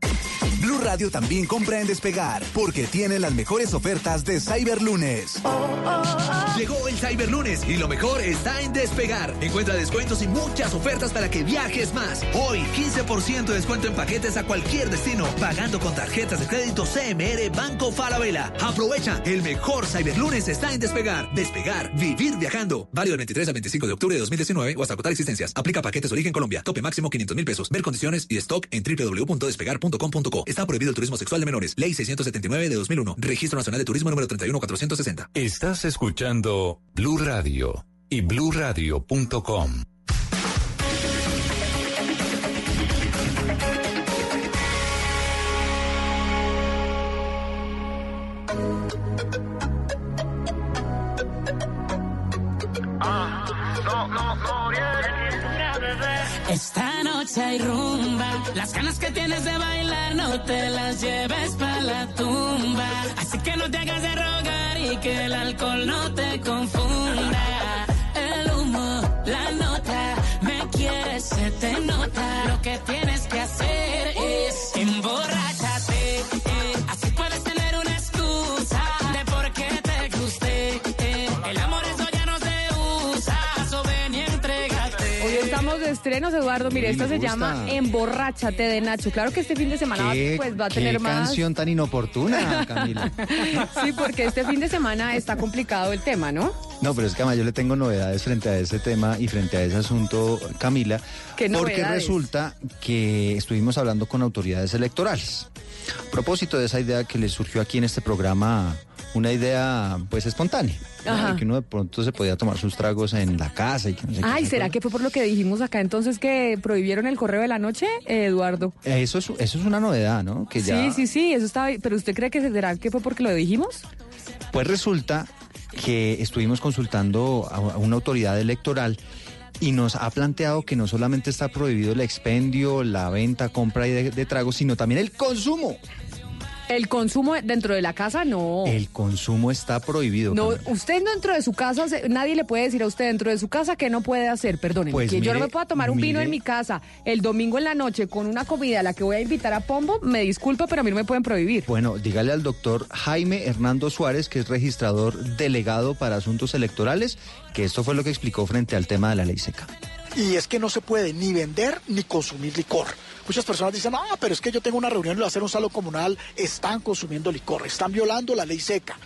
S53: Blue Radio también compra en Despegar porque tiene las mejores ofertas de Cyberlunes.
S54: Llegó el Cyberlunes y lo mejor está en Despegar. Encuentra descuentos y muchas ofertas para que viajes más. Hoy, 15% de descuento en paquetes a cualquier destino, pagando con tarjetas de crédito CMR Banco Falabella. Aprovecha, el mejor Cyberlunes está en Despegar. Despegar, vivir viajando. Válido del 23 al 25 de octubre de 2019 o hasta agotar existencias. Aplica paquetes origen Colombia. Tope máximo 500 mil pesos. Ver condiciones y stock en www.despegar.com.co. Está prohibido el turismo sexual de menores. Ley 679 de 2001. Registro Nacional de Turismo número 31460.
S14: Estás escuchando Blue Radio y bluradio.com.
S44: Esta noche hay rumba, las ganas que tienes de bailar no te las lleves para la tumba. Así que no te hagas de rogar y que el alcohol no te confunda. El humo, la nota, me quieres, se te nota. Lo que tienes que hacer
S4: Eduardo. Mire,
S55: me
S4: se
S55: gusta.
S4: llama Emborráchate de Nacho. Claro que este fin de semana va-
S55: ¿Qué,
S4: pues va a
S55: qué
S4: tener más.
S55: canción tan inoportuna, Camila.
S4: Sí, porque este fin de semana está complicado el tema, ¿no?
S55: No, pero es que además yo le tengo novedades frente a ese tema y frente a ese asunto, Camila.
S4: ¿Qué
S55: porque resulta que estuvimos hablando con autoridades electorales. A propósito de esa idea que le surgió aquí en este programa, una idea pues espontánea. que uno de pronto se podía tomar sus tragos en la casa y que no sé qué.
S4: Ay, ¿será que fue por lo que dijimos acá entonces que prohibieron el correo de la noche, eh, Eduardo?
S55: Eso es, eso es una novedad, ¿no? Que ya,
S4: Sí, sí, sí, eso estaba. Pero ¿usted cree que será que fue porque lo dijimos?
S55: Pues resulta que estuvimos consultando a una autoridad electoral y nos ha planteado que no solamente está prohibido el expendio, la venta, compra de, de tragos, sino también el consumo.
S4: El consumo dentro de la casa, no.
S55: El consumo está prohibido.
S4: No,
S55: Camila.
S4: usted dentro de su casa, nadie le puede decir a usted dentro de su casa que no puede hacer, perdónenme,
S55: Pues
S4: que yo no me pueda tomar un vino en mi casa el domingo en la noche con una comida a la que voy a invitar a Pombo, me disculpa, pero a mí no me pueden prohibir.
S55: Bueno, dígale al doctor Jaime Hernando Suárez, que es registrador delegado para asuntos electorales, que esto fue lo que explicó frente al tema de la ley seca.
S56: Y es que no se puede ni vender ni consumir licor. Muchas personas dicen, ah, pero es que yo tengo una reunión y lo hacer un salón comunal, están consumiendo licor, están violando la ley seca.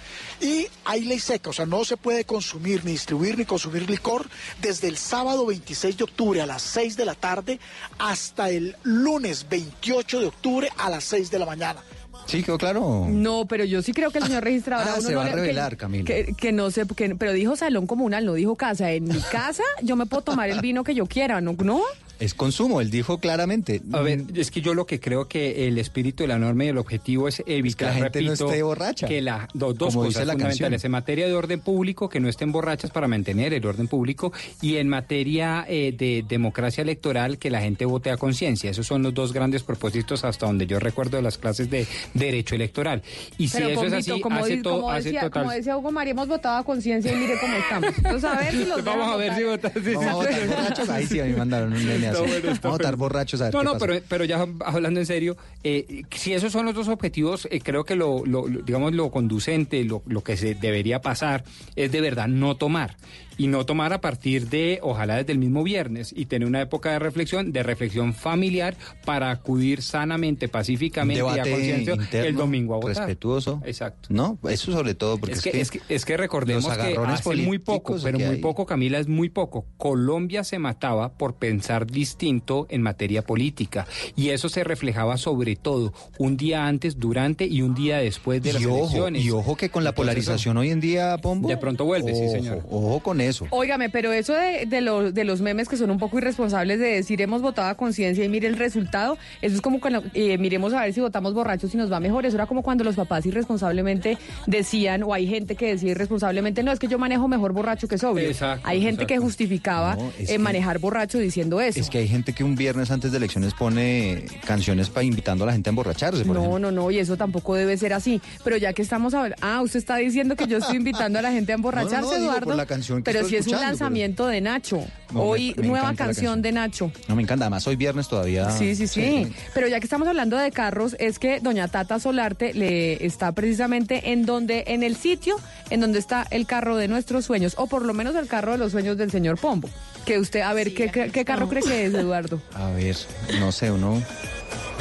S56: Y hay ley seca, o sea, no se puede consumir, ni distribuir, ni consumir licor desde el sábado 26 de octubre a las 6 de la tarde hasta el lunes 28 de octubre a las 6 de la mañana.
S55: Sí, quedó claro.
S4: No, pero yo sí creo que el señor registrador
S55: Ah,
S4: uno
S55: se
S4: no
S55: va a revelar, Camila.
S4: Que, que no sé, que- pero dijo salón comunal, no dijo casa. En mi casa yo me puedo tomar el vino que yo quiera, ¿no? ¿No?
S55: Es consumo, él dijo claramente.
S6: A ver, es que yo lo que creo que el espíritu de la norma y el objetivo es evitar,
S55: la gente no esté borracha.
S6: que la, dos, dos
S55: Como dice
S6: cosas
S55: la
S6: fundamentales.
S55: canción.
S6: En materia de orden público, que no estén borrachas para mantener el orden público, y en materia eh, de democracia electoral, que la gente vote a conciencia. Esos son los dos grandes propósitos hasta donde yo recuerdo de las clases de derecho electoral. Y si eso es así,
S4: como,
S6: hace, todo,
S4: como
S6: hace
S4: decía,
S6: total...
S4: como decía Hugo María, hemos votado a conciencia y mire cómo estamos. Entonces, a ver si los
S6: Vamos a ver si sí,
S55: Vamos a
S6: sí.
S55: votar borrachos. Ahí sí, a mí me mandaron un nene así.
S6: Está bueno, está
S55: Vamos a votar borrachos a ver
S6: No,
S55: qué
S6: no,
S55: pasa.
S6: pero, pero ya hablando en serio, eh, si esos son los dos objetivos, eh, creo que lo, lo- lo- digamos, lo conducente, lo, lo que se debería pasar es de verdad no tomar. Y no tomar a partir de, ojalá desde el mismo viernes, y tener una época de reflexión, de reflexión familiar, para acudir sanamente, pacíficamente y a conciencia el domingo a votar.
S55: respetuoso.
S6: Exacto.
S55: No, eso sobre todo porque
S6: Es que, es, que, es que recordemos que hace muy poco, pero muy
S55: hay-
S6: poco, Camila, es muy poco. Colombia se mataba por pensar distinto en materia política y eso se reflejaba sobre todo un día antes, durante y un día después de las
S55: ojo,
S6: elecciones.
S55: y ojo que con la
S6: Entonces,
S55: polarización hoy en día, Pombo.
S6: De pronto vuelve, sí,
S55: ojo,
S6: señor.
S55: Ojo con eso.
S4: Óigame, pero eso de, de, lo- de los memes que son un poco irresponsables de decir hemos votado a conciencia y mire el resultado, eso es como cuando eh, miremos a ver si votamos borrachos y nos va mejor. Eso era como cuando los papás irresponsablemente decían, o hay gente que decía irresponsablemente, no, es que yo manejo mejor borracho que sobrio.
S55: Exacto,
S4: hay gente que justificaba
S55: No,
S4: eh,
S55: que-
S4: manejar borracho diciendo eso.
S55: Es que hay gente que un viernes antes de elecciones pone canciones para invitando a la gente a emborracharse, por
S4: No,
S55: ejemplo.
S4: no, no, y eso tampoco debe ser así. Pero ya que estamos hablando, ah, usted está diciendo que yo estoy invitando a la gente a emborracharse,
S55: No, no, no, digo
S4: Eduardo.
S55: por la canción que
S4: pero si es un lanzamiento de Nacho.
S55: No,
S4: Hoy
S55: me
S4: nueva canción
S55: canción.
S4: de Nacho.
S55: No me encanta, además hoy viernes todavía.
S4: Sí, sí, sí, Pero ya que estamos hablando de carros, es que doña Tata Solarte le está precisamente en donde, en el sitio en donde está el carro de nuestros sueños, o por lo menos el carro de los sueños del señor Pombo. Que usted, a ver, ¿qué, qué, qué carro cree que es, Eduardo?
S55: A ver, no sé, uno,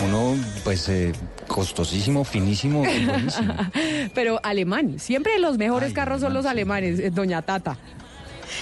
S55: uno, pues, eh, costosísimo, finísimo y buenísimo.
S4: Pero alemán. Siempre los mejores carros son los alemanes, eh, doña Tata.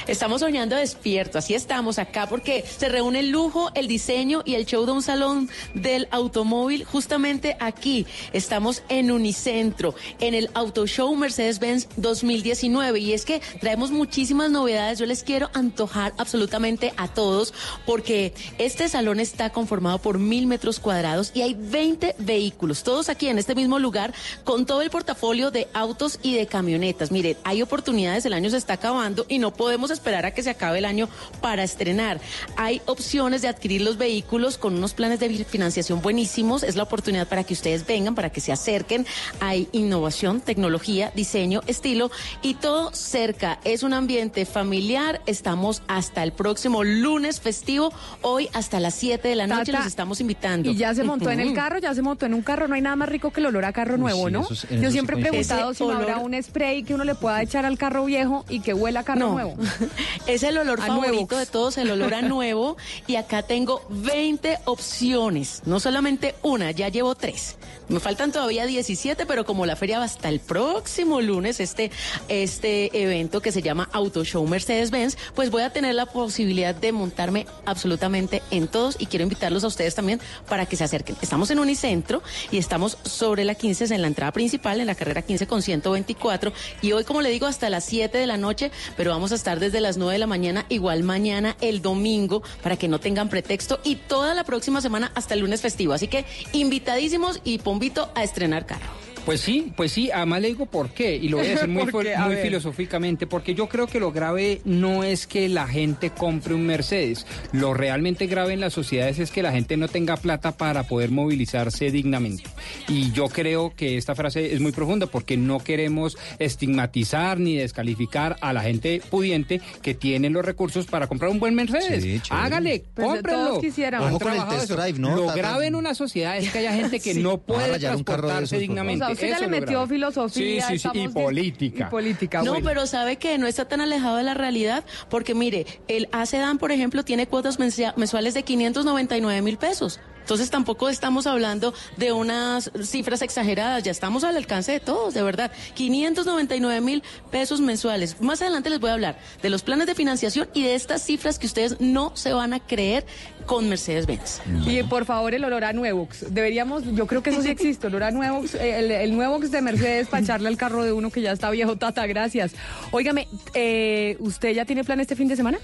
S26: Estamos soñando despierto, así estamos acá porque se reúne el lujo, el diseño y el show de un salón del automóvil justamente aquí. Estamos en Unicentro, en el Auto Show Mercedes-Benz 2019 y es que traemos muchísimas novedades. Yo les quiero antojar absolutamente a todos porque este salón está conformado por mil metros cuadrados y hay 20 vehículos, todos aquí en este mismo lugar con todo el portafolio de autos y de camionetas. Miren, hay oportunidades, el año se está acabando y no podemos esperar a que se acabe el año para estrenar. Hay opciones de adquirir los vehículos con unos planes de financiación buenísimos. Es la oportunidad para que ustedes vengan, para que se acerquen. Hay innovación, tecnología, diseño, estilo y todo cerca. Es un ambiente familiar. Estamos hasta el próximo lunes festivo, hoy hasta las 7 de la noche.
S4: Tata,
S26: Los estamos invitando.
S4: Y ya se montó en el carro, ya se montó en un carro. No hay nada más rico que el olor a carro
S55: Uy,
S4: nuevo,
S55: sí,
S4: ¿no?
S55: es-
S4: Yo siempre he preguntado si no habrá
S26: olor-
S4: un spray que uno le pueda echar al carro viejo y que huela a carro
S26: No.
S4: nuevo.
S26: Es el olor
S4: A
S26: favorito
S4: nuevo.
S26: de todos, el olor a nuevo. Y acá tengo 20 opciones, no solamente una, ya llevo tres. Me faltan todavía 17, pero como la feria va hasta el próximo lunes, este, este evento que se llama Auto Show Mercedes-Benz, pues voy a tener la posibilidad de montarme absolutamente en todos y quiero invitarlos a ustedes también para que se acerquen. Estamos en Unicentro y estamos sobre la 15, en la entrada principal, en la carrera 15 con 124. Y hoy, como le digo, hasta las 7 de la noche, pero vamos a estar desde las 9 de la mañana, igual mañana, el domingo, para que no tengan pretexto y toda la próxima semana hasta el lunes festivo. Así que invitadísimos y pombito a estrenar carro.
S6: Pues sí, pues sí, además le digo por qué, y lo voy a decir muy,
S4: ¿Por qué? A
S6: muy
S4: ver.
S6: filosóficamente, porque yo creo que lo grave no es que la gente compre un Mercedes, lo realmente grave en las sociedades es que la gente no tenga plata para poder movilizarse dignamente. Y yo creo que esta frase es muy profunda porque no queremos estigmatizar ni descalificar a la gente pudiente que tiene los recursos para comprar un buen Mercedes.
S55: Sí.
S6: Hágale,
S4: Pues
S6: cómprelo.
S55: Ojo con el test drive, ¿no?
S6: Lo grave en una sociedad es que haya gente que
S4: Sí.
S6: no puede transportarse dignamente.
S4: O sea, usted ya le metió
S6: grave.
S4: filosofía.
S6: Sí, sí, sí, y política.
S4: Y política,
S26: No,
S4: bueno.
S26: pero sabe que no está tan alejado de la realidad, porque mire, el ACEDAN, por ejemplo, tiene cuotas mensuales de 599 mil pesos. Entonces tampoco estamos hablando de unas cifras exageradas, ya estamos al alcance de todos, de verdad. 599 mil pesos mensuales. Más adelante les voy a hablar de los planes de financiación y de estas cifras que ustedes no se van a creer con Mercedes-Benz.
S4: Y por favor, el olor a Nuevox. Deberíamos, yo creo que eso sí existe, olor a Nuevox, eh, el, el Nuevox de Mercedes para echarle al carro de uno que ya está viejo, tata, gracias. Óigame, eh, ¿usted ya tiene plan este fin de semana?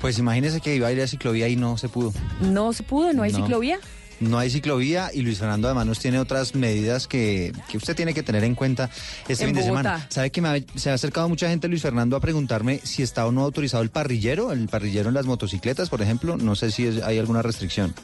S55: Pues imagínese que iba a ir a ciclovía y no se pudo.
S4: No se pudo, no hay
S55: No.
S4: ciclovía.
S55: No hay ciclovía y Luis Fernando además nos tiene otras medidas que, que usted tiene que tener en cuenta este
S4: En
S55: fin de
S4: Bogotá.
S55: semana. ¿Sabe que me ha- se ha acercado mucha gente, Luis Fernando, a preguntarme si está o no autorizado el parrillero, el parrillero en las motocicletas, por ejemplo? No sé si es- hay alguna restricción.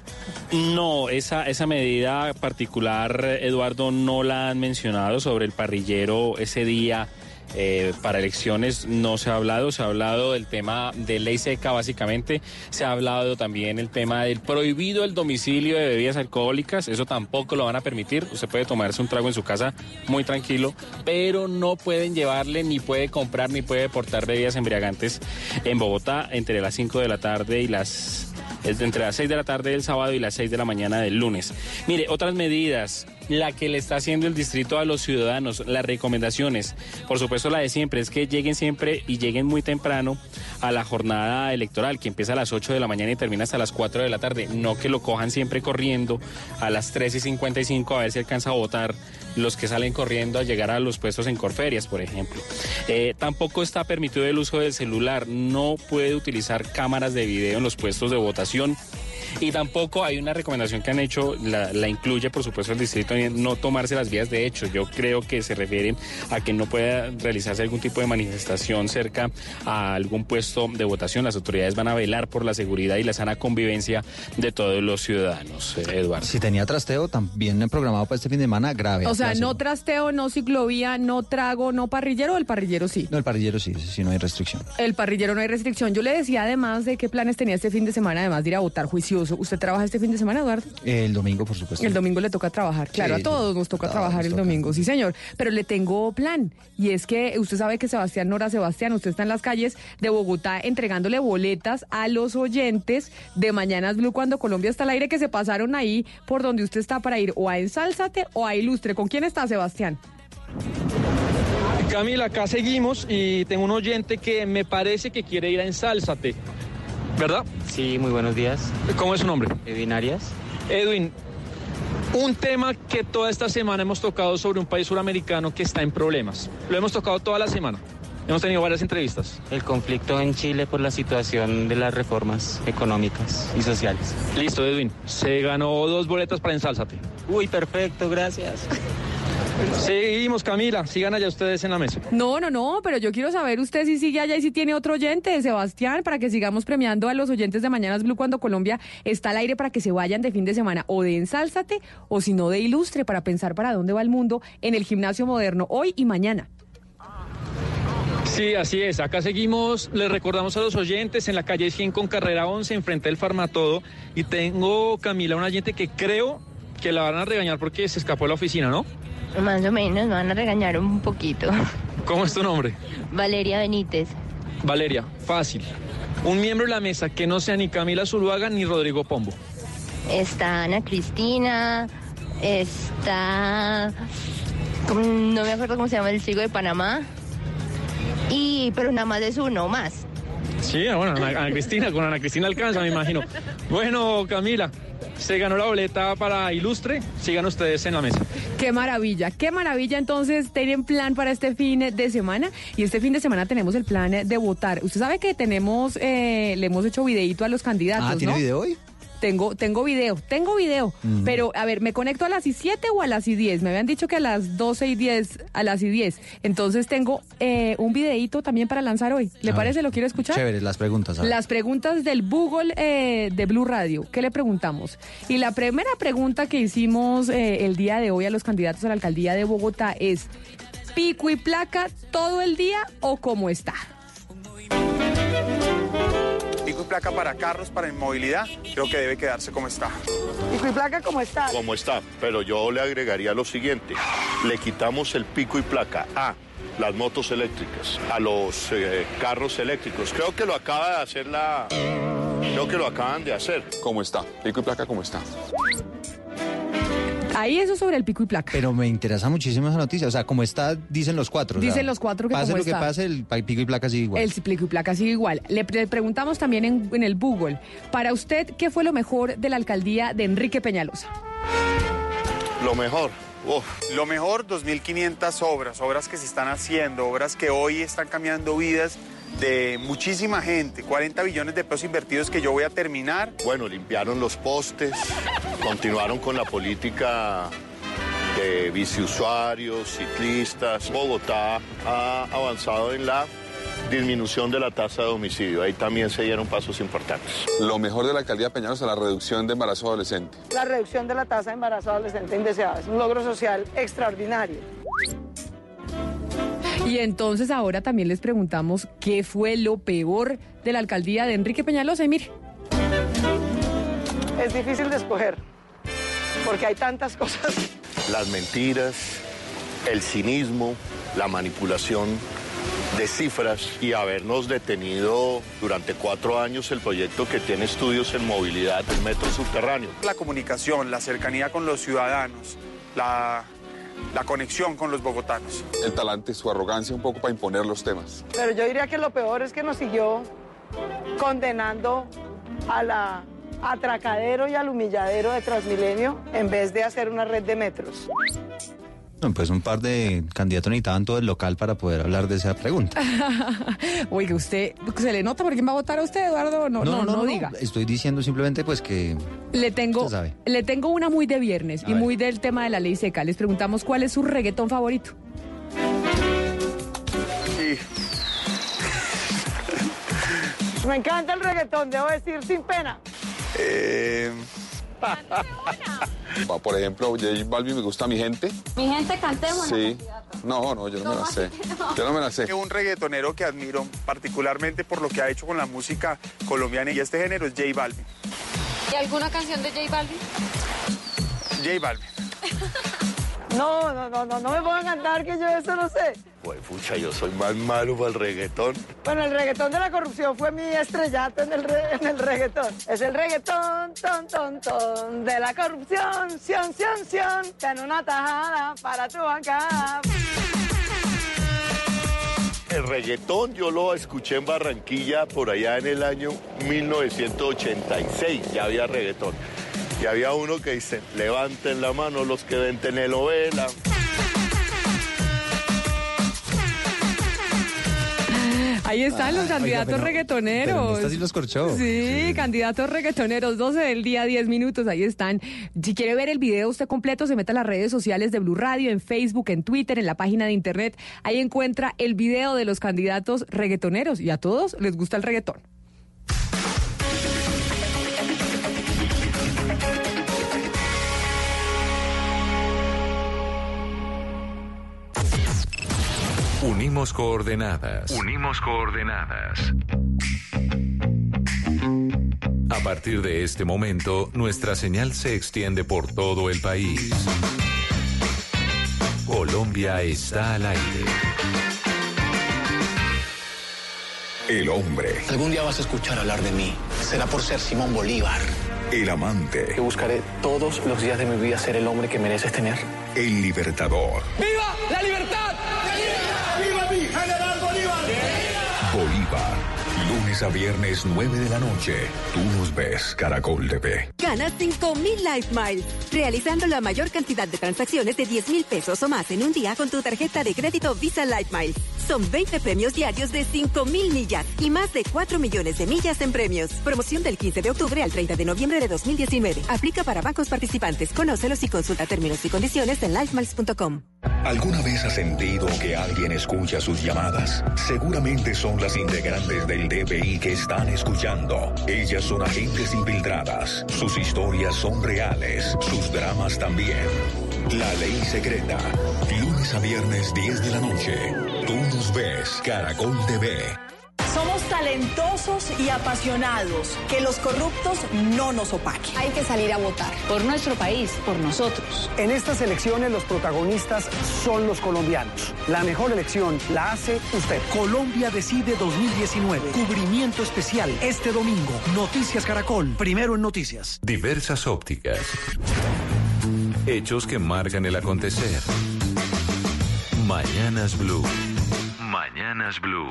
S57: No, esa, esa medida particular, Eduardo, no la han mencionado sobre el parrillero ese día. Eh, para elecciones no se ha hablado, se ha hablado del tema de ley seca básicamente, se ha hablado también el tema del prohibido el domicilio de bebidas alcohólicas, eso tampoco lo van a permitir, usted puede tomarse un trago en su casa muy tranquilo, pero no pueden llevarle ni puede comprar ni puede portar bebidas embriagantes en Bogotá entre las 5 de la tarde y las es de entre las 6 de la tarde del sábado y las 6 de la mañana del lunes. Mire, otras medidas, la que le está haciendo el distrito a los ciudadanos, las recomendaciones, por supuesto la de siempre, es que lleguen siempre y lleguen muy temprano a la jornada electoral, que empieza a las 8 de la mañana y termina hasta las 4 de la tarde, no que lo cojan siempre corriendo a las 3 y 55 a ver si alcanza a votar los que salen corriendo a llegar a los puestos en Corferias, por ejemplo. Eh, tampoco está permitido el uso del celular, no puede utilizar cámaras de video en los puestos de votación. Y tampoco hay una recomendación que han hecho, la, la incluye por supuesto el distrito, no tomarse las vías de hecho. Yo creo que se refieren a que no pueda realizarse algún tipo de manifestación cerca a algún puesto de votación. Las autoridades van a velar por la seguridad y la sana convivencia de todos los ciudadanos, eh, Eduardo.
S55: Si tenía trasteo, también programado para este fin de semana, grave.
S4: O sea, no trasteo, no ciclovía, no trago, no parrillero, el parrillero sí.
S55: No, el parrillero sí, sí, sí, no hay restricción.
S4: El parrillero no hay restricción. Yo le decía además de qué planes tenía este fin de semana, además de ir a votar juicioso. ¿Usted trabaja este fin de semana, Eduardo?
S55: El domingo, por supuesto.
S4: El domingo le toca trabajar. Claro,
S55: Sí,
S4: a todos nos toca
S55: todos
S4: trabajar
S55: nos
S4: el
S55: toca.
S4: domingo, sí, señor. Pero le tengo plan. Y es que usted sabe que Sebastián Nora Sebastián, usted está en las calles de Bogotá entregándole boletas a los oyentes de Mañanas Blue cuando Colombia está al aire que se pasaron ahí por donde usted está para ir o a Ensálzate o a Ilustre. ¿Con quién está, Sebastián?
S33: Camila, acá seguimos y tengo un oyente que me parece que quiere ir a Ensálzate, ¿verdad?
S58: Sí, muy buenos días.
S33: ¿Cómo es su nombre?
S58: Edwin Arias.
S33: Edwin, un tema que toda esta semana hemos tocado sobre un país suramericano que está en problemas. Lo hemos tocado toda la semana. Hemos tenido varias entrevistas.
S58: El conflicto en Chile por la situación de las reformas económicas y sociales.
S33: Listo, Edwin. Se ganó dos boletas para Ensálzate.
S58: Uy, perfecto, gracias.
S33: Seguimos, Camila. Sigan allá ustedes en la mesa.
S4: No, no, no, pero yo quiero saber usted si sigue allá y si tiene otro oyente, Sebastián, para que sigamos premiando a los oyentes de Mañanas Blue cuando Colombia está al aire para que se vayan de fin de semana o de Ensálzate o si no de Ilustre para pensar para dónde va el mundo en el gimnasio moderno hoy y mañana.
S33: Sí, así es. Acá seguimos, les recordamos a los oyentes en la calle 100 con carrera 11, enfrente del Farmatodo. Y tengo, Camila, un oyente que creo que la van a regañar porque se escapó de la oficina, ¿no?
S59: Más o menos, me van a regañar un poquito.
S33: ¿Cómo es tu nombre?
S59: Valeria Benítez.
S33: Valeria, fácil. Un miembro de la mesa que no sea ni Camila Zuluaga ni Rodrigo Pombo.
S59: Está Ana Cristina. Está. No me acuerdo cómo se llama el chico de Panamá. Y, pero nada más es uno más.
S33: Sí, bueno, Ana, Ana Cristina, con Ana Cristina alcanza, me imagino. Bueno, Camila, se ganó la boleta para Ilustre. Sigan ustedes en la mesa.
S4: Qué maravilla, qué maravilla. Entonces, tienen plan para este fin de semana. Y este fin de semana tenemos el plan de votar. Usted sabe que tenemos, eh, le hemos hecho videito a los candidatos.
S55: Ah, ¿tiene
S4: ¿no?
S55: video hoy?
S4: Tengo, tengo video, tengo video. Pero, a ver, ¿me conecto a las y 7 o a las y 10? Me habían dicho que a las 12 y 10, a las y 10. Entonces tengo eh, un videito también para lanzar hoy. ¿Le
S55: A
S4: parece?
S55: ver.
S4: ¿Lo quiere escuchar?
S55: Chévere, las preguntas.
S4: Las preguntas del Google eh, de Blue Radio. ¿Qué le preguntamos? Y la primera pregunta que hicimos eh, el día de hoy a los candidatos a la alcaldía de Bogotá es: ¿pico y placa todo el día o cómo está?
S60: Placa para carros, para inmovilidad, creo que debe quedarse como está.
S61: Pico y placa como está.
S60: Como está, pero yo le agregaría lo siguiente. Le quitamos el pico y placa a las motos eléctricas, a los eh, carros eléctricos. Creo que lo acaba de hacer la... Creo que lo acaban de hacer.
S62: ¿Cómo está? Pico y placa, ¿cómo está?
S4: Ahí eso sobre el pico y placa.
S55: Pero me interesa muchísimo esa noticia. O sea, como está, dicen los cuatro. o sea,
S4: Dicen los cuatro que
S55: Pase
S4: como
S55: lo que pase, el pico y placa sigue igual.
S4: El pico y placa sigue igual. Le, pre- preguntamos también en, en el Google, para usted, ¿qué fue lo mejor de la alcaldía de Enrique Peñalosa?
S60: Lo mejor. Uf.
S63: Lo mejor, 2.500 obras, obras que se están haciendo, obras que hoy están cambiando vidas de muchísima gente, 40 billones de pesos invertidos que yo voy a terminar.
S60: Bueno, limpiaron los postes, continuaron con la política de biciusuarios, ciclistas. Bogotá ha avanzado en la disminución de la tasa de homicidio. Ahí también se dieron pasos importantes.
S62: Lo mejor de la alcaldía de Peñalosa, la reducción de embarazo adolescente.
S61: La reducción de la tasa de embarazo adolescente indeseada es un logro social extraordinario.
S4: Y entonces ahora también les preguntamos qué fue lo peor de la alcaldía de Enrique Peñalosa. Y mire,
S61: Es difícil de escoger, porque hay tantas cosas.
S60: Las mentiras, el cinismo, la manipulación de cifras y habernos detenido durante cuatro años el proyecto que tiene estudios en movilidad del metro subterráneo.
S63: La comunicación, la cercanía con los ciudadanos, la, la conexión con los bogotanos.
S62: El talante, su arrogancia un poco para imponer los temas.
S61: Pero yo diría que lo peor es que nos siguió condenando a la atracadero y al humilladero de Transmilenio en vez de hacer una red de metros.
S55: Pues un par de candidatos necesitaban todo el local para poder hablar de esa pregunta.
S4: oiga, usted, ¿se le nota por quién va a votar a usted, Eduardo? No, no, no, diga.
S55: Estoy diciendo simplemente pues que
S4: Le tengo,
S55: Usted sabe.
S4: le tengo una muy de viernes
S55: A
S4: y
S55: ver.
S4: muy del tema de la ley seca. Les preguntamos cuál es su reggaetón favorito.
S61: Me encanta el reggaetón, debo decir sin pena.
S62: Eh, por ejemplo, J Balvin me gusta mi gente.
S61: Mi gente, cantemos.
S62: Sí. No, no, yo no me la sé. Yo no me la sé.
S63: Un reggaetonero que admiro particularmente por lo que ha hecho con la música colombiana y este género es J Balvin.
S64: ¿Y alguna canción de J Balvin?
S63: J Balvin.
S61: No, no, no, no, no me pongan a cantar que yo eso no sé.
S60: Pues pucha, yo soy más malo para el reggaetón.
S61: Bueno, el reggaetón de la corrupción fue mi estrellato en el, re- en el reggaetón. Es el reggaetón, ton, ton, ton, de la corrupción, sion, sion, sion, ten una tajada para tu banca.
S60: El reggaetón yo lo escuché en Barranquilla por allá en el año 1986, ya había reggaetón. Y había uno que dice, levanten la mano los que ven telenovela.
S4: Ahí están los
S55: Oiga,
S4: candidatos
S55: pero-
S4: reggaetoneros.
S55: pero esta sí los corchó.
S4: Sí, candidatos reggaetoneros, 12 del día, 10 minutos, ahí están. Si quiere ver el video usted completo, se mete a las redes sociales de Blue Radio, en Facebook, en Twitter, en la página de internet. Ahí encuentra el video de los candidatos reggaetoneros y a todos les gusta el reggaetón.
S14: Unimos coordenadas. Unimos coordenadas. A partir de este momento, nuestra señal se extiende por todo el país. Colombia está al aire.
S65: El hombre.
S66: Algún día vas a escuchar hablar de mí. Será por ser Simón Bolívar.
S65: El amante.
S66: Yo buscaré todos los días de mi vida ser el hombre que mereces tener.
S65: El libertador.
S66: ¡Viva la libertad!
S65: Lunes a viernes, 9 de la noche. Tú nos ves, Caracol TV.
S67: Gana 5.000 Life Miles, realizando la mayor cantidad de transacciones de 10 mil pesos o más en un día con tu tarjeta de crédito Visa Life Miles. Son 20 premios diarios de 5.000 millas y más de 4 millones de millas en premios. Promoción del 15 de octubre al 30 de noviembre de 2019. Aplica para bancos participantes. Conócelos y consulta términos y condiciones en lifemiles.com.
S65: ¿Alguna vez has sentido que alguien escucha sus llamadas? Seguramente son las integrantes del DPI que están escuchando. Ellas son agentes infiltradas. Sus historias son reales. Sus dramas también. La ley secreta. Lunes a viernes 10 de la noche. Tú nos ves. Caracol TV.
S68: Somos talentosos y apasionados. Que los corruptos no nos opaquen.
S69: Hay que salir a votar.
S29: Por nuestro país, por nosotros.
S70: En estas elecciones los protagonistas son los colombianos. La mejor elección la hace usted.
S49: Colombia decide 2019. Cubrimiento especial este domingo. Noticias Caracol. Primero en noticias.
S14: Diversas ópticas. Hechos que marcan el acontecer. Mañanas Blue. Mañanas Blue.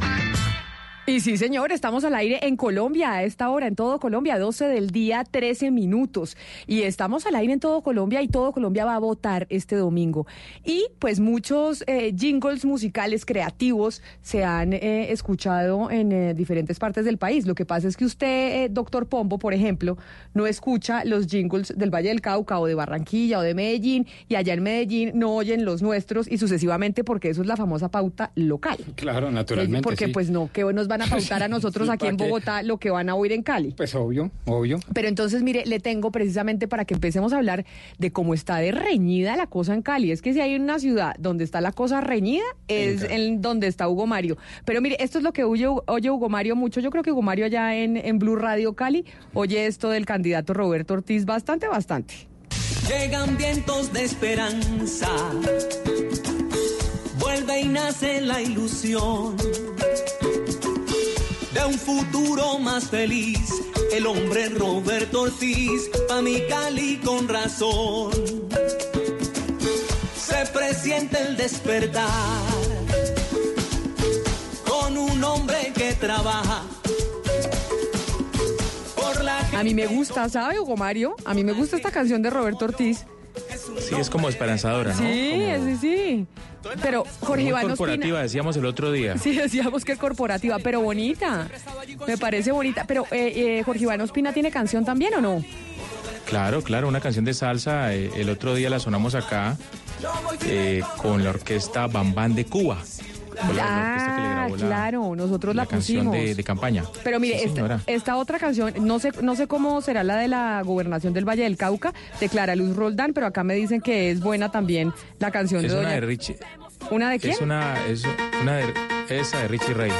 S4: Y sí, señor, estamos al aire en Colombia a esta hora, en todo Colombia, 12 del día, 13 minutos. Y estamos al aire en todo Colombia y todo Colombia va a votar este domingo. Y pues muchos eh, jingles musicales creativos se han eh, escuchado en eh, diferentes partes del país. Lo que pasa es que usted, doctor Pombo, por ejemplo, no escucha los jingles del Valle del Cauca o de Barranquilla o de Medellín y allá en Medellín no oyen los nuestros y sucesivamente porque eso es la famosa pauta local.
S6: Claro, naturalmente.
S4: Porque
S6: sí.
S4: pues no, que nos van a pautar a nosotros
S6: Sí,
S4: aquí en. Bogotá lo que van a oír en Cali.
S6: Pues obvio, obvio.
S4: Pero entonces, mire, le tengo precisamente para que empecemos a hablar de cómo está de reñida la cosa en Cali. Es que si hay una ciudad donde está la cosa reñida, es en donde está Hugo Mario. Pero mire, esto es lo que oye, oye Hugo Mario mucho. Yo creo que Hugo Mario allá en, en Blue Radio Cali oye esto del candidato Roberto Ortiz bastante, bastante.
S13: Llegan vientos de esperanza, vuelve y nace la ilusión de un futuro más feliz. El hombre Roberto Ortiz, pa' mi Cali con razón. Se presiente el despertar con un hombre que trabaja por la
S4: A mí me gusta, ¿sabe, Hugo Mario? A mí me gusta esta canción de Roberto Ortiz.
S17: Sí, es como esperanzadora, ¿no?
S4: Sí, sí, sí. Pero Jorge Iván
S17: corporativa, decíamos el otro día.
S4: Sí, decíamos que corporativa, pero bonita. Me parece bonita. Pero eh, eh, Jorge Iván Ospina tiene canción también o no?
S17: Claro, claro, una canción de salsa. eh, el otro día la sonamos acá eh, con la orquesta Bambán de Cuba. La- que le
S4: Ah,
S17: grabó
S4: claro, nosotros la,
S17: la canción
S4: pusimos.
S17: de, de campaña.
S4: Pero mire,
S17: Sí,
S4: esta, esta otra canción, no sé, no sé cómo será la de la gobernación del Valle del Cauca, de Clara Luz Roldán, pero acá me dicen que es buena también la canción
S17: Es
S4: de
S17: una
S4: Doña-
S17: de Richie.
S4: ¿Una de quién?
S17: Es una, es una de, esa de Richie Ray.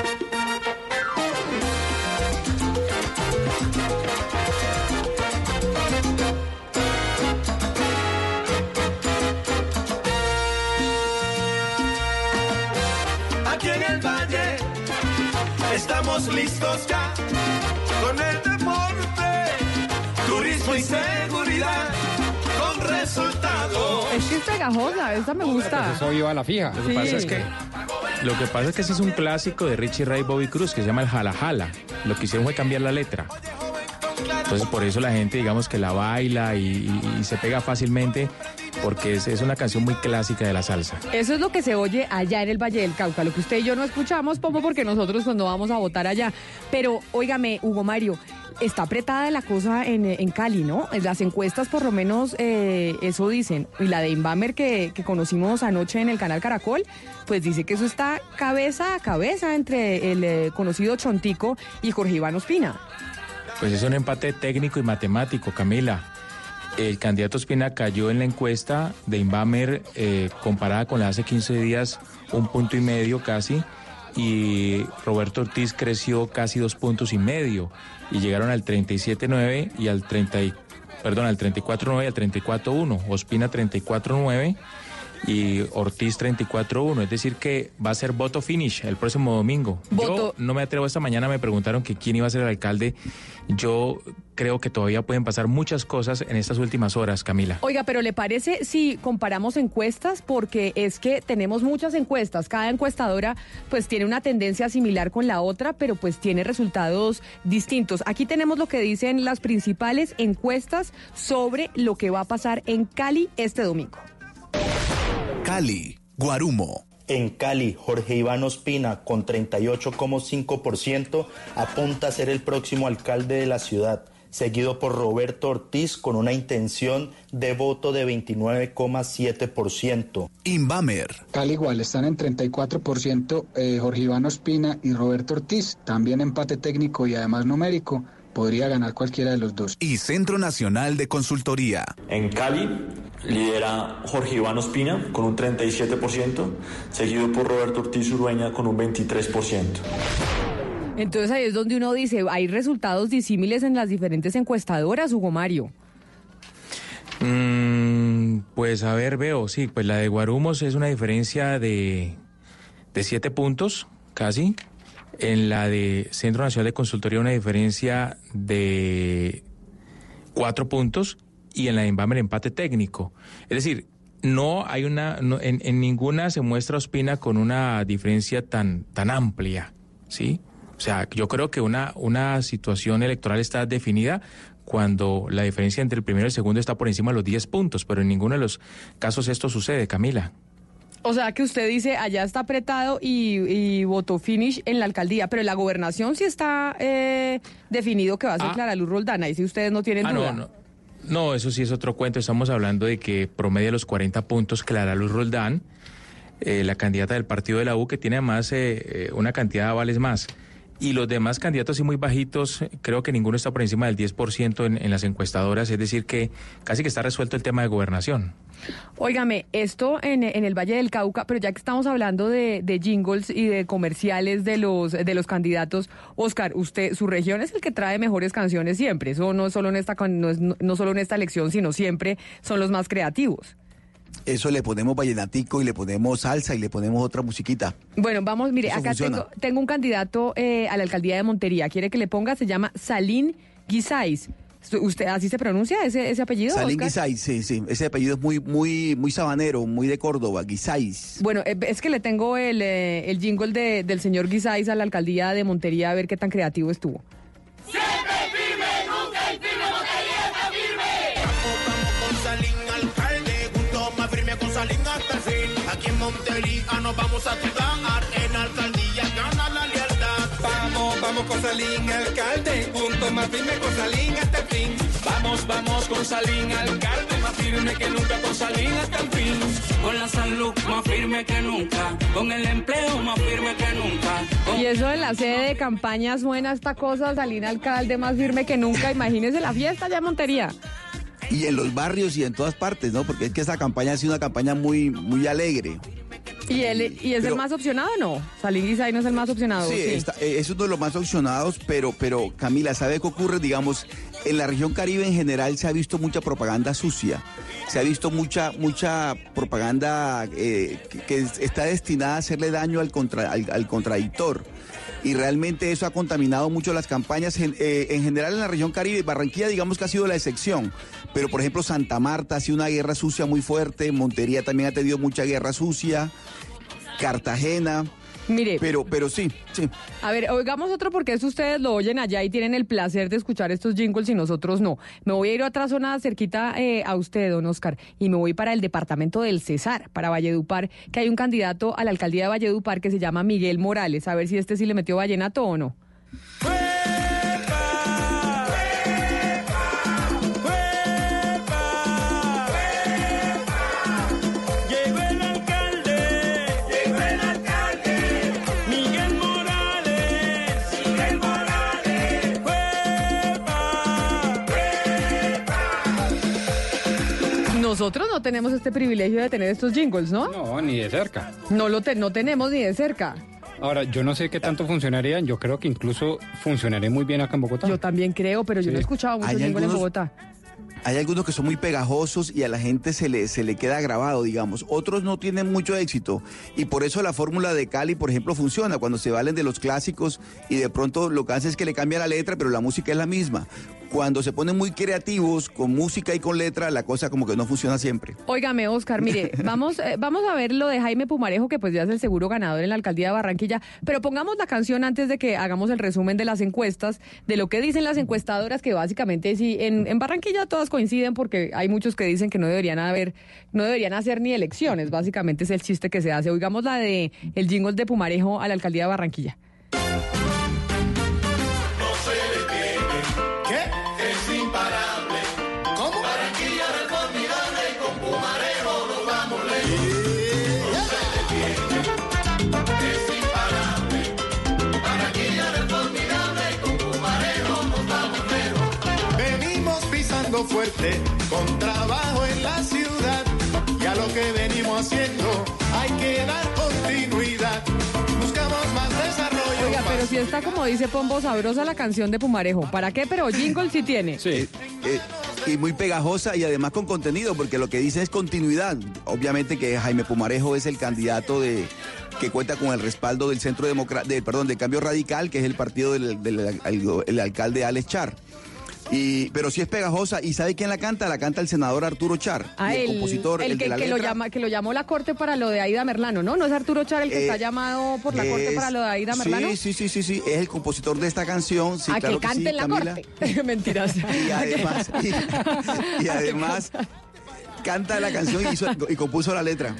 S13: Estamos listos ya con el deporte, turismo y seguridad con resultados.
S4: Es que es pegajosa, esta me gusta.
S6: Eso iba a la fija.
S17: Lo que pasa es que lo que pasa es que ese es un clásico de Richie Ray y Bobby Cruz que se llama el Jala Jala. Lo que hicieron fue cambiar la letra. Entonces por eso la gente digamos que la baila y, y- y se pega fácilmente porque es, es una canción muy clásica de la salsa.
S4: Eso es lo que se oye allá en el Valle del Cauca, lo que usted y yo no escuchamos, Pomo, porque nosotros cuando vamos a votar allá. Pero, óigame, Hugo Mario, está apretada la cosa en, en Cali, ¿no? En las encuestas por lo menos eh, eso dicen. Y la de Inbamer que, que conocimos anoche en el canal Caracol, pues dice que eso está cabeza a cabeza entre el eh, conocido Chontico y Jorge Iván Ospina.
S17: Pues es un empate técnico y matemático, Camila. El candidato Espina cayó en la encuesta de Inbamer eh, comparada con la hace 15 días, un punto y medio casi, y Roberto Ortiz creció casi dos puntos y medio, y llegaron al 37.9 y al 30, y- perdón, al 34.9 y al 34.1, Ospina 34.9 y Ortiz 34-1. Es decir, que va a ser voto finish el próximo domingo.
S4: Voto-
S17: Yo no me atrevo. Esta mañana me preguntaron que quién iba a ser el alcalde. Yo creo que todavía pueden pasar muchas cosas en estas últimas horas, Camila.
S4: Oiga, pero ¿le parece si comparamos encuestas? Porque es que tenemos muchas encuestas. Cada encuestadora pues tiene una tendencia similar con la otra, pero pues tiene resultados distintos. Aquí tenemos lo que dicen las principales encuestas sobre lo que va a pasar en Cali este domingo.
S3: Cali, Guarumo.
S71: En Cali, Jorge Iván Ospina, con 38,5%, apunta a ser el próximo alcalde de la ciudad, seguido por Roberto Ortiz con una intención de voto de 29,7%.
S3: Inbamer.
S72: Cali igual, están en 34% eh, Jorge Iván Ospina y Roberto Ortiz, también empate técnico y además numérico, podría ganar cualquiera de los dos.
S3: Y Centro Nacional de Consultoría.
S60: En Cali, lidera Jorge Iván Ospina con un 37%, seguido por Roberto Ortiz Urueña con un 23%.
S4: Entonces ahí es donde uno dice, hay resultados disímiles en las diferentes encuestadoras, Hugo Mario.
S17: Mm, pues a ver, veo, sí, pues la de Guarumos es una diferencia de, de siete puntos, casi. En la de Centro Nacional de Consultoría una diferencia de cuatro puntos y en la de Inbamer empate técnico. Es decir, no hay una, en, en, ninguna se muestra Ospina con una diferencia tan, tan amplia, ¿sí? O sea, yo creo que una, una situación electoral está definida cuando la diferencia entre el primero y el segundo está por encima de los 10 puntos, pero en ninguno de los casos esto sucede, Camila.
S4: O sea que usted dice allá está apretado y, y votó finish en la alcaldía, pero en la gobernación sí está eh, definido que va a ser ah. Clara Luz Roldana, y si ustedes no tienen ah, duda.
S17: No, no. no, eso sí es otro cuento. Estamos hablando de que promedia los 40 puntos Clara Luz Roldán, eh, la candidata del partido de la U, que tiene además eh, una cantidad de avales más. Y los demás candidatos sí muy bajitos, creo que ninguno está por encima del 10% en, en las encuestadoras, es decir, que casi que está resuelto el tema de gobernación.
S4: Óigame, esto en, en, el Valle del Cauca, pero ya que estamos hablando de, de, jingles y de comerciales de los de los candidatos, Oscar, usted, su región es el que trae mejores canciones siempre. Eso no es solo en esta no, es, no solo en esta elección, sino siempre son los más creativos
S16: eso le ponemos vallenatico y le ponemos salsa y le ponemos otra musiquita.
S4: Bueno, vamos, mire, acá tengo, tengo, un candidato eh, a la alcaldía de Montería. ¿Quiere que le ponga? Se llama Salín Guisáis. ¿Usted así se pronuncia ese, ese apellido?
S16: Salín Guisáis, sí, sí. Ese apellido es muy, muy, muy sabanero, muy de Córdoba, Guisáis.
S4: Bueno, eh, es que le tengo el, eh, el jingle de, del señor Guisáis a la alcaldía de Montería a ver qué tan creativo estuvo.
S13: Montería nos vamos a tirar en alcaldía gana la lealtad. Vamos, vamos con Salín, alcalde, juntos más firme con Salín hasta el fin. Vamos, vamos con Salín, alcalde, más firme que nunca con Salín hasta el fin. Con la salud más firme que nunca, con el empleo más firme que nunca.
S4: Y eso en la sede de campaña suena esta cosa, Salín, alcalde, más firme que nunca. Imagínese la fiesta ya en Montería
S16: y en los barrios y en todas partes, ¿no? Porque es que esa campaña ha sido una campaña muy, muy alegre.
S4: ¿Y, él, y es el más opcionado no? Salín Guisay no es el más opcionado.
S16: Sí, eh, es uno de los más opcionados, pero, pero Camila, ¿sabe qué ocurre? Digamos, en la región Caribe en general se ha visto mucha propaganda sucia, se ha visto mucha, mucha propaganda eh, que, está destinada a hacerle daño al, contra, al contradictor y realmente eso ha contaminado mucho las campañas eh, en, general en la región Caribe. Barranquilla digamos que ha sido la excepción, pero por ejemplo Santa Marta ha sido una guerra sucia muy fuerte, Montería también ha tenido mucha guerra sucia, Cartagena.
S4: Mire.
S16: Pero, pero sí, sí.
S4: A ver, oigamos otro porque es ustedes lo oyen allá y tienen el placer de escuchar estos jingles y nosotros no. Me voy a ir a otra zona cerquita eh, a usted, don Oscar, y me voy para el departamento del Cesar, para Valledupar, que hay un candidato a la alcaldía de Valledupar que se llama Miguel Morales. A ver si este sí le metió vallenato o no. Nosotros no tenemos este privilegio de tener estos jingles, ¿no?
S6: No, ni de cerca.
S4: No lo no tenemos ni de cerca.
S6: Ahora, yo no sé qué tanto funcionarían. Yo creo que incluso funcionaría muy bien acá en Bogotá.
S4: Yo también creo, pero yo no he escuchado mucho jingle en Bogotá.
S16: Hay algunos que son muy pegajosos y a la gente se le, se le queda grabado, digamos. Otros no tienen mucho éxito. Y por eso la fórmula de Cali, por ejemplo, funciona. Cuando se valen de los clásicos y de pronto lo que hace es que le cambia la letra, pero la música es la misma cuando se ponen muy creativos con música y con letra, la cosa como que no funciona siempre.
S4: Óigame, Oscar, mire, vamos, eh, vamos a ver lo de Jaime Pumarejo, que pues ya es el seguro ganador en la alcaldía de Barranquilla, pero pongamos la canción antes de que hagamos el resumen de las encuestas, de lo que dicen las encuestadoras, que básicamente sí, en, en Barranquilla todas coinciden porque hay muchos que dicen que no deberían haber, no deberían hacer ni elecciones, básicamente es el chiste que se hace. Oigamos la de el jingle de Pumarejo a la alcaldía de Barranquilla. Está como dice Pombo, sabrosa la canción de Pumarejo. ¿Para qué? Pero jingle sí tiene.
S16: Sí. Eh, y muy pegajosa y además con contenido, porque lo que dice es continuidad. Obviamente que Jaime Pumarejo es el candidato de que cuenta con el respaldo del Centro Democrático, de, perdón, del Cambio Radical, que es el partido del, del- el- el alcalde Alex Char. Y, pero sí es pegajosa. ¿Y sabe quién la canta? La canta el senador Arturo Char.
S4: Ah,
S16: y el,
S4: el,
S16: compositor,
S4: el
S16: el,
S4: que,
S16: de la
S4: que lo llama, que lo llamó la corte para lo de Aida Merlano, ¿no? ¿No es Arturo Char el que
S16: Eh,
S4: está llamado por la corte para lo de Aida Merlano?
S16: Sí, sí, sí, sí, sí, es el compositor de esta canción. Sí,
S4: a
S16: claro
S4: que
S16: sí,
S4: cante en la
S16: Camila.
S4: corte. Mentiras.
S16: Y además, y, y además canta la canción y, hizo- y compuso la letra.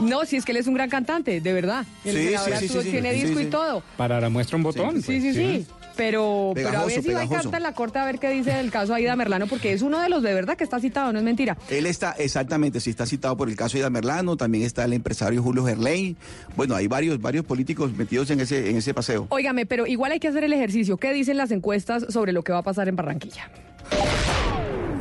S4: No, si es que él es un gran cantante, de verdad. El
S16: Sí,
S4: senador
S16: sí, sí,
S4: Arturo
S16: sí,
S4: tiene
S16: sí,
S4: disco
S16: sí.
S4: y todo.
S6: Para la muestra un botón.
S4: Sí,
S6: pues,
S4: sí, sí. Pero, pero a ver si va y canta en la corte a ver qué dice el caso Aida Merlano, porque es uno de los de verdad que está citado, no es mentira.
S16: Él está, exactamente, sí está citado por el caso de Merlano, también está el empresario Julio Gerley. Bueno, hay varios, varios políticos metidos en ese, en ese paseo.
S4: Óigame, pero igual hay que hacer el ejercicio. ¿Qué dicen las encuestas sobre lo que va a pasar en Barranquilla?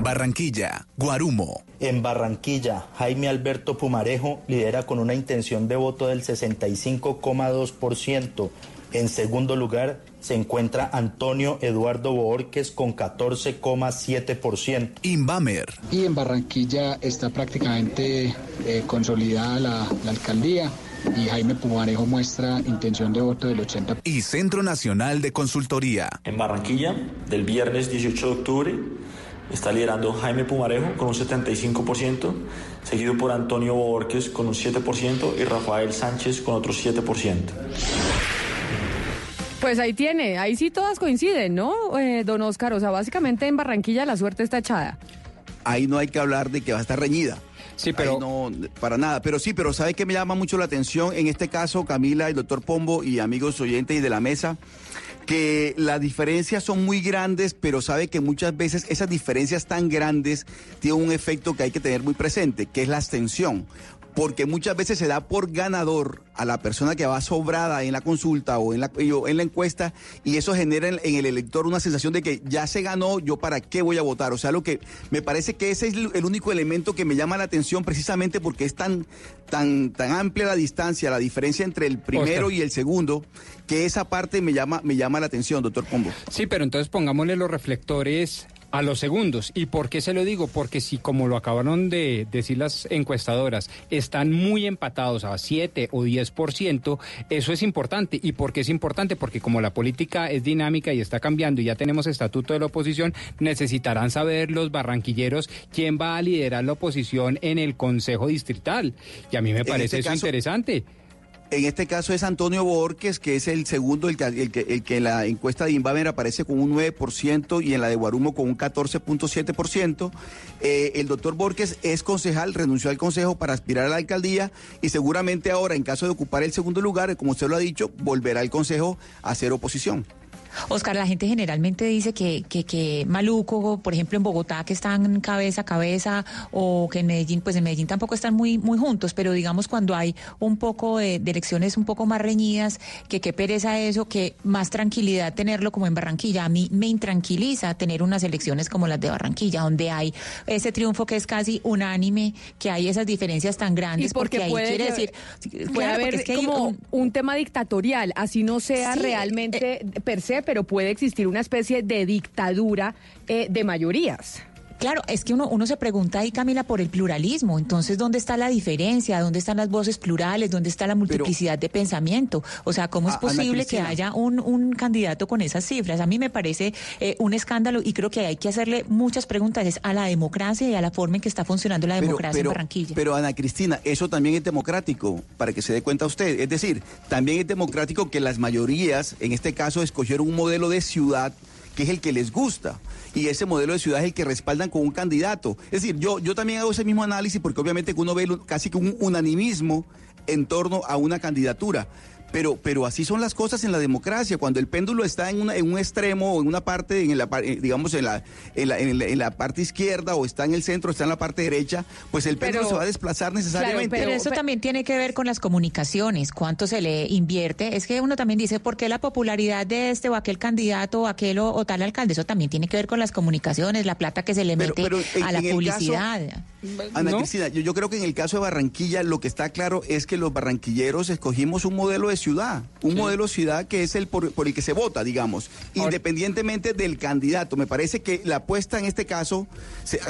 S3: Barranquilla, Guarumo.
S71: En Barranquilla, Jaime Alberto Pumarejo lidera con una intención de voto del 65,2%. En segundo lugar se encuentra Antonio Eduardo Boorques con 14,7%.
S3: Invamer.
S72: Y en Barranquilla está prácticamente eh, consolidada la, la alcaldía y Jaime Pumarejo muestra intención de voto del 80%.
S3: Y Centro Nacional de Consultoría.
S60: En Barranquilla, del viernes 18 de octubre, está liderando Jaime Pumarejo con un 75%, seguido por Antonio Borges con un 7% y Rafael Sánchez con otro 7%.
S4: Pues ahí tiene, ahí sí todas coinciden, ¿no, eh, don Oscar? O sea, básicamente en Barranquilla la suerte está echada.
S16: Ahí no hay que hablar de que va a estar reñida.
S6: Sí, pero...
S16: Ahí no, para nada. Pero sí, pero ¿sabe qué me llama mucho la atención? En este caso, Camila, el doctor Pombo y amigos oyentes y de la mesa, que las diferencias son muy grandes, pero sabe que muchas veces esas diferencias tan grandes tienen un efecto que hay que tener muy presente, que es la abstención. Porque muchas veces se da por ganador a la persona que va sobrada en la consulta o en la, en la encuesta y eso genera en, en el elector una sensación de que ya se ganó, yo para qué voy a votar. O sea, lo que me parece que ese es el único elemento que me llama la atención precisamente porque es tan, tan, tan amplia la distancia, la diferencia entre el primero
S6: Oscar.
S16: y el segundo, que esa parte me llama, me llama la atención, doctor Pombo.
S6: Sí, pero entonces pongámosle los reflectores a los segundos. ¿Y por qué se lo digo? Porque si, como lo acabaron de decir las encuestadoras, están muy empatados a 7 o 10%, eso es importante. ¿Y por qué es importante? Porque como la política es dinámica y está cambiando y ya tenemos estatuto de la oposición, necesitarán saber los barranquilleros quién va a liderar la oposición en el Consejo Distrital. Y a mí me parece
S16: este
S6: eso
S16: caso-
S6: interesante.
S16: En este caso es Antonio Borges, que es el segundo, el que, el que, el que en la encuesta de Inbamer aparece con un 9% y en la de Guarumo con un 14.7%. Eh, el doctor Borges es concejal, renunció al consejo para aspirar a la alcaldía y seguramente ahora, en caso de ocupar el segundo lugar, como usted lo ha dicho, volverá al consejo a hacer oposición.
S18: Oscar, la gente generalmente dice que, que, que Maluco, por ejemplo, en Bogotá, que están cabeza a cabeza, o que en Medellín, pues en Medellín tampoco están muy, muy juntos, pero digamos cuando hay un poco de, de elecciones un poco más reñidas, que qué pereza eso, que más tranquilidad tenerlo como en Barranquilla. A mí me intranquiliza tener unas elecciones como las de Barranquilla, donde hay ese triunfo que es casi unánime, que hay esas diferencias tan grandes,
S4: porque
S18: ahí
S4: puede
S18: quiere decir,
S4: Puede
S18: claro,
S4: haber
S18: es que
S4: como
S18: un-
S4: un... tema dictatorial, así no sea
S18: Sí, eh,
S4: realmente per se, pero puede existir una especie de dictadura eh, de mayorías.
S18: Claro, es que uno, uno se pregunta ahí, Camila, por el pluralismo. Entonces, ¿dónde está la diferencia? ¿Dónde están las voces plurales? ¿Dónde está la multiplicidad de pensamiento? O sea, ¿cómo es
S16: A-
S18: posible que haya un, un candidato con esas cifras? A mí me parece eh, un escándalo y creo que hay que hacerle muchas preguntas es a la democracia y a la forma en que está funcionando la democracia en Barranquilla.
S16: pero Ana Cristina, eso también es democrático, para que se dé cuenta usted. Es decir, también es democrático que las mayorías, en este caso, escogieron un modelo de ciudad que es el que les gusta. Y ese modelo de ciudad es el que respaldan con un candidato. Es decir, yo, yo también hago ese mismo análisis porque obviamente uno ve casi que un unanimismo en torno a una candidatura. Pero, pero así son las cosas en la democracia. Cuando el péndulo está en, una, en un extremo o en una parte, en la, eh, digamos, en la, en, la, en, la, parte izquierda o está en el centro, está en la parte derecha, pues el péndulo se va a desplazar necesariamente.
S18: pero, eso también tiene que ver con las comunicaciones, cuánto se le invierte. Es que uno también dice, ¿por qué la popularidad de este o aquel candidato o aquel o, tal alcalde? Eso también tiene que ver con las comunicaciones, la plata que se le mete a la publicidad.
S16: Ana Cristina, yo, yo creo que en el caso de Barranquilla lo que está claro es que los barranquilleros escogimos un modelo de ciudad, un modelo de ciudad que es el por, el que se vota, digamos, independientemente del candidato. Me parece que la apuesta en este caso,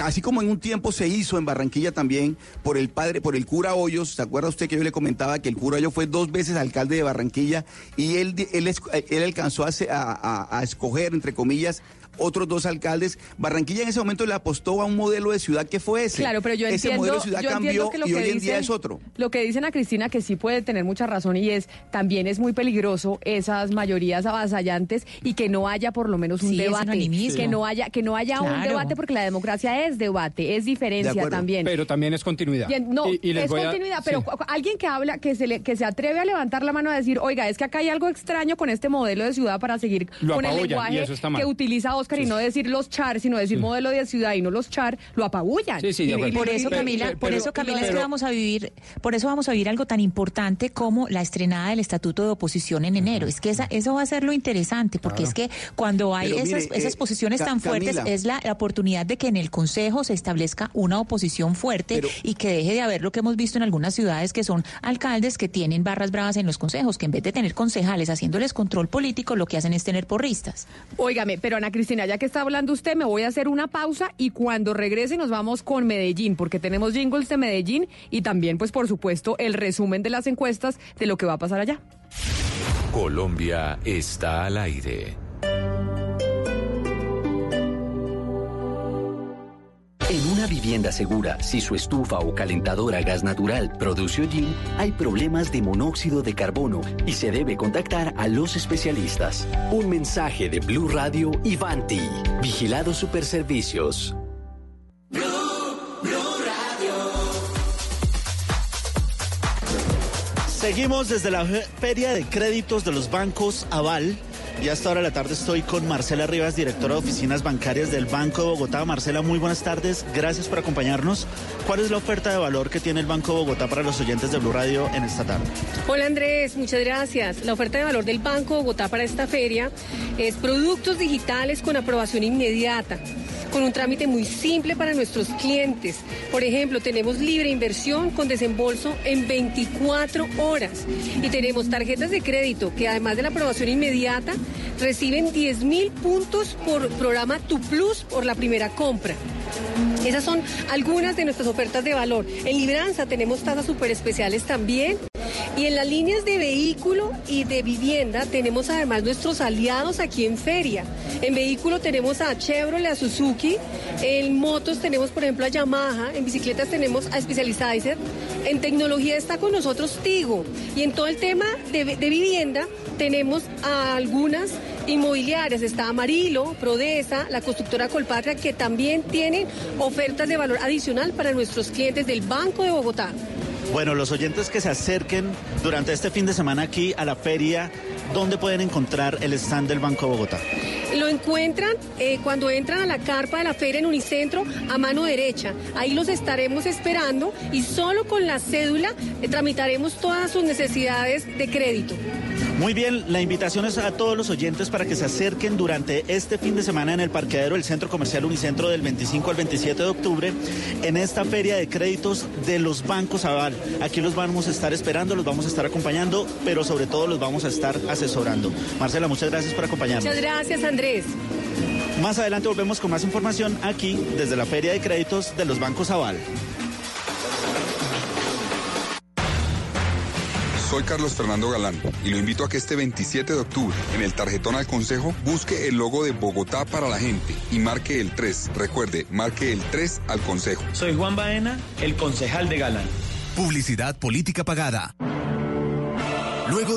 S16: así como en un tiempo se hizo en Barranquilla también por el padre, por el cura Hoyos, ¿se acuerda usted que yo le comentaba que el cura Hoyos fue dos veces alcalde de Barranquilla y él, él, él alcanzó a escoger, entre comillas, otros dos alcaldes. Barranquilla en ese momento le apostó a un modelo de ciudad que fue ese.
S4: Claro, pero yo entiendo,
S16: ese modelo de ciudad cambió y hoy en día es otro.
S4: Lo que dicen a Cristina que sí puede tener mucha razón y es también es muy peligroso esas mayorías avasallantes y que no haya por lo menos un debate, que no haya que no haya un debate porque la democracia es debate, es diferencia también.
S6: Pero también es continuidad.
S4: no, es continuidad, pero alguien que habla que se le, que se atreve a levantar la mano a decir, "Oiga, es que acá hay algo extraño con este modelo de ciudad para seguir con el lenguaje que utiliza Oscar y no decir los char, sino decir modelo de ciudad y no los char, lo apabullan.
S18: y, por eso, Camila, por eso, Camila, es que vamos a vivir, por eso vamos a vivir algo tan importante como la estrenada del Estatuto de Oposición en enero. Es que esa, eso va a ser lo interesante, porque es que cuando hay esas, esas, eh, posiciones tan fuertes, es la, oportunidad de que en el Consejo se establezca una oposición fuerte y que deje de haber lo que hemos visto en algunas ciudades que son alcaldes que tienen barras bravas en los consejos, que en vez de tener concejales haciéndoles control político, lo que hacen es tener porristas.
S4: Óigame, pero Ana Cristina, ya que está hablando usted, me voy a hacer una pausa y cuando regrese nos vamos con Medellín, porque tenemos jingles de Medellín y también, pues por supuesto, el resumen de las encuestas de lo que va a pasar allá.
S14: Colombia está al aire.
S27: En una vivienda segura, si su estufa o calentadora a gas natural produce hollín, hay problemas de monóxido de carbono y se debe contactar a los especialistas. Un mensaje de Blue Radio y Vanti. Vigilados Superservicios.
S9: Seguimos desde la Feria de Créditos de los Bancos Aval y hasta ahora de la tarde estoy con Marcela Rivas, directora de oficinas bancarias del Banco de Bogotá. Marcela, muy buenas tardes. Gracias por acompañarnos. ¿Cuál es la oferta de valor que tiene el Banco de Bogotá para los oyentes de Blue Radio en esta tarde?
S73: Hola Andrés, muchas gracias. La oferta de valor del Banco de Bogotá para esta feria es productos digitales con aprobación inmediata con un trámite muy simple para nuestros clientes. Por ejemplo, tenemos libre inversión con desembolso en 24 horas y tenemos tarjetas de crédito que además de la aprobación inmediata reciben 10 mil puntos por programa Tu Plus por la primera compra. Esas son algunas de nuestras ofertas de valor. En Libranza tenemos tasas súper especiales también. Y en las líneas de vehículo y de vivienda tenemos además nuestros aliados aquí en Feria. En vehículo tenemos a Chevrolet, a Suzuki. En motos tenemos, por ejemplo, a Yamaha. En bicicletas tenemos a Specializer. En tecnología está con nosotros Tigo. Y en todo el tema de, de vivienda tenemos a algunas inmobiliarias. Está Amarillo, Prodesa, la constructora Colpatria, que también tienen ofertas de valor adicional para nuestros clientes del Banco de Bogotá.
S9: Bueno, los oyentes que se acerquen durante este fin de semana aquí a la feria, ¿dónde pueden encontrar el stand del Banco de Bogotá?
S73: Lo encuentran eh, cuando entran a la carpa de la feria en Unicentro a mano derecha. Ahí los estaremos esperando y solo con la cédula eh, tramitaremos todas sus necesidades de crédito.
S9: Muy bien, la invitación es a todos los oyentes para que se acerquen durante este fin de semana en el parqueadero del Centro Comercial Unicentro del 25 al 27 de octubre en esta feria de créditos de los bancos Aval. Aquí los vamos a estar esperando, los vamos a estar acompañando, pero sobre todo los vamos a estar asesorando. Marcela, muchas gracias por acompañarnos.
S73: Muchas gracias, Andrés.
S9: Más adelante volvemos con más información aquí desde la feria de créditos de los bancos Aval.
S62: Soy Carlos Fernando Galán y lo invito a que este 27 de octubre, en el tarjetón al Consejo, busque el logo de Bogotá para la gente y marque el 3. Recuerde, marque el 3 al Consejo.
S74: Soy Juan Baena, el concejal de Galán.
S3: Publicidad política pagada.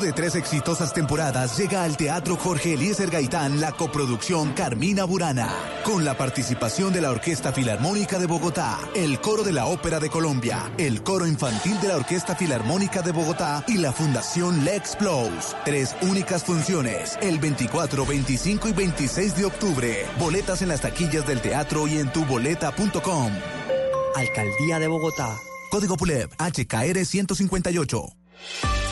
S3: De tres exitosas temporadas, llega al Teatro Jorge Eliezer Gaitán la coproducción Carmina Burana, con la participación de la Orquesta Filarmónica de Bogotá, el Coro de la Ópera de Colombia, el Coro Infantil de la Orquesta Filarmónica de Bogotá y la Fundación Lex Plus. Tres únicas funciones, el 24, 25 y 26 de octubre. Boletas en las taquillas del teatro y en tuboleta.com.
S27: Alcaldía de Bogotá.
S3: Código PULEB, HKR 158.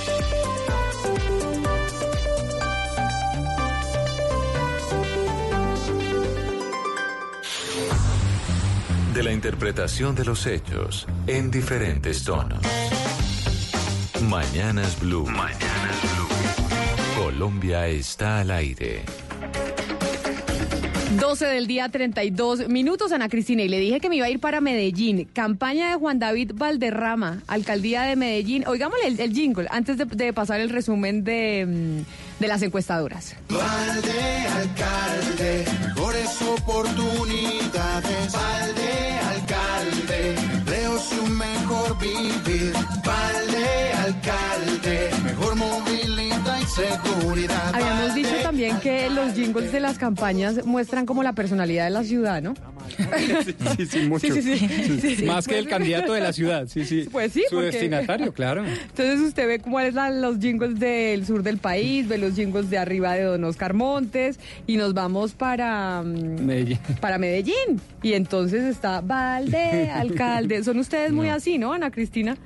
S14: De la interpretación de los hechos en diferentes tonos. Mañanas Blue. Mañanas Blue. Colombia está al aire.
S4: 12 del día, 32 minutos, Ana Cristina, y le dije que me iba a ir para Medellín. Campaña de Juan David Valderrama, alcaldía de Medellín. Oigámosle el, el jingle antes de, de pasar el resumen de, mm, de las encuestadoras.
S37: Valde, alcalde, mejores oportunidades. Valde, mejor seguridad.
S4: Habíamos dicho también que los jingles de las campañas muestran como la personalidad de la ciudad, ¿no?
S6: Sí, sí, mucho.
S4: Sí, sí, sí. Sí, sí.
S6: Más que el candidato de la ciudad, sí, sí.
S4: Pues sí,
S6: Su
S4: porque-
S6: destinatario, claro.
S4: Entonces usted ve cuáles son los jingles del sur del país, ve los jingles de arriba de Don Oscar Montes y nos vamos para, mm,
S6: Medellín.
S4: para Medellín. Y entonces está Valde, alcalde. Son ustedes muy así, ¿no, Ana Cristina?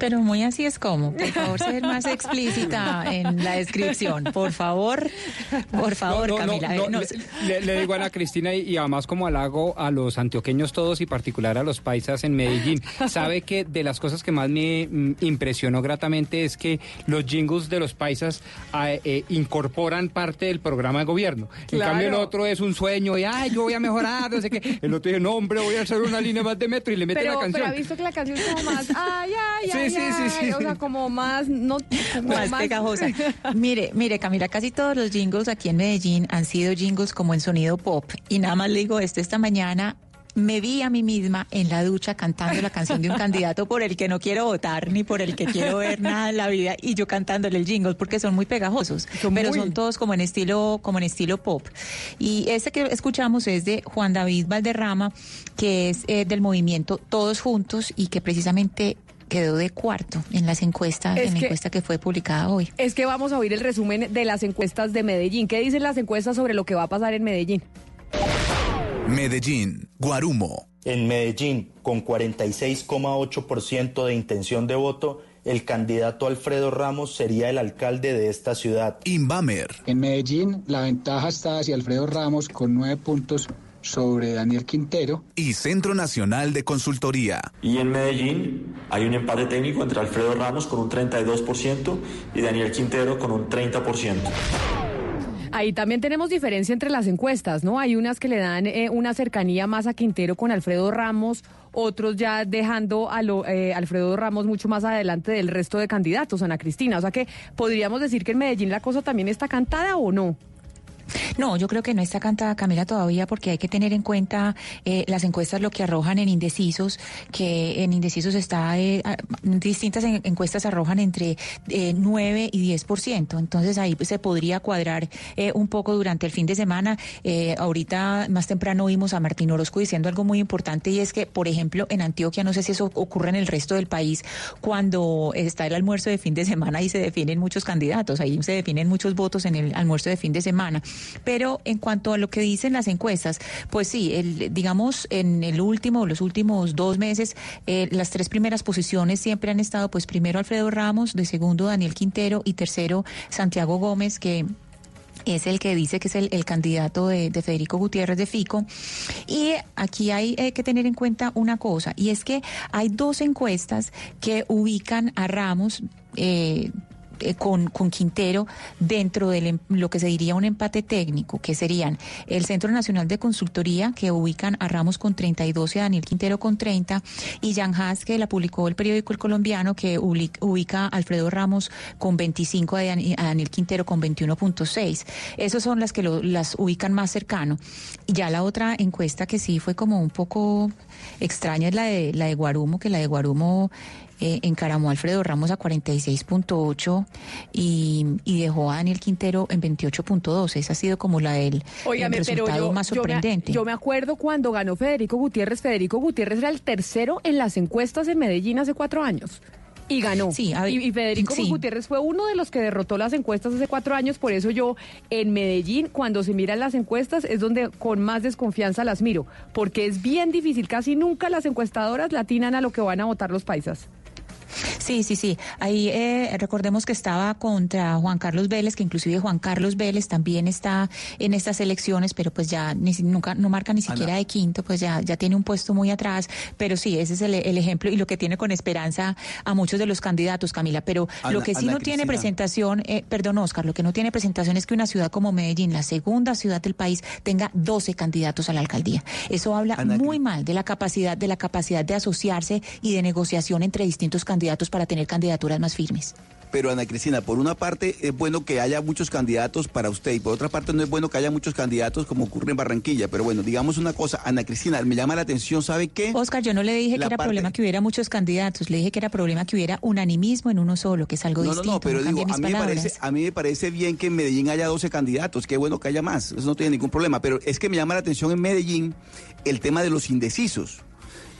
S18: Pero muy así es como. Por favor, ser más explícita en la descripción. Por favor, por favor,
S6: No, no, no,
S18: Camila.
S6: no,
S18: No,
S6: le, le digo a Ana Cristina y, y además como halago a los antioqueños todos y particular a los paisas en Medellín. Sabe que de las cosas que más me mm, impresionó gratamente es que los jingles de los paisas ah, eh, incorporan parte del programa de gobierno. En
S4: Claro.
S6: cambio el otro es un sueño y ay, yo voy a mejorar, no sé qué. El otro dice, no, hombre, voy a hacer una línea más de metro y le mete
S4: Pero,
S6: la
S4: pero
S6: canción.
S4: ha visto que la canción es como más, ay, ay, ay,
S6: sí, sí,
S4: ay,
S6: sí.
S4: o sea, como más, no, como
S18: más pegajosa. Mire, mire, Camila, casi todos los jingles aquí en Medellín han sido jingles como en sonido pop. Y nada más le digo esto, esta mañana me vi a mí misma en la ducha cantando la canción de un candidato por el que no quiero votar ni por el que quiero ver nada en la vida y yo cantándole el jingle porque son muy pegajosos,
S4: Son
S18: pero
S4: muy.
S18: son todos como en estilo como en estilo pop. Y este que escuchamos es de Juan David Valderrama, que es eh, del movimiento Todos Juntos y que precisamente quedó de cuarto en las encuestas,
S4: Es
S18: en la encuesta que fue publicada hoy.
S4: Es que vamos a oír el resumen de las encuestas de Medellín. ¿Qué dicen las encuestas sobre lo que va a pasar en Medellín?
S3: Medellín, Guarumo.
S71: En Medellín, con 46,8% de intención de voto, el candidato Alfredo Ramos sería el alcalde de esta ciudad.
S3: Inbamer.
S72: En Medellín, la ventaja está hacia Alfredo Ramos con nueve puntos sobre Daniel Quintero.
S3: Y Centro Nacional de Consultoría.
S75: Y en Medellín hay un empate técnico entre Alfredo Ramos con un 32% y Daniel Quintero con un 30%.
S4: Ahí también tenemos diferencia entre las encuestas, ¿no? Hay unas que le dan eh, una cercanía más a Quintero con Alfredo Ramos, otros ya dejando a lo, eh, Alfredo Ramos mucho más adelante del resto de candidatos, Ana Cristina. O sea que podríamos decir que en Medellín la cosa también está cantada o no.
S18: No, yo creo que no está cantada Camila todavía porque hay que tener en cuenta eh, las encuestas lo que arrojan en indecisos, que en indecisos está, eh, distintas en- encuestas arrojan entre eh, 9 y 10%, entonces ahí se podría cuadrar eh, un poco durante el fin de semana. Eh, ahorita más temprano vimos a Martín Orozco diciendo algo muy importante y es que, por ejemplo, en Antioquia, no sé si eso ocurre en el resto del país, cuando está el almuerzo de fin de semana y se definen muchos candidatos, ahí se definen muchos votos en el almuerzo de fin de semana. Pero en cuanto a lo que dicen las encuestas, pues sí, el, digamos, en el último, los últimos dos meses, eh, las tres primeras posiciones siempre han estado, pues primero Alfredo Ramos, de segundo Daniel Quintero y tercero Santiago Gómez, que es el que dice que es el, candidato de, de Federico Gutiérrez de Fico. Y aquí hay eh, que tener en cuenta una cosa, y es que hay dos encuestas que ubican a Ramos. eh, eh, con, Quintero dentro de em, lo que se diría un empate técnico, que serían el Centro Nacional de Consultoría, que ubican a Ramos con 32 y a Daniel Quintero con 30, y Jan Haas, que la publicó el periódico El Colombiano, que ubica a Alfredo Ramos con 25 a Dan- a Daniel Quintero con 21.6. Esas son las que lo- las ubican más cercano. Y ya la otra encuesta que sí fue como un poco extraña es la de, la de Guarumo, que la de Guarumo eh, encaramó a Alfredo Ramos a 46.8 y, y dejó a Daniel Quintero en 28.2. Esa ha sido como la del el
S4: pero
S18: resultado
S4: yo,
S18: más
S4: yo me-
S18: sorprendente.
S4: Yo me, acuerdo cuando ganó Federico Gutiérrez. Federico Gutiérrez era el tercero en las encuestas en Medellín hace cuatro años. Y ganó.
S18: Sí, a ver,
S4: y, y Federico
S18: sí.
S4: Gutiérrez fue uno de los que derrotó las encuestas hace cuatro años. Por eso yo en Medellín, cuando se miran las encuestas, es donde con más desconfianza las miro. Porque es bien difícil. Casi nunca las encuestadoras latinan a lo que van a votar los paisas.
S18: Sí, sí, sí. Ahí eh, recordemos que estaba contra Juan Carlos Vélez, que inclusive Juan Carlos Vélez también está en estas elecciones, pero pues ya ni, nunca no marca ni siquiera de quinto, pues ya ya tiene un puesto muy atrás. Pero sí, ese es el, el ejemplo y lo que tiene con esperanza a muchos de los candidatos, Camila. Pero
S16: Ana-
S18: lo que sí
S16: Ana
S18: no tiene presentación, eh, perdón, Oscar, lo que no tiene presentación es que una ciudad como Medellín, la segunda ciudad del país, tenga 12 candidatos a la alcaldía. Eso habla muy mal de la capacidad de la capacidad de asociarse y de negociación entre distintos candidatos para tener candidaturas más firmes.
S16: Pero Ana Cristina, por una parte es bueno que haya muchos candidatos para usted y por otra parte no es bueno que haya muchos candidatos como ocurre en Barranquilla. Pero bueno, digamos una cosa, Ana Cristina, me llama la atención, ¿sabe qué?
S18: Oscar, yo no le dije
S16: La
S18: que era
S16: parte-
S18: problema que hubiera muchos candidatos, le dije que era problema que hubiera unanimismo en uno solo, que es algo
S16: No, no,
S18: distinto.
S16: no, pero
S18: cambie
S16: digo, a mí, me parece, a mí me parece bien que en Medellín haya 12 candidatos, qué bueno que haya más, eso no tiene ningún problema, pero es que me llama la atención en Medellín el tema de los indecisos.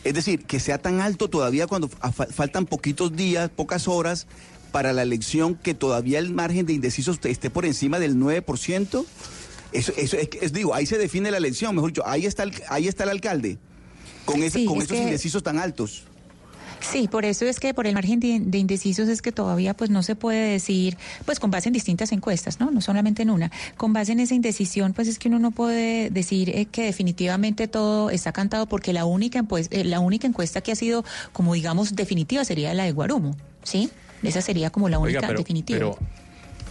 S16: Es decir, que sea tan alto todavía cuando faltan poquitos días, pocas horas para la elección, que todavía el margen de indecisos esté por encima del 9%. Eso, eso es, es- digo, ahí se define la elección, mejor dicho, ahí está el, ahí está el alcalde, con,
S18: Sí,
S16: con
S18: es
S16: esos
S18: que-
S16: indecisos tan altos.
S18: Sí, por eso es que por el margen de, de indecisos es que todavía pues no se puede decir, pues con base en distintas encuestas, ¿no? No solamente en una. Con base en esa indecisión, pues es que uno no puede decir eh, que definitivamente todo está cantado porque la única pues, eh, la única encuesta que ha sido como digamos definitiva sería la de Guarumo, ¿sí? Esa sería como la única
S17: Oiga, pero,
S18: definitiva.
S17: pero,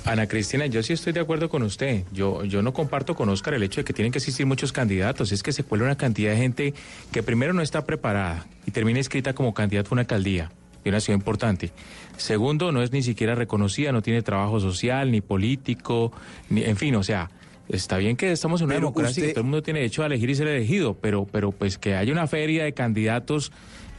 S17: Ana Cristina, yo sí estoy de acuerdo con usted. Yo, yo no comparto con Oscar el hecho de que tienen que existir muchos candidatos. Es que se cuela una cantidad de gente que primero no está preparada y termina inscrita como candidato a una alcaldía de una ciudad importante. Segundo, no es ni siquiera reconocida, no tiene trabajo social, ni político, ni, en fin, o sea, está bien que estamos en una
S16: Pero
S17: democracia y que todo el mundo tiene derecho a elegir y ser elegido, pero, pero pues que haya una feria de candidatos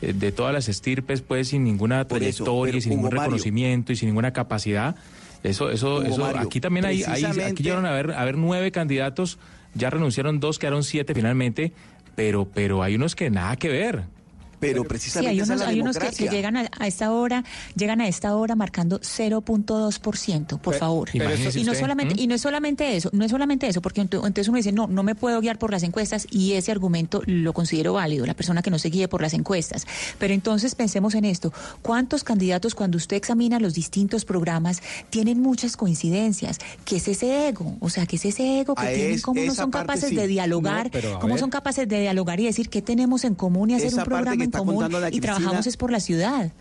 S17: eh, de todas las estirpes, pues sin ninguna
S16: eso,
S17: trayectoria, y sin ningún
S16: Mario.
S17: reconocimiento y sin ninguna capacidad. Eso, eso,
S16: Hugo
S17: eso,
S16: Mario,
S17: aquí también hay, hay- aquí llegaron a haber, a haber nueve candidatos, ya renunciaron dos, quedaron siete finalmente, pero, pero hay unos que nada que ver.
S16: Pero
S18: Sí,
S16: precisamente
S18: hay
S16: esa
S18: unos,
S16: es la
S18: hay unos que, llegan a, a esta hora, llegan a esta hora marcando 0.2%, por favor.
S17: Imagínese
S18: y no
S17: usted,
S18: solamente y no es solamente eso, no es solamente eso, porque ento- entonces uno dice, "No, no me puedo guiar por las encuestas" y ese argumento lo considero válido, la persona que no se guíe por las encuestas. Pero entonces pensemos en esto, ¿cuántos candidatos cuando usted examina los distintos programas tienen muchas coincidencias? ¿Qué es ese ego? O sea, ¿qué es ese ego que
S16: Ah,
S18: tienen?
S16: es-
S18: ¿Cómo no
S16: esa
S18: son capaces
S16: sí.
S18: de dialogar?
S6: No,
S18: ¿Cómo
S6: ver.
S18: son capaces de dialogar y decir qué tenemos en común y hacer
S16: Esa
S18: un programa en común y trabajamos es por la ciudad?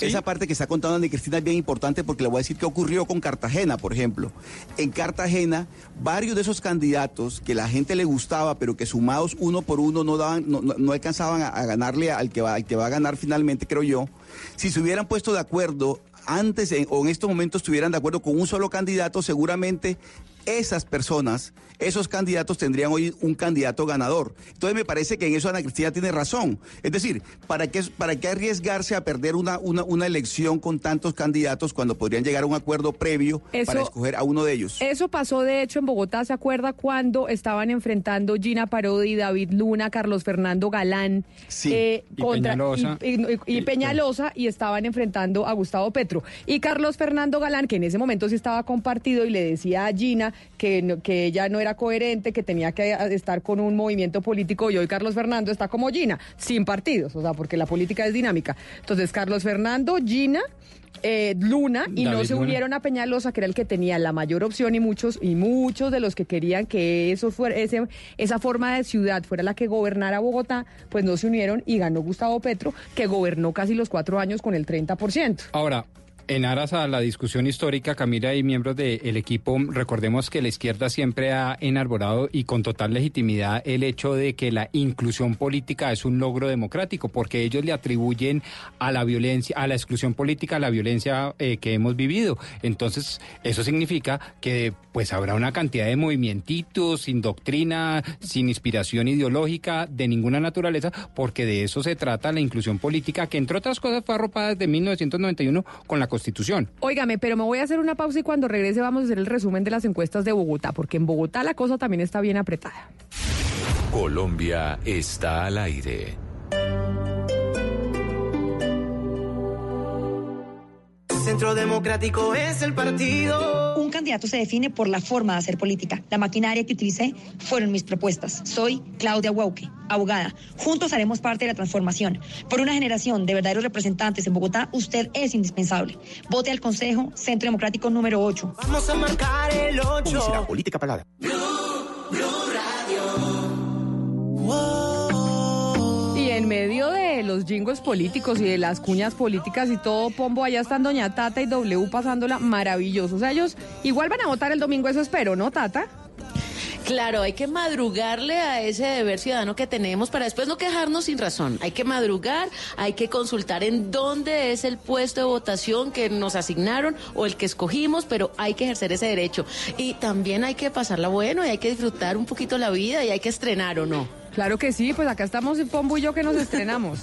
S16: Esa parte que está contando Ana Cristina es bien importante porque le voy a decir qué ocurrió con Cartagena, por ejemplo. En Cartagena, varios de esos candidatos que la gente le gustaba, pero que sumados uno por uno no daban, no, no- no alcanzaban a, a ganarle al que, va, al que va a ganar finalmente, creo yo. Si se hubieran puesto de acuerdo antes en- o en estos momentos estuvieran de acuerdo con un solo candidato, seguramente esas personas, esos candidatos tendrían hoy un candidato ganador. Entonces me parece que en eso Ana Cristina tiene razón. Es decir, ¿para qué, para qué arriesgarse a perder una, una, una elección con tantos candidatos cuando podrían llegar a un acuerdo previo
S4: Eso-
S16: para escoger a uno de ellos?
S4: Eso pasó, de hecho, en Bogotá, ¿se acuerda cuando estaban enfrentando Gina Parodi, David Luna, Carlos Fernando Galán
S16: Sí.
S6: Y Peñalosa.
S4: y, y- y Peñalosa y estaban enfrentando a Gustavo Petro. Y Carlos Fernando Galán, que en ese momento sí estaba compartido y le decía a Gina que, no- que ella no era coherente, que tenía que estar con un movimiento político y hoy Carlos Fernando está como Gina, sin partidos, o sea, porque la política es dinámica. Entonces, Carlos Fernando, Gina... eh, Luna y no se
S6: Luna.
S4: unieron a Peñalosa, que era el que tenía la mayor opción y muchos y muchos de los que querían que eso fuera ese, esa forma de ciudad fuera la que gobernara Bogotá, pues no se unieron y ganó Gustavo Petro, que gobernó casi los cuatro años con el 30%.
S6: Ahora, En aras a la discusión histórica, Camila y miembros del equipo, recordemos que la izquierda siempre ha enarborado y con total legitimidad el hecho de que la inclusión política es un logro democrático, porque ellos le atribuyen a la violencia, a la exclusión política, la violencia eh, que hemos vivido. Entonces, eso significa que pues habrá una cantidad de movimientitos sin doctrina, sin inspiración ideológica de ninguna naturaleza, porque de eso se trata la inclusión política, que entre otras cosas fue arropada desde 1991 con la.
S4: Óigame, pero me voy a hacer una pausa y cuando regrese vamos a hacer el resumen de las encuestas de Bogotá, porque en Bogotá la cosa también está bien apretada.
S14: Colombia está al aire.
S76: Centro Democrático es el partido.
S77: Un candidato se define por la forma de hacer política. La maquinaria que utilicé fueron mis propuestas. Soy Claudia Huauque, abogada. Juntos haremos parte de la transformación. Por una generación de verdaderos representantes en Bogotá, usted es indispensable. Vote al Consejo Centro Democrático número 8.
S76: Vamos a marcar el 8.
S78: Publicidad política pagada.
S4: Los jingos políticos y de las cuñas políticas y todo, Pombo, allá están Doña Tata y W pasándola maravilloso. O sea, ellos igual van a votar el domingo, eso espero, ¿no, Tata?
S26: Claro, hay que madrugarle a ese deber ciudadano que tenemos para después no quejarnos sin razón. Hay que madrugar, hay que consultar en dónde es el puesto de votación que nos asignaron o el que escogimos, pero hay que ejercer ese derecho. Y también hay que pasarla bueno y hay que disfrutar un poquito la vida y hay que estrenar o no.
S4: Claro que sí, pues acá estamos Pombo y yo que nos estrenamos.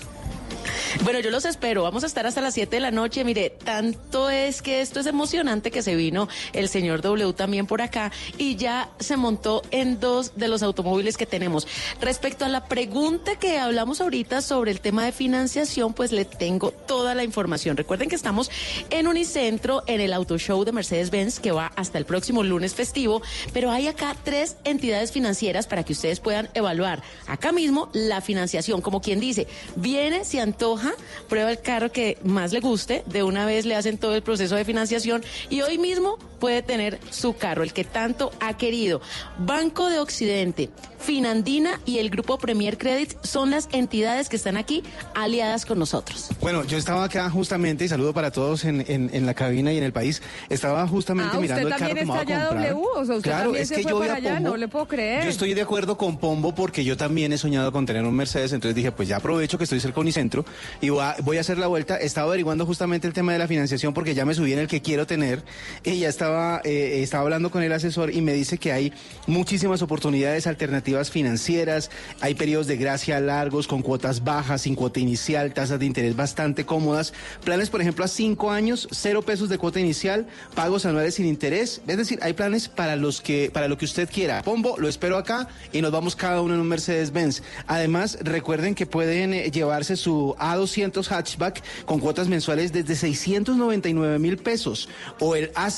S26: Bueno, yo los espero. Vamos a estar hasta las 7 de la noche. Mire, tanto es que esto es emocionante que se vino el señor W también por acá y ya se montó en dos de los automóviles que tenemos. Respecto a la pregunta que hablamos ahorita sobre el tema de financiación, pues le tengo toda la información. Recuerden que estamos en Unicentro, en el Auto Show de Mercedes-Benz, que va hasta el próximo lunes festivo, pero hay acá tres entidades financieras para que ustedes puedan evaluar acá mismo la financiación. Como quien dice, viene, se antoja, prueba el carro que más le guste, de una vez le hacen todo el proceso de financiación y hoy mismo puede tener su carro, el que tanto ha querido. Banco de Occidente, Finandina y el Grupo Premier Credit son las entidades que están aquí aliadas con nosotros.
S9: Bueno, yo estaba acá justamente, y saludo para todos en, en, en la cabina y en el país, estaba justamente
S4: Ah,
S9: mirando
S4: ¿usted
S9: el carro
S4: también
S9: que me
S4: está
S9: voy a comprar.
S4: W? O sea, usted
S9: claro,
S4: también
S9: es
S4: se
S9: que
S4: fue
S9: yo
S4: allá,
S9: Pombo.
S4: no le puedo creer.
S9: Yo estoy de acuerdo con Pombo porque yo también he soñado con tener un Mercedes, entonces dije, pues ya aprovecho que estoy cerca de Unicentro y voy a, hacer la vuelta. Estaba averiguando justamente el tema de la financiación porque ya me subí en el que quiero tener y ya estaba, eh, estaba hablando con el asesor y me dice que hay muchísimas oportunidades alternativas financieras, hay periodos de gracia largos con cuotas bajas, sin cuota inicial, tasas de interés bastante cómodas, planes por ejemplo a cinco años, cero pesos de cuota inicial, pagos anuales sin interés, es decir, hay planes para los que, para lo que usted quiera. Pombo, lo espero acá y nos vamos cada uno en un Mercedes-Benz. Además, recuerden que pueden eh, llevarse su A200 hatchback con cuotas mensuales desde 699 mil pesos o el A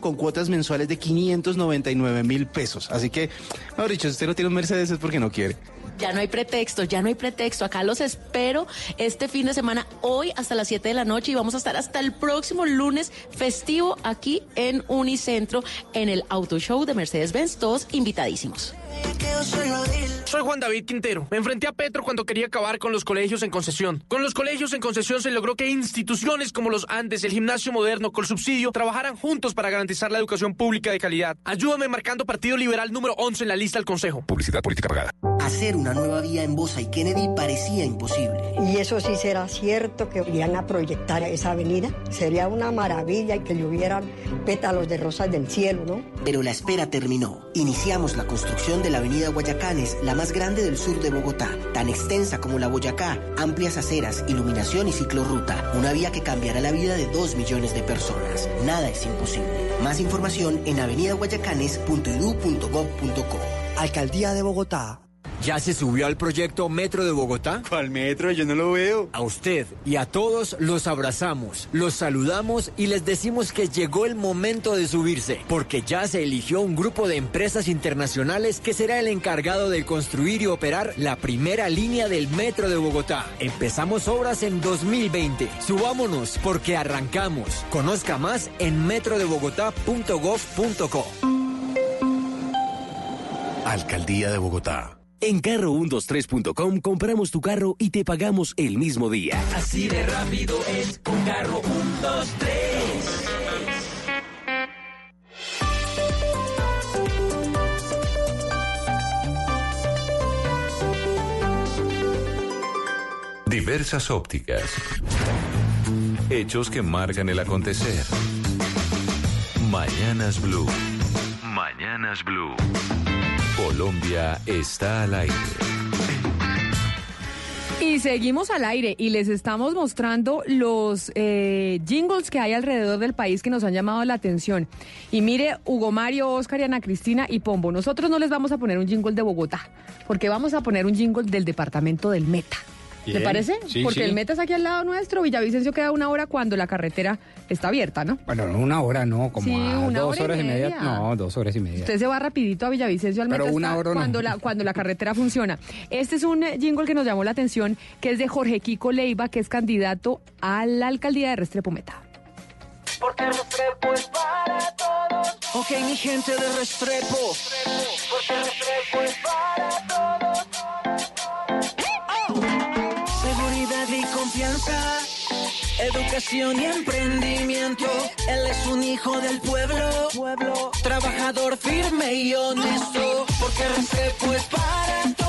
S9: con cuotas mensuales de 599 mil pesos. Así que, mejor dicho, si usted no tiene un Mercedes es porque no quiere.
S26: Ya no hay pretexto, ya no hay pretexto. Acá los espero este fin de semana, hoy hasta las 7 de la noche y vamos a estar hasta el próximo lunes festivo aquí en Unicentro, en el Auto Show de Mercedes-Benz, todos invitadísimos.
S79: Soy Juan David Quintero. Me enfrenté a Petro cuando quería acabar con los colegios en concesión. Con los colegios en concesión se logró que instituciones como los Andes, el gimnasio moderno, con subsidio, trabajaran juntos para garantizar la educación pública de calidad. Ayúdame marcando Partido Liberal número 11 en la lista del Consejo.
S14: Publicidad política pagada.
S76: Hacer una nueva vía en Bosa y Kennedy parecía imposible.
S80: Y eso sí será cierto que irían a proyectar esa avenida. Sería una maravilla y que llovieran pétalos de rosas del cielo, ¿no?
S76: Pero la espera terminó. Iniciamos la construcción de la avenida Guayacanes, la más grande del sur de Bogotá, tan extensa como la Boyacá, amplias aceras, iluminación y ciclorruta, una vía que cambiará la vida de dos millones de personas. Nada es imposible. Más información en avenidaguayacanes.edu.gov.co. Alcaldía de Bogotá.
S27: ¿Ya se subió al proyecto Metro de Bogotá?
S9: ¿Cuál metro? Yo no lo veo.
S27: A usted y a todos los abrazamos, los saludamos y les decimos que llegó el momento de subirse, porque ya se eligió un grupo de empresas internacionales que será el encargado de construir y operar la primera línea del Metro de Bogotá. Empezamos obras en 2020. Subámonos porque arrancamos. Conozca más en metrodebogotá.gov.co.
S81: Alcaldía de Bogotá. En carro123.com compramos tu carro y te pagamos el mismo día.
S82: Así de rápido es con carro 123.
S14: Diversas ópticas. Hechos que marcan el acontecer. Mañanas Blue. Mañanas Blue. Colombia está al aire.
S4: Y seguimos al aire y les estamos mostrando los eh, jingles que hay alrededor del país que nos han llamado la atención. Y mire, Hugo Mario, Oscar y Ana Cristina y Pombo, nosotros no les vamos a poner un jingle de Bogotá, porque vamos a poner un jingle del departamento del Meta. ¿Le
S6: Bien.
S4: parece?
S6: Sí,
S4: Porque
S6: sí.
S4: el Meta es aquí al lado nuestro, Villavicencio queda una hora cuando la carretera está abierta, ¿no?
S6: Bueno, no una hora, no, como
S4: Sí,
S6: a
S4: una
S6: dos
S4: hora
S6: horas y media.
S4: media.
S6: No, dos horas y media.
S4: Usted se va rapidito a Villavicencio al
S6: Pero
S4: Meta
S6: una hora no.
S4: cuando la cuando la carretera funciona. Este es un jingle que nos llamó la atención, que es de Jorge Kiko Leiva, que es candidato a la alcaldía de Restrepo Meta.
S83: Porque Restrepo es para todos. Ok, mi gente de Restrepo. Porque Restrepo es para todos. Educación y emprendimiento. Él es un hijo del pueblo. pueblo. Trabajador firme y honesto. Porque Restrepo es para todos.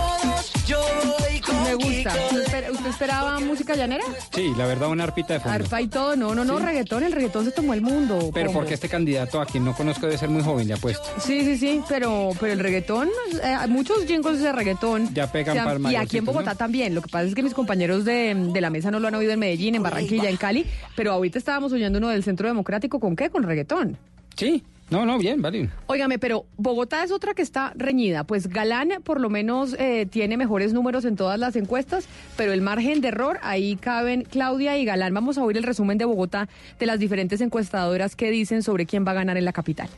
S83: Yo voy con
S4: Me gusta. ¿Usted, espera- usted esperaba música llanera?
S6: Sí, la verdad, una arpita de fondo.
S4: Arpa y todo. No, no, no,
S6: Sí.
S4: reggaetón. El reggaetón se tomó el mundo.
S6: Pero porque este candidato, a quien no conozco, debe ser muy joven, le apuesto.
S4: Sí, sí, sí, pero, pero el reggaetón, eh, hay muchos jingles de reggaetón.
S6: Ya pegan
S4: se han-
S6: para
S4: Y aquí en Bogotá también. Lo que pasa es que mis compañeros de, de la mesa no lo han oído en Medellín, en Barranquilla, en Cali, pero ahorita estábamos oyendo uno del Centro Democrático. ¿Con qué? Con reggaetón.
S6: Sí, no, no, bien, vale.
S4: Óigame, pero Bogotá es otra que está reñida. Pues Galán por lo menos eh, tiene mejores números en todas las encuestas, pero el margen de error, ahí caben Claudia y Galán. Vamos a oír el resumen de Bogotá de las diferentes encuestadoras que dicen sobre quién va a ganar en la capital.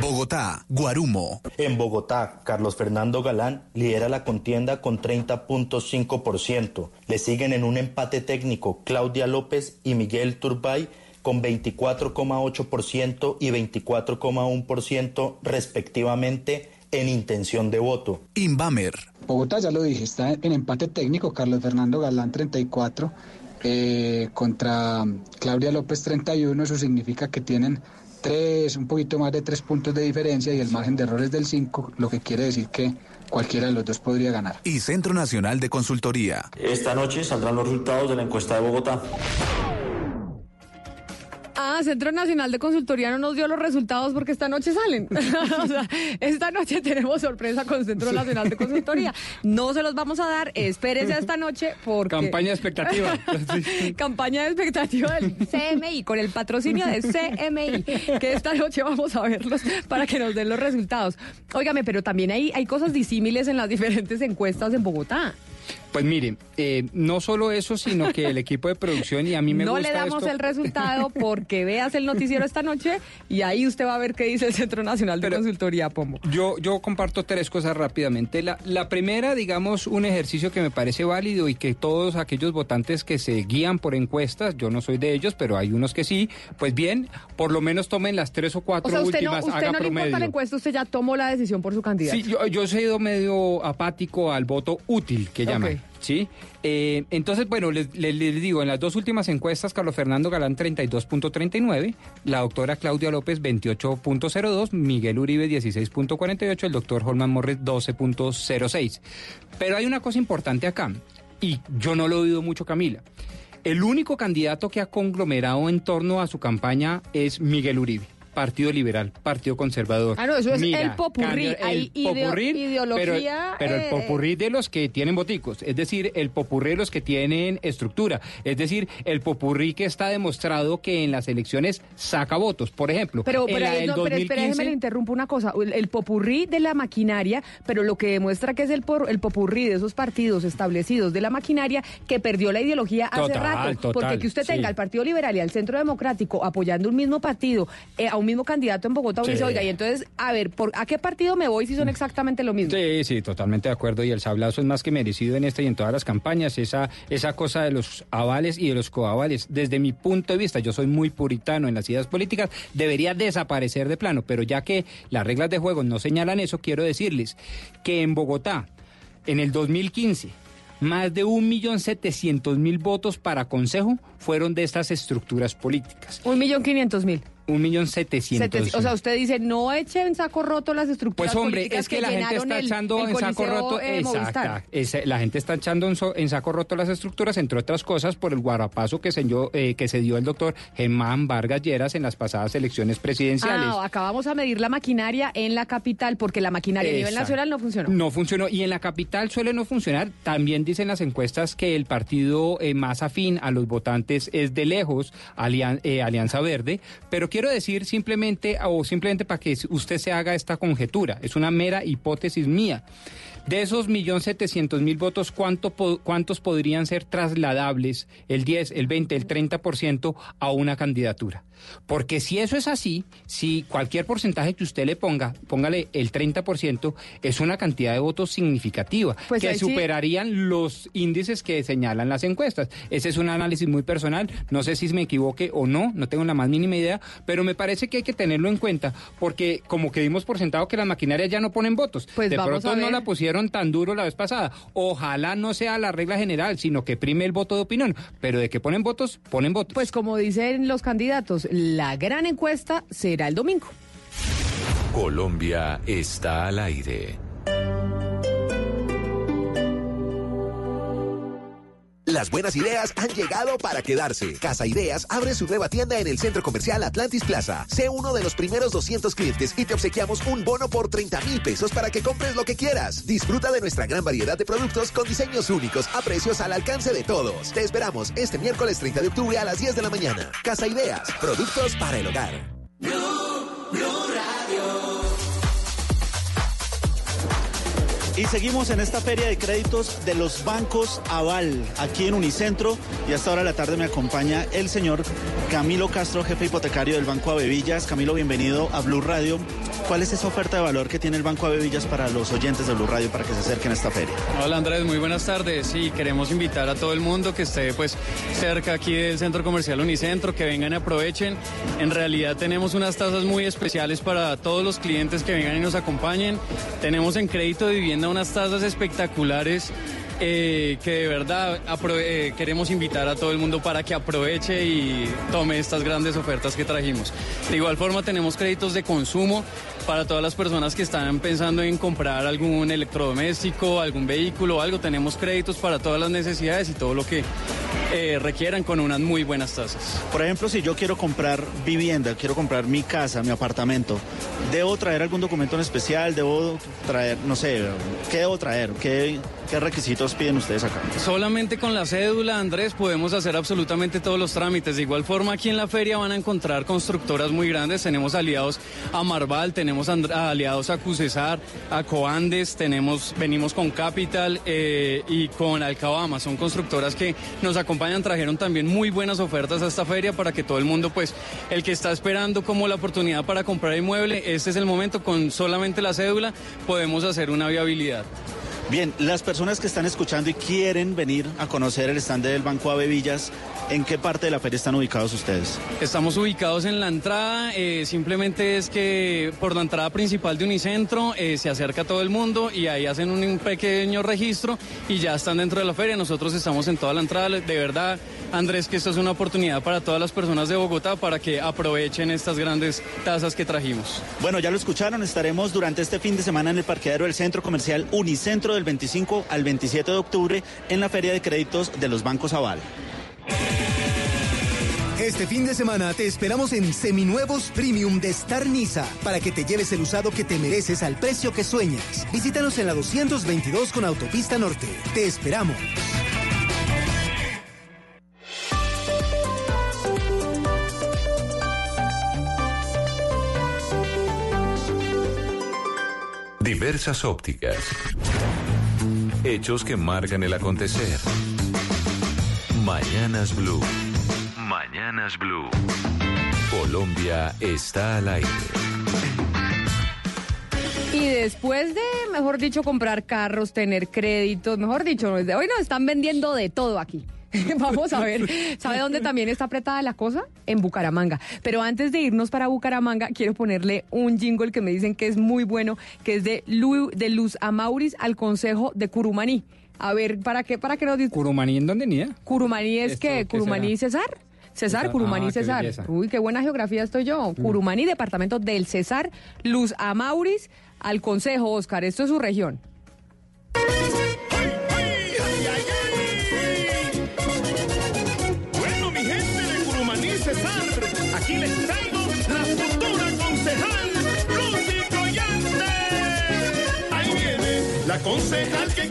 S3: Bogotá, Guarumo.
S71: En Bogotá, Carlos Fernando Galán lidera la contienda con 30.5%. Le siguen en un empate técnico Claudia López y Miguel Turbay con 24,8% y 24,1% respectivamente en intención de voto.
S3: Inbamer.
S72: Bogotá, ya lo dije, está en empate técnico. Carlos Fernando Galán 34 eh, contra Claudia López 31. Eso significa que tienen tres, un poquito más de tres puntos de diferencia y el margen de error es del 5, lo que quiere decir que cualquiera de los dos podría ganar.
S3: Y Centro Nacional de Consultoría.
S84: Esta noche saldrán los resultados de la encuesta de Bogotá.
S4: Ah, Centro Nacional de Consultoría no nos dio los resultados porque esta noche salen. o sea, esta noche tenemos sorpresa con Centro Nacional de Consultoría. No se los vamos a dar, espérese a esta noche porque...
S6: Campaña de expectativa.
S4: Campaña de expectativa del CMI, con el patrocinio de CMI, que esta noche vamos a verlos para que nos den los resultados. Óigame, pero también hay, hay cosas disímiles en las diferentes encuestas en Bogotá.
S6: Pues mire, eh, no solo eso, sino que el equipo de producción y a mí me
S4: no
S6: gusta
S4: le damos
S6: esto.
S4: el resultado porque veas el noticiero esta noche y ahí usted va a ver qué dice el Centro Nacional de Consultoría, Pombo.
S6: Yo, yo comparto tres cosas rápidamente. La, la primera, digamos, un ejercicio que me parece válido y que todos aquellos votantes que se guían por encuestas, yo no soy de ellos, pero hay unos que sí, pues bien, por lo menos tomen las tres o cuatro
S4: O sea, usted no,
S6: últimas,
S4: usted
S6: haga
S4: no le importa
S6: promedio.
S4: la encuesta, usted ya tomó la decisión por su candidato.
S6: Sí, yo, yo he sido medio apático al voto útil, que llaman. ¿Sí? Eh, entonces, bueno, les digo, en las dos últimas encuestas, Carlos Fernando Galán 32.39, la doctora Claudia López 28.02, Miguel Uribe 16.48, el doctor Holman Morris 12.06. Pero hay una cosa importante acá, y yo no lo he oído mucho, Camila. El único candidato que ha conglomerado en torno a su campaña es Miguel Uribe. Partido Liberal, Partido Conservador.
S4: Ah, no, eso es
S6: Mira,
S4: el popurrí.
S6: cambio-
S4: Hay
S6: el
S4: ideo-
S6: popurrí,
S4: ideología,
S6: Pero, pero
S4: eh,
S6: el popurrí de los que tienen boticos, es decir, el popurrí de los que tienen estructura, es decir, el popurrí que está demostrado que en las elecciones saca votos. Por ejemplo,
S4: Pero, pero, no, pero espere,
S6: 2015,
S4: déjeme le interrumpo una cosa. El, el popurrí de la maquinaria, pero lo que demuestra que es el, por- el popurrí de esos partidos establecidos de la maquinaria que perdió la ideología hace
S6: Total,
S4: rato.
S6: total,
S4: porque que usted
S6: sí.
S4: tenga al Partido Liberal y al Centro Democrático apoyando un mismo partido, eh, a un mismo candidato en Bogotá, uno
S6: Sí.
S4: dice, oiga, y entonces, a ver, ¿por, ¿a qué partido me voy si son exactamente lo mismo?
S6: Sí, sí, totalmente de acuerdo. Y el sablazo es más que merecido en esta y en todas las campañas. Esa, esa cosa de los avales y de los coavales. Desde mi punto de vista, yo soy muy puritano en las ideas políticas, debería desaparecer de plano. Pero ya que las reglas de juego no señalan eso, quiero decirles que en Bogotá, en el 2015, más de 1.700.000 votos para consejo fueron de estas estructuras políticas.
S4: Un millón quinientos mil.
S6: Un millón setecientos.
S4: Sete- o sea, usted dice, no eche en saco roto las estructuras
S6: Pues hombre,
S4: políticas
S6: es que, la gente está
S4: el-
S6: echando
S4: el
S6: en saco roto.
S4: eh,
S6: exacta, es- la gente está echando en, so- en saco roto las estructuras, entre otras cosas, por el guarapazo que se, dio, eh, que se dio el doctor Germán Vargas Lleras en las pasadas elecciones presidenciales.
S4: Ah, acabamos a medir la maquinaria en la capital porque la maquinaria a nivel nacional no funcionó.
S6: No funcionó. Y en la capital suele no funcionar. También dicen las encuestas que el partido eh, más afín a los votantes es de lejos Alian- eh, Alianza Verde. Pero quiero decir simplemente, o simplemente para que usted se haga esta conjetura, es una mera hipótesis mía. De esos millón setecientos mil votos, ¿cuánto po- ¿cuántos podrían ser trasladables, el 10, el 20, el 30% a una candidatura? Porque si eso es así, si cualquier porcentaje que usted le ponga, póngale el 30%, es una cantidad de votos significativa,
S4: Pues
S6: que
S4: sí-
S6: superarían los índices que señalan las encuestas. Ese es un análisis muy personal, no sé si me equivoque o no, no tengo la más mínima idea, pero me parece que hay que tenerlo en cuenta, porque como que dimos por sentado que las maquinarias ya no ponen votos,
S4: Pues
S6: de pronto no la pusieron tan duro la vez pasada. Ojalá no sea la regla general, sino que prime el voto de opinión, pero de que ponen votos, ponen votos.
S4: Pues como dicen los candidatos, la gran encuesta será el domingo.
S14: Colombia está al aire.
S3: Las buenas ideas han llegado para quedarse. Casa Ideas abre su nueva tienda en el centro comercial Atlantis Plaza. Sé uno de los primeros 200 clientes y te obsequiamos un bono por 30 mil pesos para que compres lo que quieras. Disfruta de nuestra gran variedad de productos con diseños únicos a precios al alcance de todos. Te esperamos este miércoles 30 de octubre a las 10 de la mañana. Casa Ideas, productos para el hogar.
S9: Y seguimos en esta feria de créditos de los bancos Aval, aquí en Unicentro. Y hasta ahora de la tarde me acompaña el señor Camilo Castro, jefe hipotecario del Banco Avevillas. Camilo, bienvenido a Blue Radio. ¿Cuál es esa oferta de valor que tiene el Banco Avevillas para los oyentes de Blue Radio para que se acerquen a esta feria?
S33: Hola Andrés, muy buenas tardes. Sí, queremos invitar a todo el mundo que esté pues cerca aquí del Centro Comercial Unicentro, que vengan y aprovechen. En realidad tenemos unas tasas muy especiales para todos los clientes que vengan y nos acompañen. Tenemos en crédito de vivienda unas tasas espectaculares. eh, que de verdad eh, queremos invitar a todo el mundo para que aproveche y tome estas grandes ofertas que trajimos. De igual forma tenemos créditos de consumo para todas las personas que están pensando en comprar algún electrodoméstico, algún vehículo algo. Tenemos créditos para todas las necesidades y todo lo que eh, requieran con unas muy buenas tasas.
S9: Por ejemplo, si yo quiero comprar vivienda, quiero comprar mi casa, mi apartamento, ¿debo traer algún documento en especial? ¿Debo traer, no sé, qué debo traer? ¿Qué, qué requisitos piden ustedes acá?
S33: Solamente con la cédula, Andrés, podemos hacer absolutamente todos los trámites. De igual forma, aquí en la feria van a encontrar constructoras muy grandes. Tenemos aliados a Marval, tenemos aliados a Cusesar, a Coandes, tenemos, venimos con Capital eh, y con Alcabama. Son constructoras que nos acompañan, trajeron también muy buenas ofertas a esta feria para que todo el mundo, pues, el que está esperando como la oportunidad para comprar inmueble, este es el momento, con solamente la cédula podemos hacer una viabilidad.
S9: Bien, las personas que están escuchando y quieren venir a conocer el stand del Banco Avevillas, ¿en qué parte de la feria están ubicados ustedes?
S33: Estamos ubicados en la entrada, eh, simplemente es que por la entrada principal de Unicentro eh, se acerca todo el mundo y ahí hacen un, un pequeño registro y ya están dentro de la feria. Nosotros estamos en toda la entrada. De verdad, Andrés, que esto es una oportunidad para todas las personas de Bogotá para que aprovechen estas grandes tasas que trajimos.
S9: Bueno, ya lo escucharon, estaremos durante este fin de semana en el parqueadero del Centro Comercial Unicentro del 25 al 27 de octubre en la Feria de Créditos de los Bancos Aval.
S1: Este fin de semana te esperamos en Seminuevos Premium de Star Niza para que te lleves el usado que te mereces al precio que sueñas. Visítanos en la 222 con Autopista Norte. Te esperamos.
S14: Diversas ópticas. Hechos que marcan el acontecer. Mañanas Blue. Mañanas Blue. Colombia está al aire.
S4: Y después de, mejor dicho, comprar carros, tener créditos, mejor dicho, hoy nos están vendiendo de todo aquí. Vamos a ver, ¿sabe dónde también está apretada la cosa? En Bucaramanga. Pero antes de irnos para Bucaramanga, quiero ponerle un jingle que me dicen que es muy bueno, que es de, Lu- de Luz Amauris al Consejo de Curumaní. A ver, ¿para qué, para qué nos dice?
S6: ¿Curumaní en dónde, Nia?
S4: Curumaní es
S6: ¿Esto
S4: que,
S6: qué
S4: Curumaní
S6: será?
S4: César. Cesar,
S6: Esa-
S4: Curumaní,
S6: ah, qué belleza.
S4: Uy, qué buena geografía estoy yo. Curumaní, departamento del Cesar, Luz Amauris, al Consejo, Oscar. Esto es su región.
S85: Bueno, mi gente de Curumaní, Cesar, aquí les traigo la futura concejal, Lucy Collante. Ahí viene la concejal que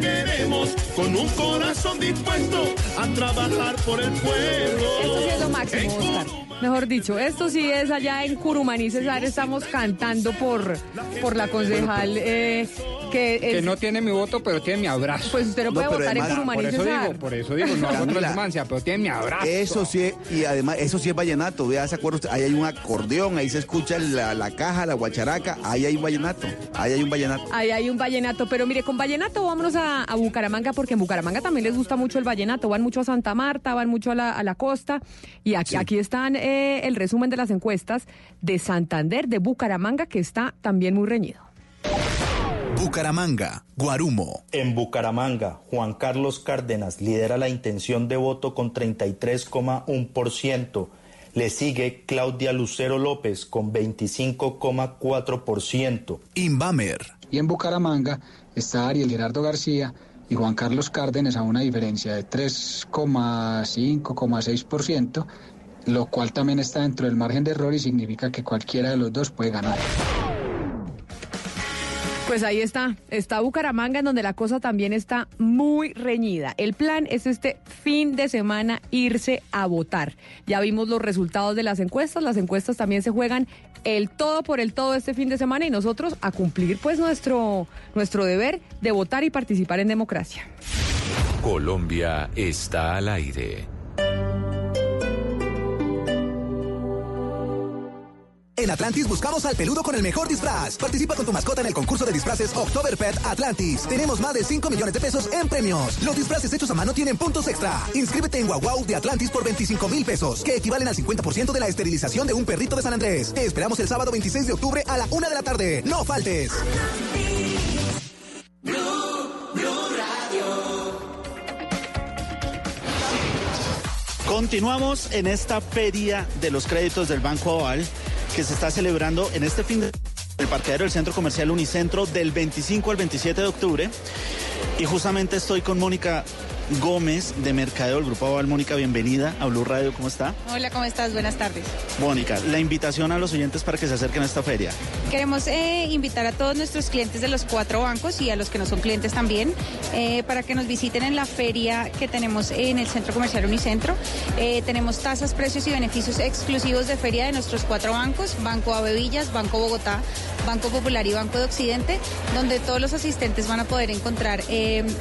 S85: con un corazón dispuesto a trabajar por el pueblo.
S4: Sí es lo máximo, Oscar. Mejor dicho, esto sí es allá en Curumaní, Cesar. Estamos cantando por, por la concejal eh, que,
S6: Que
S4: es-
S6: no tiene mi voto, pero tiene mi abrazo.
S4: Pues usted no puede votar en Curumaní,
S6: Por eso
S4: Cesar.
S6: digo, por eso digo, no hago
S86: Camila.
S6: transhumancia, pero tiene mi abrazo.
S86: Eso sí, y además, eso sí es vallenato. Vea, ¿se acuerda usted? Ahí hay un acordeón, ahí se escucha la, la caja, la guacharaca, ahí hay un vallenato. Ahí hay un vallenato.
S4: Ahí hay un vallenato, pero mire, con vallenato vámonos a, a Bucaramanga, porque en Bucaramanga también les gusta mucho el vallenato. Van mucho a Santa Marta, van mucho a la, a la costa. Y aquí, aquí están eh, el resumen de las encuestas de Santander, de Bucaramanga, que está también muy reñido.
S71: Bucaramanga, Guarumo. En Bucaramanga, Juan Carlos Cárdenas lidera la intención de voto con 33,1%. Le sigue Claudia Lucero López con 25,4%.
S3: Invamer.
S72: Y en Bucaramanga está Ariel Gerardo García y Juan Carlos Cárdenas a una diferencia de 3,5,6%, lo cual también está dentro del margen de error y significa que cualquiera de los dos puede ganar.
S4: Pues ahí está, está Bucaramanga en donde la cosa también está muy reñida. El plan es este fin de semana irse a votar. Ya vimos los resultados de las encuestas, las encuestas también se juegan el todo por el todo este fin de semana y nosotros a cumplir pues nuestro, nuestro deber de votar y participar en democracia.
S14: Colombia está al aire.
S87: En Atlantis buscamos al peludo con el mejor disfraz. Participa con tu mascota en el concurso de disfraces October Pet Atlantis. Tenemos más de 5 millones de pesos en premios. Los disfraces hechos a mano tienen puntos extra. Inscríbete en Guau de Atlantis por 25 mil pesos, que equivalen al 50% de la esterilización de un perrito de San Andrés. Te esperamos el sábado 26 de octubre a la 1 de la tarde. ¡No faltes!
S9: Continuamos en esta feria de los créditos del Banco Aval que se está celebrando en este fin de el parqueadero del Centro Comercial Unicentro del 25 al 27 de octubre. Y justamente estoy con Mónica Gómez de Mercadeo del Grupo Aval. Mónica, bienvenida a Blue Radio. ¿Cómo está?
S88: Hola, ¿cómo estás? Buenas tardes.
S9: Mónica, la invitación a los oyentes para que se acerquen a esta feria.
S88: Queremos eh, invitar a todos nuestros clientes de los cuatro bancos y a los que no son clientes también eh, para que nos visiten en la feria que tenemos en el Centro Comercial Unicentro. Eh, tenemos tasas, precios y beneficios exclusivos de feria de nuestros cuatro bancos, Banco Avevillas, Banco Bogotá, Banco Popular y Banco de Occidente, donde todos los asistentes van a poder encontrar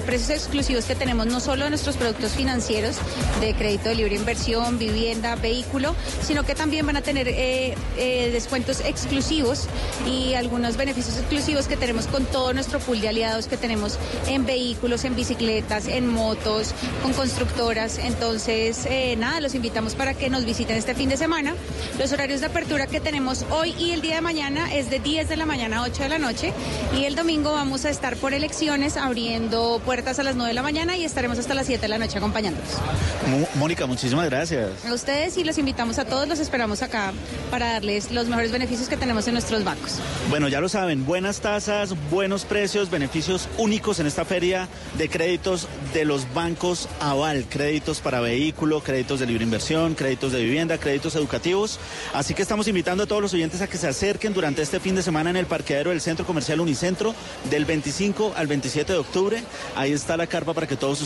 S88: precios exclusivos que tenemos no solo de nuestros productos financieros de crédito de libre inversión, vivienda, vehículo, sino que también van a tener eh, eh, descuentos exclusivos y algunos beneficios exclusivos que tenemos con todo nuestro pool de aliados que tenemos en vehículos, en bicicletas, en motos, con constructoras. Entonces, eh, nada, los invitamos para que nos visiten este fin de semana. Los horarios de apertura que tenemos hoy y el día de mañana es de 10 de la mañana a 8 de la noche y el domingo vamos a estar por elecciones abriendo puertas a las 9 de la mañana y estaremos hasta las 7 de la noche acompañándolos.
S9: Mo- Mónica, muchísimas gracias.
S88: A ustedes y los invitamos a todos, los esperamos acá para darles los mejores beneficios que tenemos en nuestros bancos.
S9: Bueno, ya lo saben, buenas tasas, buenos precios, beneficios únicos en esta feria de créditos de los bancos Aval, créditos para vehículo, créditos de libre inversión, créditos de vivienda, créditos educativos. Así que estamos invitando a todos los oyentes a que se acerquen durante este fin de semana en el parqueadero del Centro Comercial Unicentro del 25 al 27 de octubre. Ahí está la carpa para que todos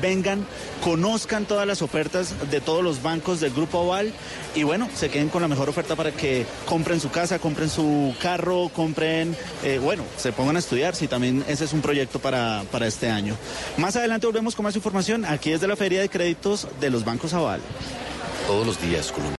S9: vengan, conozcan todas las ofertas de todos los bancos del Grupo Aval y bueno, se queden con la mejor oferta para que compren su casa, compren su carro, compren, eh, bueno, se pongan a estudiar si también ese es un proyecto para, para este año. Más adelante volvemos con más información aquí desde la Feria de Créditos de los Bancos Aval.
S89: Todos los días, Colombia.